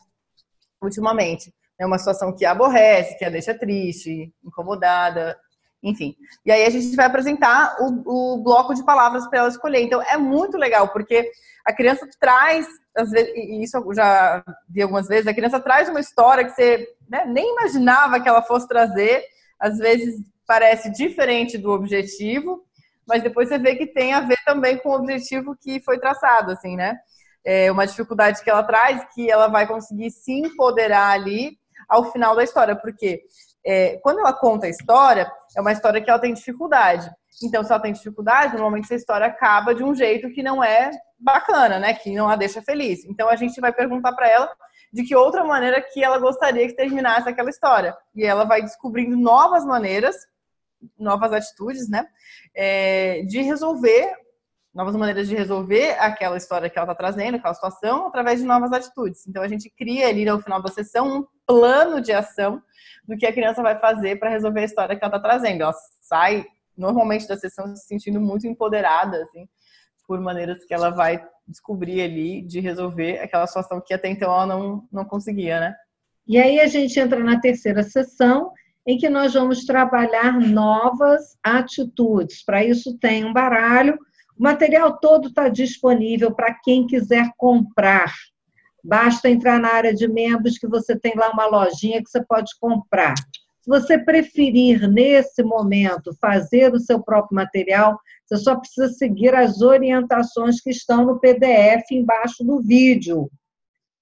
ultimamente. É uma situação que a aborrece, que a deixa triste, incomodada, enfim. E aí a gente vai apresentar o, o bloco de palavras para ela escolher. Então é muito legal, porque a criança traz, às vezes, e isso eu já vi algumas vezes, a criança traz uma história que você né, nem imaginava que ela fosse trazer, às vezes parece diferente do objetivo, mas depois você vê que tem a ver também com o objetivo que foi traçado, assim, né? É uma dificuldade que ela traz, que ela vai conseguir se empoderar ali ao final da história, porque é, quando ela conta a história, é uma história que ela tem dificuldade. Então, se ela tem dificuldade, normalmente essa história acaba de um jeito que não é bacana, né? Que não a deixa feliz. Então, a gente vai perguntar para ela de que outra maneira que ela gostaria que terminasse aquela história. E ela vai descobrindo novas maneiras, novas atitudes, né? É, de resolver, novas maneiras de resolver aquela história que ela está trazendo, aquela situação, através de novas atitudes. Então, a gente cria ali no final da sessão um plano de ação do que a criança vai fazer para resolver a história que ela está trazendo. Ela sai normalmente da sessão se sentindo muito empoderada, assim, por maneiras que ela vai descobrir ali de resolver aquela situação que até então ela não, não conseguia, né? E aí a gente entra na terceira sessão, em que nós vamos trabalhar novas atitudes. Para isso tem um baralho. O material todo está disponível para quem quiser comprar. Basta entrar na área de membros que você tem lá uma lojinha que você pode comprar. Se você preferir, nesse momento, fazer o seu próprio material, você só precisa seguir as orientações que estão no PDF embaixo do vídeo.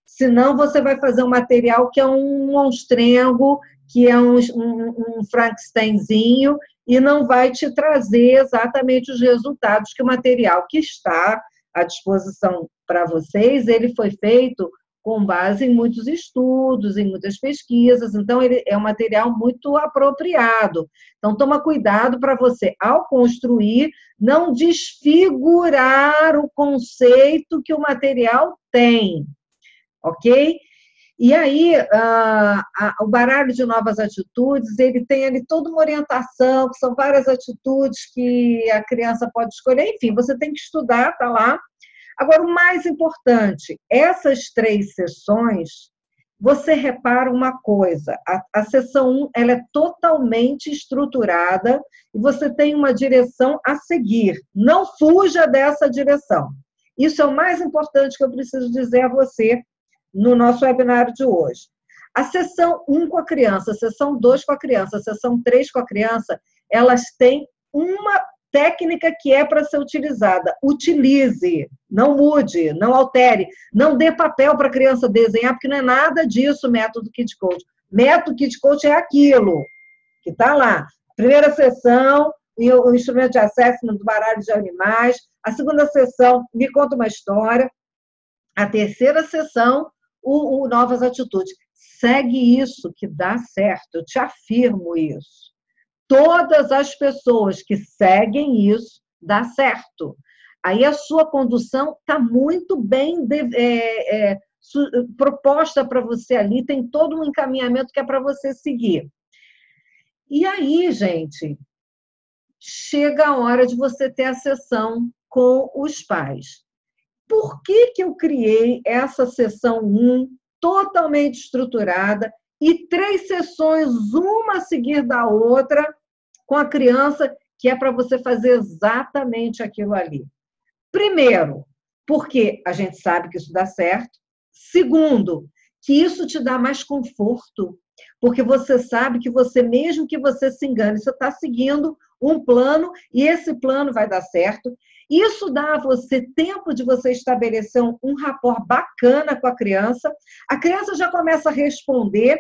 Senão, você vai fazer um material que é um monstrengo, que é um, um, um Frankensteinzinho, e não vai te trazer exatamente os resultados que o material que está à disposição para vocês, ele foi feito com base em muitos estudos, em muitas pesquisas, então ele é um material muito apropriado. Então toma cuidado para você ao construir não desfigurar o conceito que o material tem. OK? E aí, o baralho de novas atitudes, ele tem ali toda uma orientação, que são várias atitudes que a criança pode escolher. Enfim, você tem que estudar, tá lá. Agora, o mais importante, essas três sessões, você repara uma coisa, a, a sessão 1 ela é totalmente estruturada e você tem uma direção a seguir. Não fuja dessa direção. Isso é o mais importante que eu preciso dizer a você no nosso webinário de hoje. A sessão 1 com a criança, a sessão 2 com a criança, a sessão 3 com a criança, elas têm uma técnica que é para ser utilizada. Utilize, não mude, não altere, não dê papel para a criança desenhar, porque não é nada disso método Kid Coach. Método Kid Coach é aquilo que está lá. Primeira sessão, o instrumento de assessment do baralho de animais. A segunda sessão, me conta uma história. A terceira sessão, o, o Novas Atitudes. Segue isso que dá certo, eu te afirmo isso todas as pessoas que seguem isso, dá certo. Aí a sua condução está muito bem é, é, proposta para você ali, tem todo um encaminhamento que é para você seguir. E aí, gente, chega a hora de você ter a sessão com os pais. Por que, que eu criei essa sessão 1 totalmente estruturada e três sessões, uma a seguir da outra, com a criança, que é para você fazer exatamente aquilo ali. Primeiro, porque a gente sabe que isso dá certo. Segundo, que isso te dá mais conforto, porque você sabe que você, mesmo que você se engane, você está seguindo um plano e esse plano vai dar certo. Isso dá a você tempo de você estabelecer um, rapport bacana com a criança. A criança já começa a responder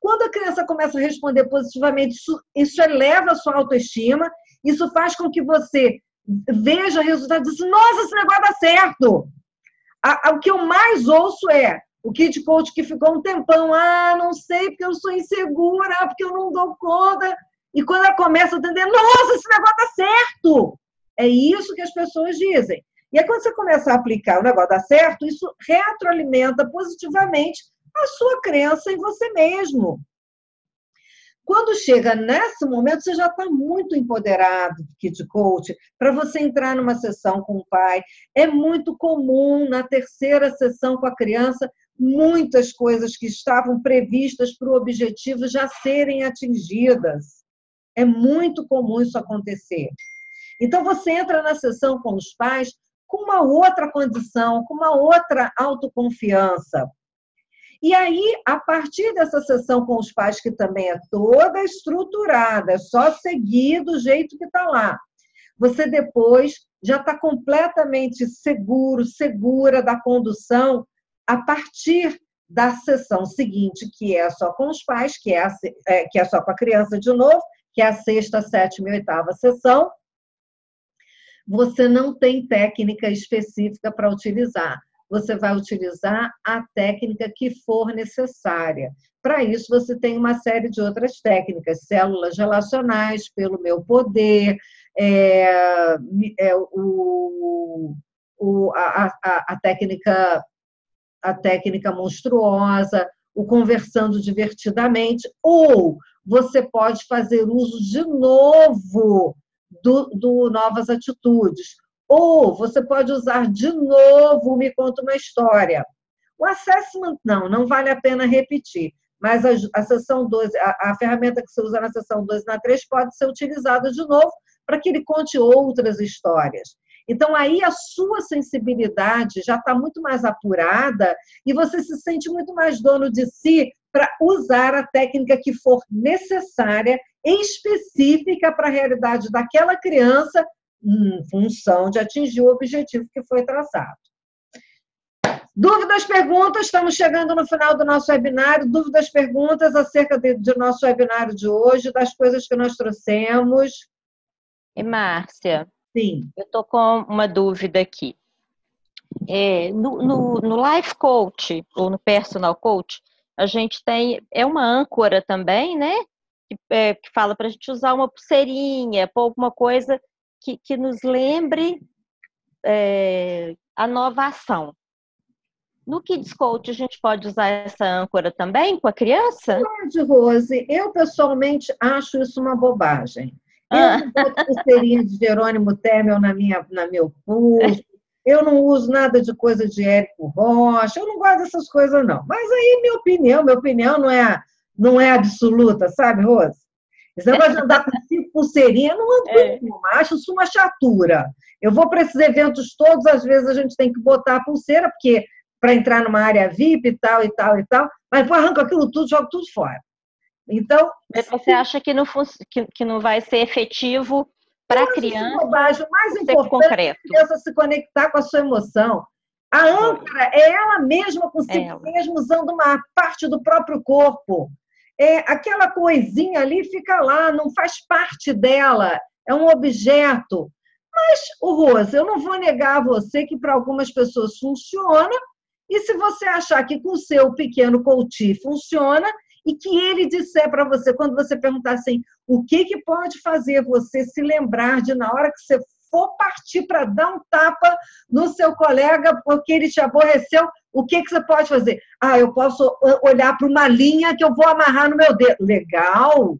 quando a criança começa a responder positivamente, isso, isso eleva a sua autoestima, isso faz com que você veja resultados e diz, nossa, esse negócio dá certo. A, a, o que eu mais ouço é, O Kid Coach que ficou um tempão, ah, não sei porque eu sou insegura, porque eu não dou conta. E quando ela começa a entender, nossa, esse negócio tá certo. É isso que as pessoas dizem. E aí, quando você começa a aplicar o negócio dar certo, isso retroalimenta positivamente a sua crença em você mesmo. Quando chega nesse momento, você já está muito empoderado, Kid Coach, para você entrar numa sessão com o pai. É muito comum, na terceira sessão com a criança, muitas coisas que estavam previstas para o objetivo já serem atingidas. É muito comum isso acontecer. Então, você entra na sessão com os pais com uma outra condição, com uma outra autoconfiança. E aí, a partir dessa sessão com os pais, que também é toda estruturada, é só seguir do jeito que está lá, você depois já está completamente seguro, segura da condução a partir da sessão seguinte, que é só com os pais, que é, a, é, que é só com a criança de novo, que é a sexta, sétima e oitava sessão, você não tem técnica específica para utilizar você vai utilizar a técnica que for necessária. Para isso, você tem uma série de outras técnicas, células relacionais, pelo meu poder, é, é, o, o, a, a, a, técnica a técnica monstruosa, o conversando divertidamente, ou você pode fazer uso de novo do, do novas atitudes, ou você pode usar de novo Me Conta uma História. O assessment, não, não vale a pena repetir. Mas a, a sessão 12, a, a, ferramenta que você usa na sessão 2 e na 3 pode ser utilizada de novo para que ele conte outras histórias. Então, aí a sua sensibilidade já está muito mais apurada e você se sente muito mais dono de si para usar a técnica que for necessária, específica para a realidade daquela criança em função de atingir o objetivo que foi traçado. Dúvidas, perguntas? Estamos chegando no final do nosso webinário. Dúvidas, perguntas acerca de, do nosso webinário de hoje, das coisas que nós trouxemos. E Márcia? Sim. Eu estou com uma dúvida aqui. É, no, no, no Life Coach ou no Personal Coach, a gente tem é uma âncora também, né? Que, é, que fala para a gente usar uma pulseirinha, pôr alguma coisa que, que nos lembre é, a nova ação. No Kids Coach, a gente pode usar essa âncora também com a criança? Pode, Rose. Eu, pessoalmente, acho isso uma bobagem. Eu ah. não boto pulseirinha de Jerônimo Temel na minha, na meu pulso. Eu não uso nada de coisa de Érico Rocha. Eu não gosto dessas coisas, não. Mas aí, minha opinião, minha opinião não é, não é absoluta, sabe, Rose? Esse negócio de andar com cinco pulseirinhas, não ando é. com acho isso uma chatura. Eu vou para esses eventos todos, às vezes a gente tem que botar a pulseira, porque para entrar numa área VIP e tal, e tal, e tal, mas depois arranco aquilo tudo, jogo tudo fora. Então. Mas você acha que não, que, que não vai ser efetivo para a criança? Bobagem. O mais importante concreto. é a criança se conectar com a sua emoção. A âncora é ela mesma consigo é mesmo, usando uma parte do próprio corpo é, aquela coisinha ali fica lá, não faz parte dela, é um objeto. Mas, o Rose, eu não vou negar a você que para algumas pessoas funciona, e se você achar que com o seu pequeno coach funciona, e que ele disser para você, quando você perguntar assim, o que, que pode fazer você se lembrar de, na hora que você for partir para dar um tapa no seu colega porque ele te aborreceu, o que, que você pode fazer? Ah, eu posso olhar para uma linha que eu vou amarrar no meu dedo. Legal,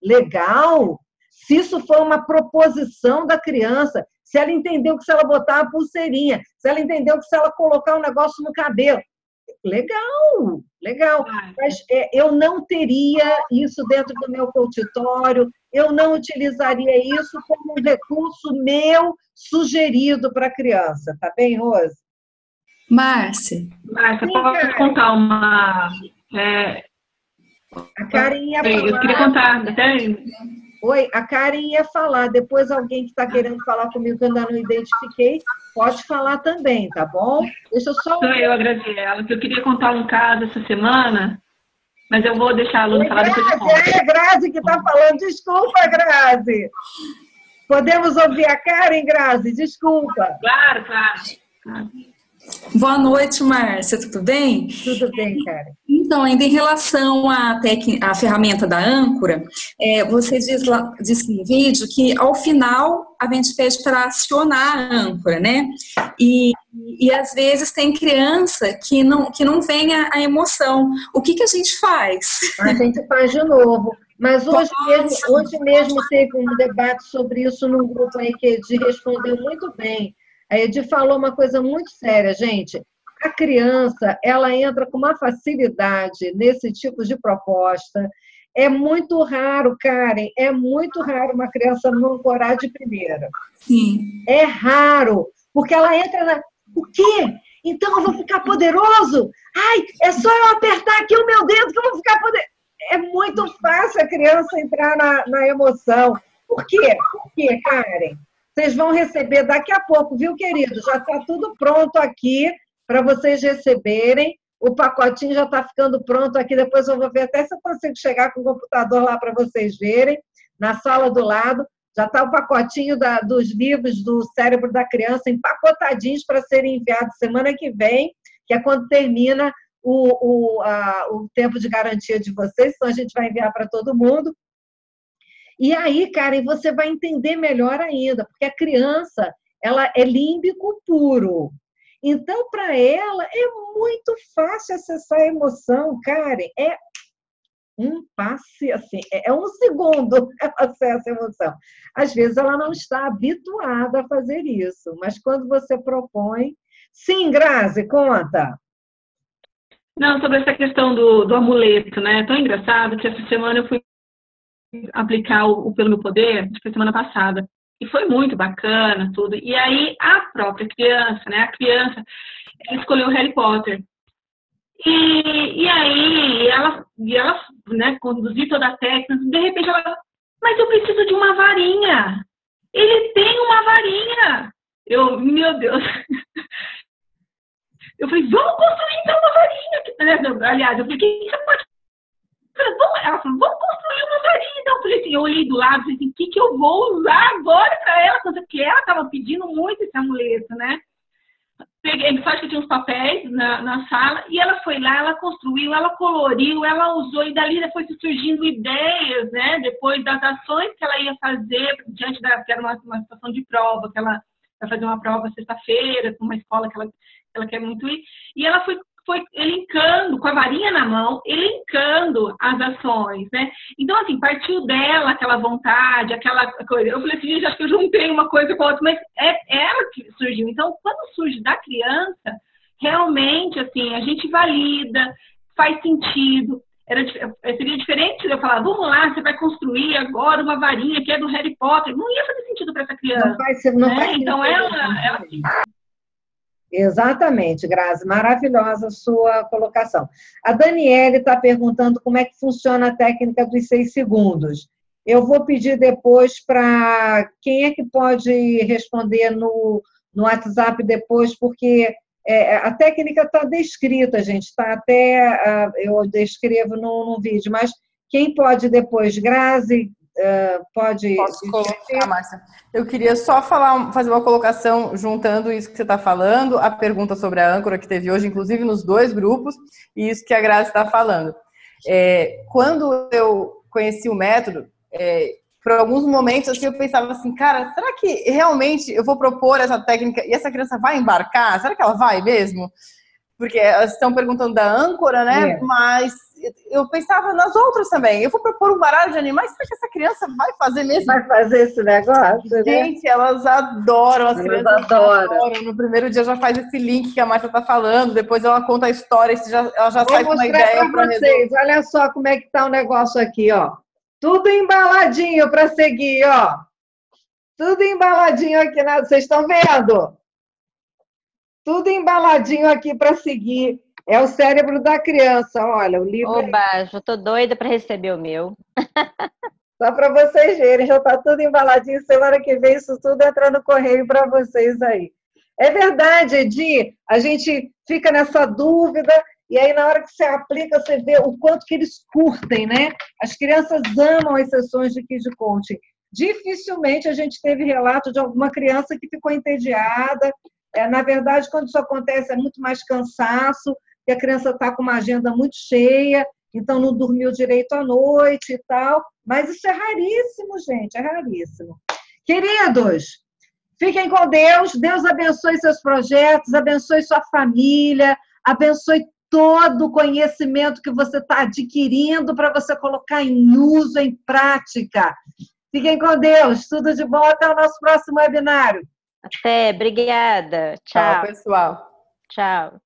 legal. Se isso for uma proposição da criança, se ela entendeu que se ela botar a pulseirinha, se ela entendeu que se ela colocar um negócio no cabelo, legal, legal. Mas é, eu não teria isso dentro do meu consultório, eu não utilizaria isso como um recurso meu sugerido para a criança, tá bem, Rose? Márcia. Márcia, posso contar uma. É... A Karen ia falar. Eu queria contar, até. Oi, a Karen ia falar. Depois alguém que está querendo falar comigo que eu ainda não identifiquei, pode falar também, tá bom? Deixa eu só. Sou eu, a Graziela, eu queria contar um caso essa semana mas eu vou deixar a Luna falar depois de É a Grazi que está falando. Desculpa, Grazi. Podemos ouvir a Karen, Grazi? Desculpa. Claro, claro. claro. Boa noite, Márcia, tudo bem? Tudo bem, cara. Então, ainda em relação à, à ferramenta da âncora, é, você diz, lá, diz no vídeo que ao final a gente pede para acionar a âncora, né? E, e às vezes tem criança que não, que não vem a, a emoção. O que, que a gente faz? A gente faz de novo. Mas hoje mesmo, hoje mesmo teve um debate sobre isso num grupo aí que respondeu muito bem. A Edi falou uma coisa muito séria, gente. A criança, ela entra com uma facilidade nesse tipo de proposta. É muito raro, Karen, é muito raro uma criança não ancorar de primeira. Sim. É raro, porque ela entra na. O quê? Então eu vou ficar poderoso? Ai, é só eu apertar aqui o meu dedo que eu vou ficar poderoso é muito fácil a criança entrar na, na emoção. Por quê? Por quê, Karen? Vocês vão receber daqui a pouco, viu, querido? Já está tudo pronto aqui para vocês receberem. O pacotinho já está ficando pronto aqui. Depois eu vou ver até se eu consigo chegar com o computador lá para vocês verem. Na sala do lado. Já está o pacotinho da, dos livros do cérebro da criança empacotadinhos para serem enviados semana que vem, que é quando termina o, o, a, o tempo de garantia de vocês, então a gente vai enviar para todo mundo. E aí, Karen, você vai entender melhor ainda, porque a criança ela é límbico puro. Então, para ela, é muito fácil acessar a emoção, Karen. É um passe, assim, é, é um segundo ela acessa a emoção. Às vezes ela não está habituada a fazer isso, mas quando você propõe. Sim, Grazi, conta. Não, sobre essa questão do, do amuleto, né? É tão engraçado que essa semana eu fui aplicar o, o Pelo Meu Poder, foi semana passada. E foi muito bacana, tudo. E aí, a própria criança, né? A criança, escolheu Harry Potter. E, e aí, ela, e ela né, conduziu toda a técnica, de repente ela, mas eu preciso de uma varinha. Ele tem uma varinha. Eu, meu Deus. Eu falei, vamos construir então uma varinha. Aliás, eu falei, que você pode ela falou, vamos construir uma varinha. Então, eu falei assim, eu olhei do lado, falei assim, o que, que eu vou usar agora para ela? Porque ela estava pedindo muito esse amuleto, né? Peguei, só que tinha uns papéis na, na sala, e ela foi lá, ela construiu, ela coloriu, ela usou, e dali foi surgindo ideias, né? Depois das ações que ela ia fazer diante da, que era uma, uma situação de prova, que ela vai fazer uma prova sexta-feira, com uma escola que ela ela quer muito ir. E ela foi, foi elencando, com a varinha na mão, elencando as ações, né? Então, assim, partiu dela aquela vontade, aquela coisa. Eu falei assim, gente, acho que eu juntei uma coisa com a outra, mas é ela que surgiu. Então, quando surge da criança, realmente, assim, a gente valida, faz sentido. Era, seria diferente de eu falar, vamos lá, você vai construir agora uma varinha que é do Harry Potter. Não ia fazer sentido para essa criança. Não ser, não né? vai então, ela, ela Exatamente, Grazi, maravilhosa sua colocação. A Daniele está perguntando como é que funciona a técnica dos seis segundos. Eu vou pedir depois para quem é que pode responder no, no WhatsApp depois, porque é, a técnica está descrita, gente, está até, uh, eu descrevo no, no vídeo, mas quem pode depois, Grazi, Uh, pode. Posso colocar, Márcia? Eu queria só falar, fazer uma colocação juntando isso que você está falando, a pergunta sobre a âncora que teve hoje, inclusive nos dois grupos, e isso que a Graça está falando. É, quando eu conheci o método, é, por alguns momentos assim, eu pensava assim, cara, será que realmente eu vou propor essa técnica e essa criança vai embarcar? Será que ela vai mesmo? Porque elas estão perguntando da âncora, né? É. Mas eu pensava nas outras também. Eu vou propor um baralho de animais, será que essa criança vai fazer mesmo? Vai fazer esse negócio? Né? Gente, elas adoram, as elas crianças adoram. adoram. No primeiro dia já faz esse link que a Márcia está falando, depois ela conta a história, já, ela já Vou sai com uma ideia para vocês. Olha só como é que tá o negócio aqui, ó. Tudo embaladinho para seguir, ó. Tudo embaladinho aqui, né? vocês estão vendo? Tudo embaladinho aqui para seguir. É o cérebro da criança, olha, o livro. Oba, é... já tô doida para receber o meu. Só para vocês verem, já está tudo embaladinho. Semana que vem isso tudo entra no correio para vocês aí. É verdade, Edi, a gente fica nessa dúvida e aí na hora que você aplica, você vê o quanto que eles curtem, né? As crianças amam as sessões de Kid Coaching. Dificilmente a gente teve relato de alguma criança que ficou entediada, É, na verdade, quando isso acontece, é muito mais cansaço, que a criança está com uma agenda muito cheia, então não dormiu direito à noite e tal. Mas isso é raríssimo, gente, é raríssimo. Queridos, fiquem com Deus, Deus abençoe seus projetos, abençoe sua família, abençoe todo o conhecimento que você está adquirindo para você colocar em uso, em prática. Fiquem com Deus, tudo de bom, até o nosso próximo webinário. Até, obrigada. Tchau, Tchau pessoal. Tchau.